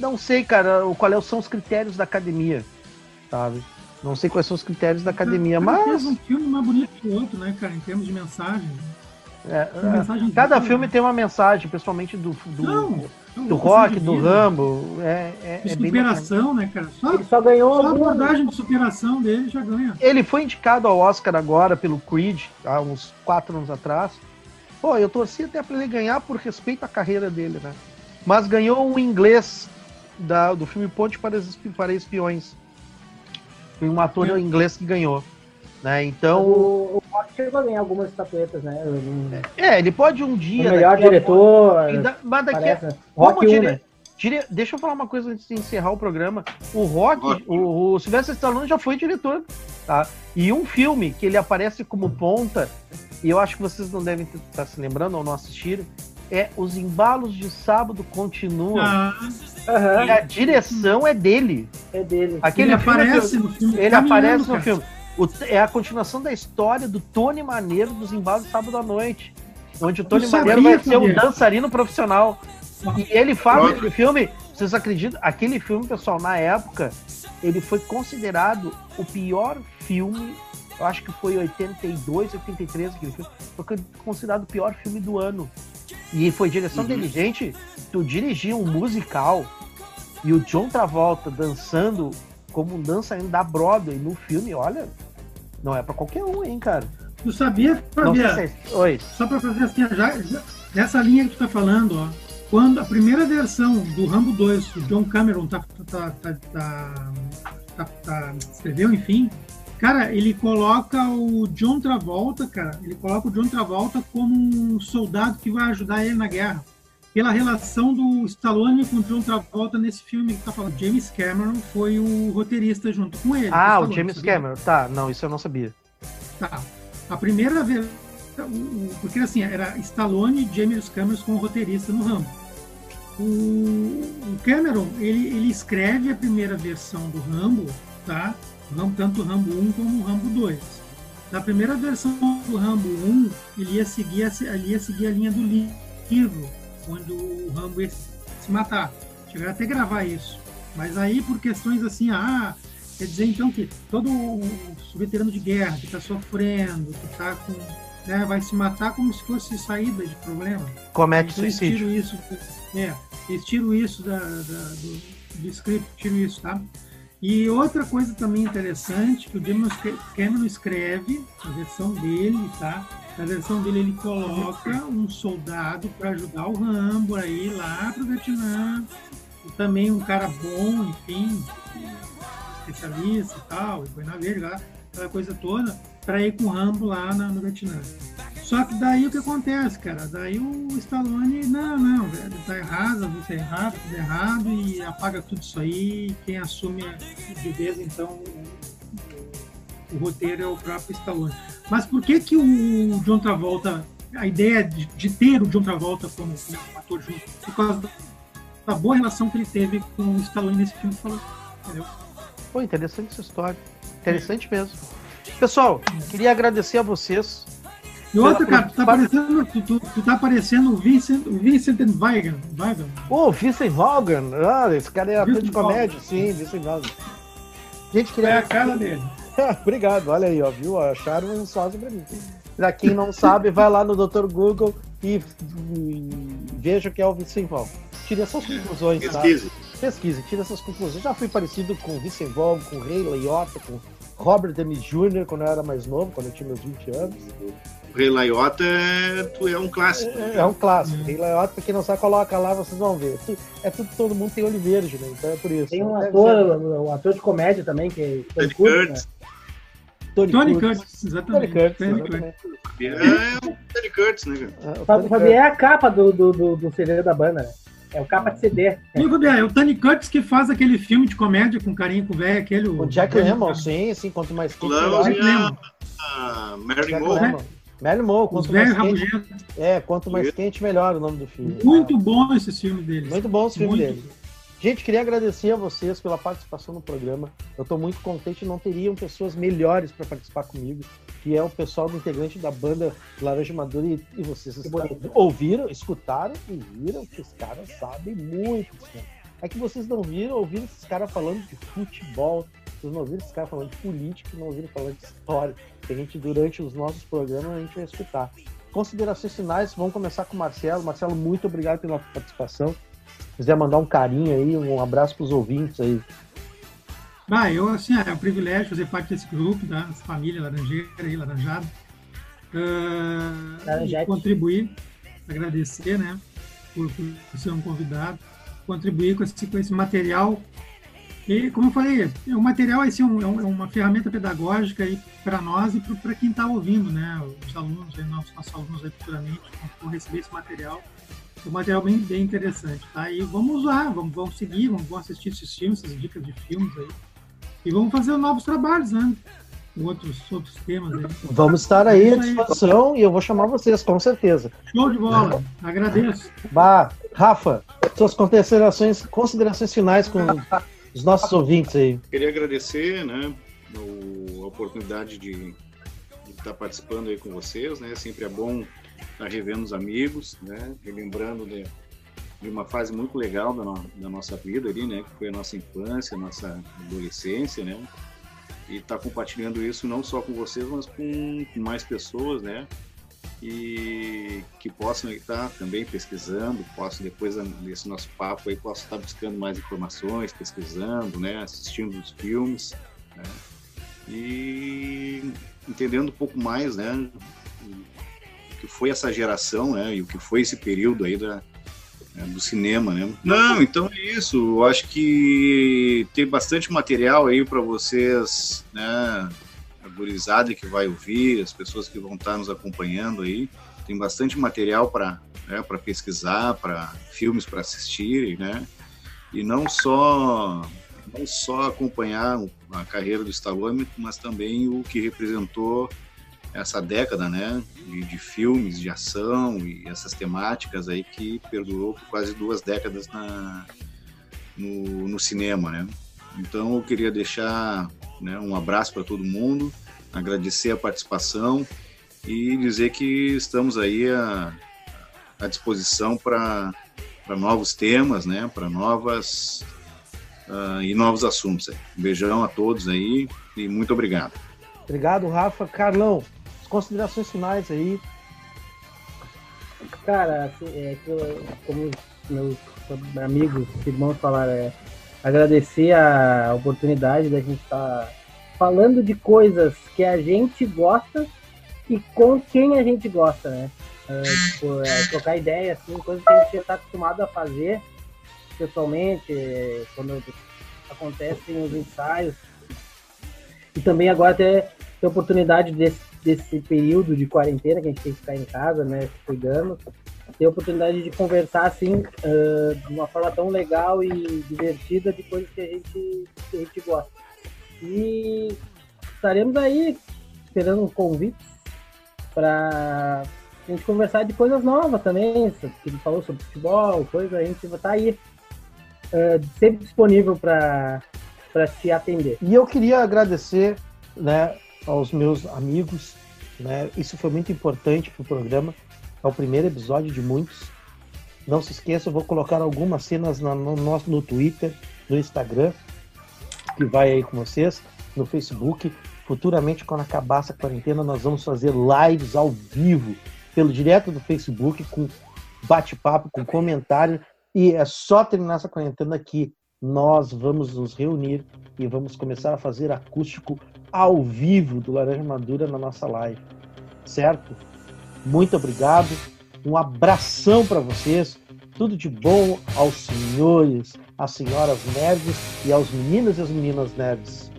Não sei, cara, qual é, são os critérios da academia, sabe? Não sei quais são os critérios da academia, cara, mas. Fez um filme mais bonito que o outro, né, cara, em termos de mensagem. É, é cada filme tem uma mensagem, principalmente do, do, não, do rock, do Rambo. É, é, é superação, né, cara? Só, ele só ganhou só a abordagem de superação dele já ganha. Ele foi indicado ao Oscar agora pelo Creed, há uns quatro anos atrás. Pô, eu torci até para ele ganhar por respeito à carreira dele, né? Mas ganhou um inglês da, do filme Ponte para, para Espiões. Foi um ator é. inglês que ganhou. Né? Então. O, o Rock chegou a ganhar algumas estatuetas, né? É, ele pode um dia. O melhor diretor. Ainda, mas daqui parece, né? Rock 1, dire... né? Dire... Deixa eu falar uma coisa antes de encerrar o programa. O Rock, o, o Sylvester Stallone já foi diretor, tá? E um filme que ele aparece como ponta, e eu acho que vocês não devem estar se lembrando ou não assistiram, é Os Embalos de Sábado Continuam. Ah. Uhum. E a direção é dele. É dele. Aquele ele aparece no filme. Ele aparece no filme. O, é a continuação da história do Tony Maneiro dos embalos sábado à noite. Onde o Tony Maneiro vai ser um dançarino profissional. E ele fala aquele filme, vocês acreditam? Aquele filme, pessoal, na época, ele foi considerado o pior filme. Eu acho que foi 82, 83 aquele filme. Foi considerado o pior filme do ano. E foi direção uhum. dele. Gente, tu dirigir um musical e o John Travolta dançando como um dançarino da Broadway no filme, olha, não é para qualquer um, hein, cara. Tu sabia, Fabia? Se é... Oi. Só para fazer assim, já, já, nessa linha que tu tá falando, ó, quando a primeira versão do Rambo 2, o John Cameron tá, tá, tá, tá, tá escreveu, enfim, cara, ele coloca o John Travolta, cara, ele coloca o John Travolta como um soldado que vai ajudar ele na guerra pela relação do Stallone com o John Travolta nesse filme que tá falando. James Cameron foi o roteirista junto com ele. Ah, Stallone, o James sabia? Cameron. Tá, não, isso eu não sabia. Tá. A primeira vez. Porque assim, era Stallone e James Cameron como roteirista no Rambo. O, o Cameron, ele, ele escreve a primeira versão do Rambo, tá? Rambo, tanto o Rambo 1 como o Rambo 2. Na primeira versão do Rambo 1, ele ia seguir, ele ia seguir a linha do livro onde o Rambo ia se matar. Chegaram até a gravar isso. Mas aí, por questões assim, ah, Quer dizer, então, que todo o veterano de guerra que está sofrendo, que está com. Né, vai se matar como se fosse saída de problema. Comete então, eles suicídio. tiram isso, é, eles tiram isso da, da- do, do script, tiram isso, tá? E outra coisa também interessante, que o James Cameron escreve, a versão dele, tá? Na versão dele ele coloca um soldado para ajudar o Rambo aí lá pro Vietnã. E também um cara bom, enfim, especialista e tal, foi na lá, aquela coisa toda, para ir com o Rambo lá na- no Vietnã. Só que daí o que acontece, cara? Daí o Stallone, não, não, velho, tá errado, isso é errado, tudo errado, e apaga tudo isso aí. Quem assume de vez, então, o, roteiro é o próprio Stallone. Mas por que que o John Travolta, a ideia de, de ter o John Travolta como, como ator junto, por causa da, boa relação que ele teve com o Stallone nesse filme, falou, entendeu? Pô, interessante essa história. Interessante mesmo. Pessoal, queria agradecer a vocês. E outra, Pela- cara, tu tá parecendo, tu, tu, tu tá parecendo o Vincent, o Vincent Weigand, Weigand. Ô, Vincent Vaughan. Ah, esse cara é ator de comédia. Sim, Vincent Vaughan. Gente, É queria a cara dele. Obrigado, olha aí, ó, viu? Acharam um sócio pra mim. Pra quem não sabe, vai lá no Dr. Google e, e veja o que é o Vincent Vaughn. Tire essas conclusões, tá? Pesquise. Pesquise, tire essas conclusões. Já fui parecido com o Vincent Vaughn, com o Ray Liotta, com Robert Downey Jr. quando eu era mais novo, quando eu tinha meus 20 anos. O Rei Laiota é, tu é um clássico. É, é um clássico. Ray Liotta, pra quem não sabe, coloca lá, vocês vão ver. É tudo, todo mundo tem olho verde, né? Então é por isso. Tem um ator, um ator de comédia também, que foi Tony Curtis. né? Tony, Tony Curtis. Curtis, Tony exatamente. Curtis, Tony Curtis. exatamente. É o Tony Curtis, né, cara? É, o Só Tony pra ver é a capa do, do, do, do CD da banda, né? É o capa de CD. E é o Tony Curtis que faz aquele filme de comédia com carinho com o velho, aquele. O Jack Lemmon, sim, sim, quanto mais Lamos melhor. e a, Mary Jack Moore. Marilyn Monroe, Os quanto mais quente, é, quanto mais quente, melhor o nome do filme. Muito bom esse filme deles. Muito bom esse filme Muito. dele. Gente, queria agradecer a vocês pela participação no programa. Eu estou muito contente, não teriam pessoas melhores para participar comigo, que é o pessoal do integrante da banda Laranja Madura e, e vocês ouviram, escutaram e viram que os caras sabem muito. Né? É que vocês não viram, ouviram esses caras falando de futebol, vocês não ouviram esses caras falando de política, não ouviram falando de história. Que a gente, durante os nossos programas, a gente vai escutar. Considerações finais, vamos começar com o Marcelo. Marcelo, muito obrigado pela participação. Se quiser mandar um carinho aí, um abraço para os ouvintes aí. Ah, eu, assim, é um privilégio fazer parte desse grupo, da família laranjeira aí, laranjada. E contribuir, agradecer, né, por, por ser um convidado, contribuir com esse, com esse material. E, como eu falei, é um material assim, é um- é uma ferramenta pedagógica aí para nós e para quem está ouvindo, né, os alunos, nossos, nossos alunos aí futuramente vão receber esse material. É um material bem, bem interessante, tá? E vamos usar, vamos, vamos seguir, vamos, vamos assistir esses filmes, essas dicas de filmes aí. E vamos fazer novos trabalhos, né? Com outros, outros temas aí. Vamos estar aí à disposição e eu vou chamar vocês, com certeza. Show de bola. Agradeço. Bah, Rafa, suas considerações, considerações finais com os nossos ouvintes aí. Queria agradecer, né, a oportunidade de, de estar participando aí com vocês, né? Sempre é bom estar revendo os amigos, né? Relembrando de, de uma fase muito legal da, no- da nossa vida ali, né? Que foi a nossa infância, a nossa adolescência, né? E estar compartilhando isso não só com vocês, mas com mais pessoas, né? E que possam estar também pesquisando, posso depois desse nosso papo aí, posso estar buscando mais informações, pesquisando, né? Assistindo os filmes, né? E entendendo um pouco mais, né? O que foi essa geração, né? E o que foi esse período aí da, né, do cinema, né? Não, então é isso. Eu acho que tem bastante material aí para vocês, né? Gurizada que vai ouvir, as pessoas que vão estar nos acompanhando aí, tem bastante material para né, pesquisar, para filmes para assistir, né? E não só não só acompanhar a carreira do Stallone, mas também o que representou essa década, né, de, de filmes de ação e essas temáticas aí que perdurou por quase duas décadas na, no, no cinema, né. Então eu queria deixar né, um abraço para todo mundo, agradecer a participação e dizer que estamos aí à, à disposição para novos temas, né, para novas uh, e novos assuntos. Aí. Um beijão a todos aí e muito obrigado. Obrigado, Rafa. Carlão, as considerações finais aí. Cara, assim, é, como meus amigos, irmãos falaram, é, agradecer a oportunidade da gente estar tá falando de coisas que a gente gosta e com quem a gente gosta, né? Uh, tipo, é, trocar ideia, assim, coisas que a gente está acostumado a fazer pessoalmente, quando acontecem os ensaios. E também agora ter, ter oportunidade desse, desse período de quarentena que a gente tem que ficar em casa, né, cuidando, ter oportunidade de conversar assim uh, de uma forma tão legal e divertida de coisas que a gente, que a gente gosta. E estaremos aí esperando um convite para a gente conversar de coisas novas também. Ele falou sobre futebol, coisa, a gente vai estar aí uh, sempre disponível para te atender. E eu queria agradecer né, aos meus amigos. Né, isso foi muito importante para o programa. É o primeiro episódio de muitos. Não se esqueça, eu vou colocar algumas cenas no, no, no Twitter, no Instagram, que vai aí com vocês, no Facebook. Futuramente, quando acabar essa quarentena, nós vamos fazer lives ao vivo, pelo direto do Facebook, com bate-papo, com comentário. E é só terminar essa quarentena que nós vamos nos reunir e vamos começar a fazer acústico ao vivo do Laranja Madura na nossa live. Certo? Muito obrigado. Um abração para vocês. Tudo de bom aos senhores, às senhoras nerds e aos meninos e às meninas nerds.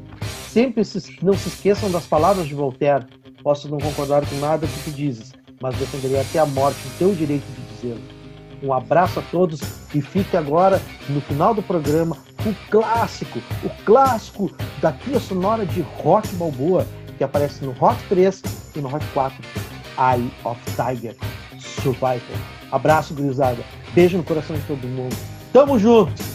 Sempre se, não se esqueçam das palavras de Voltaire. Posso não concordar com nada que tu dizes, mas defenderei até a morte o teu direito de dizê-lo. Um abraço a todos e fique agora, no final do programa, o clássico, o clássico da trilha sonora de Rock Balboa, que aparece no Rock 3 e no Rock 4, Eye of Tiger, Survivor. Abraço, gurizada. Beijo no coração de todo mundo. Tamo junto!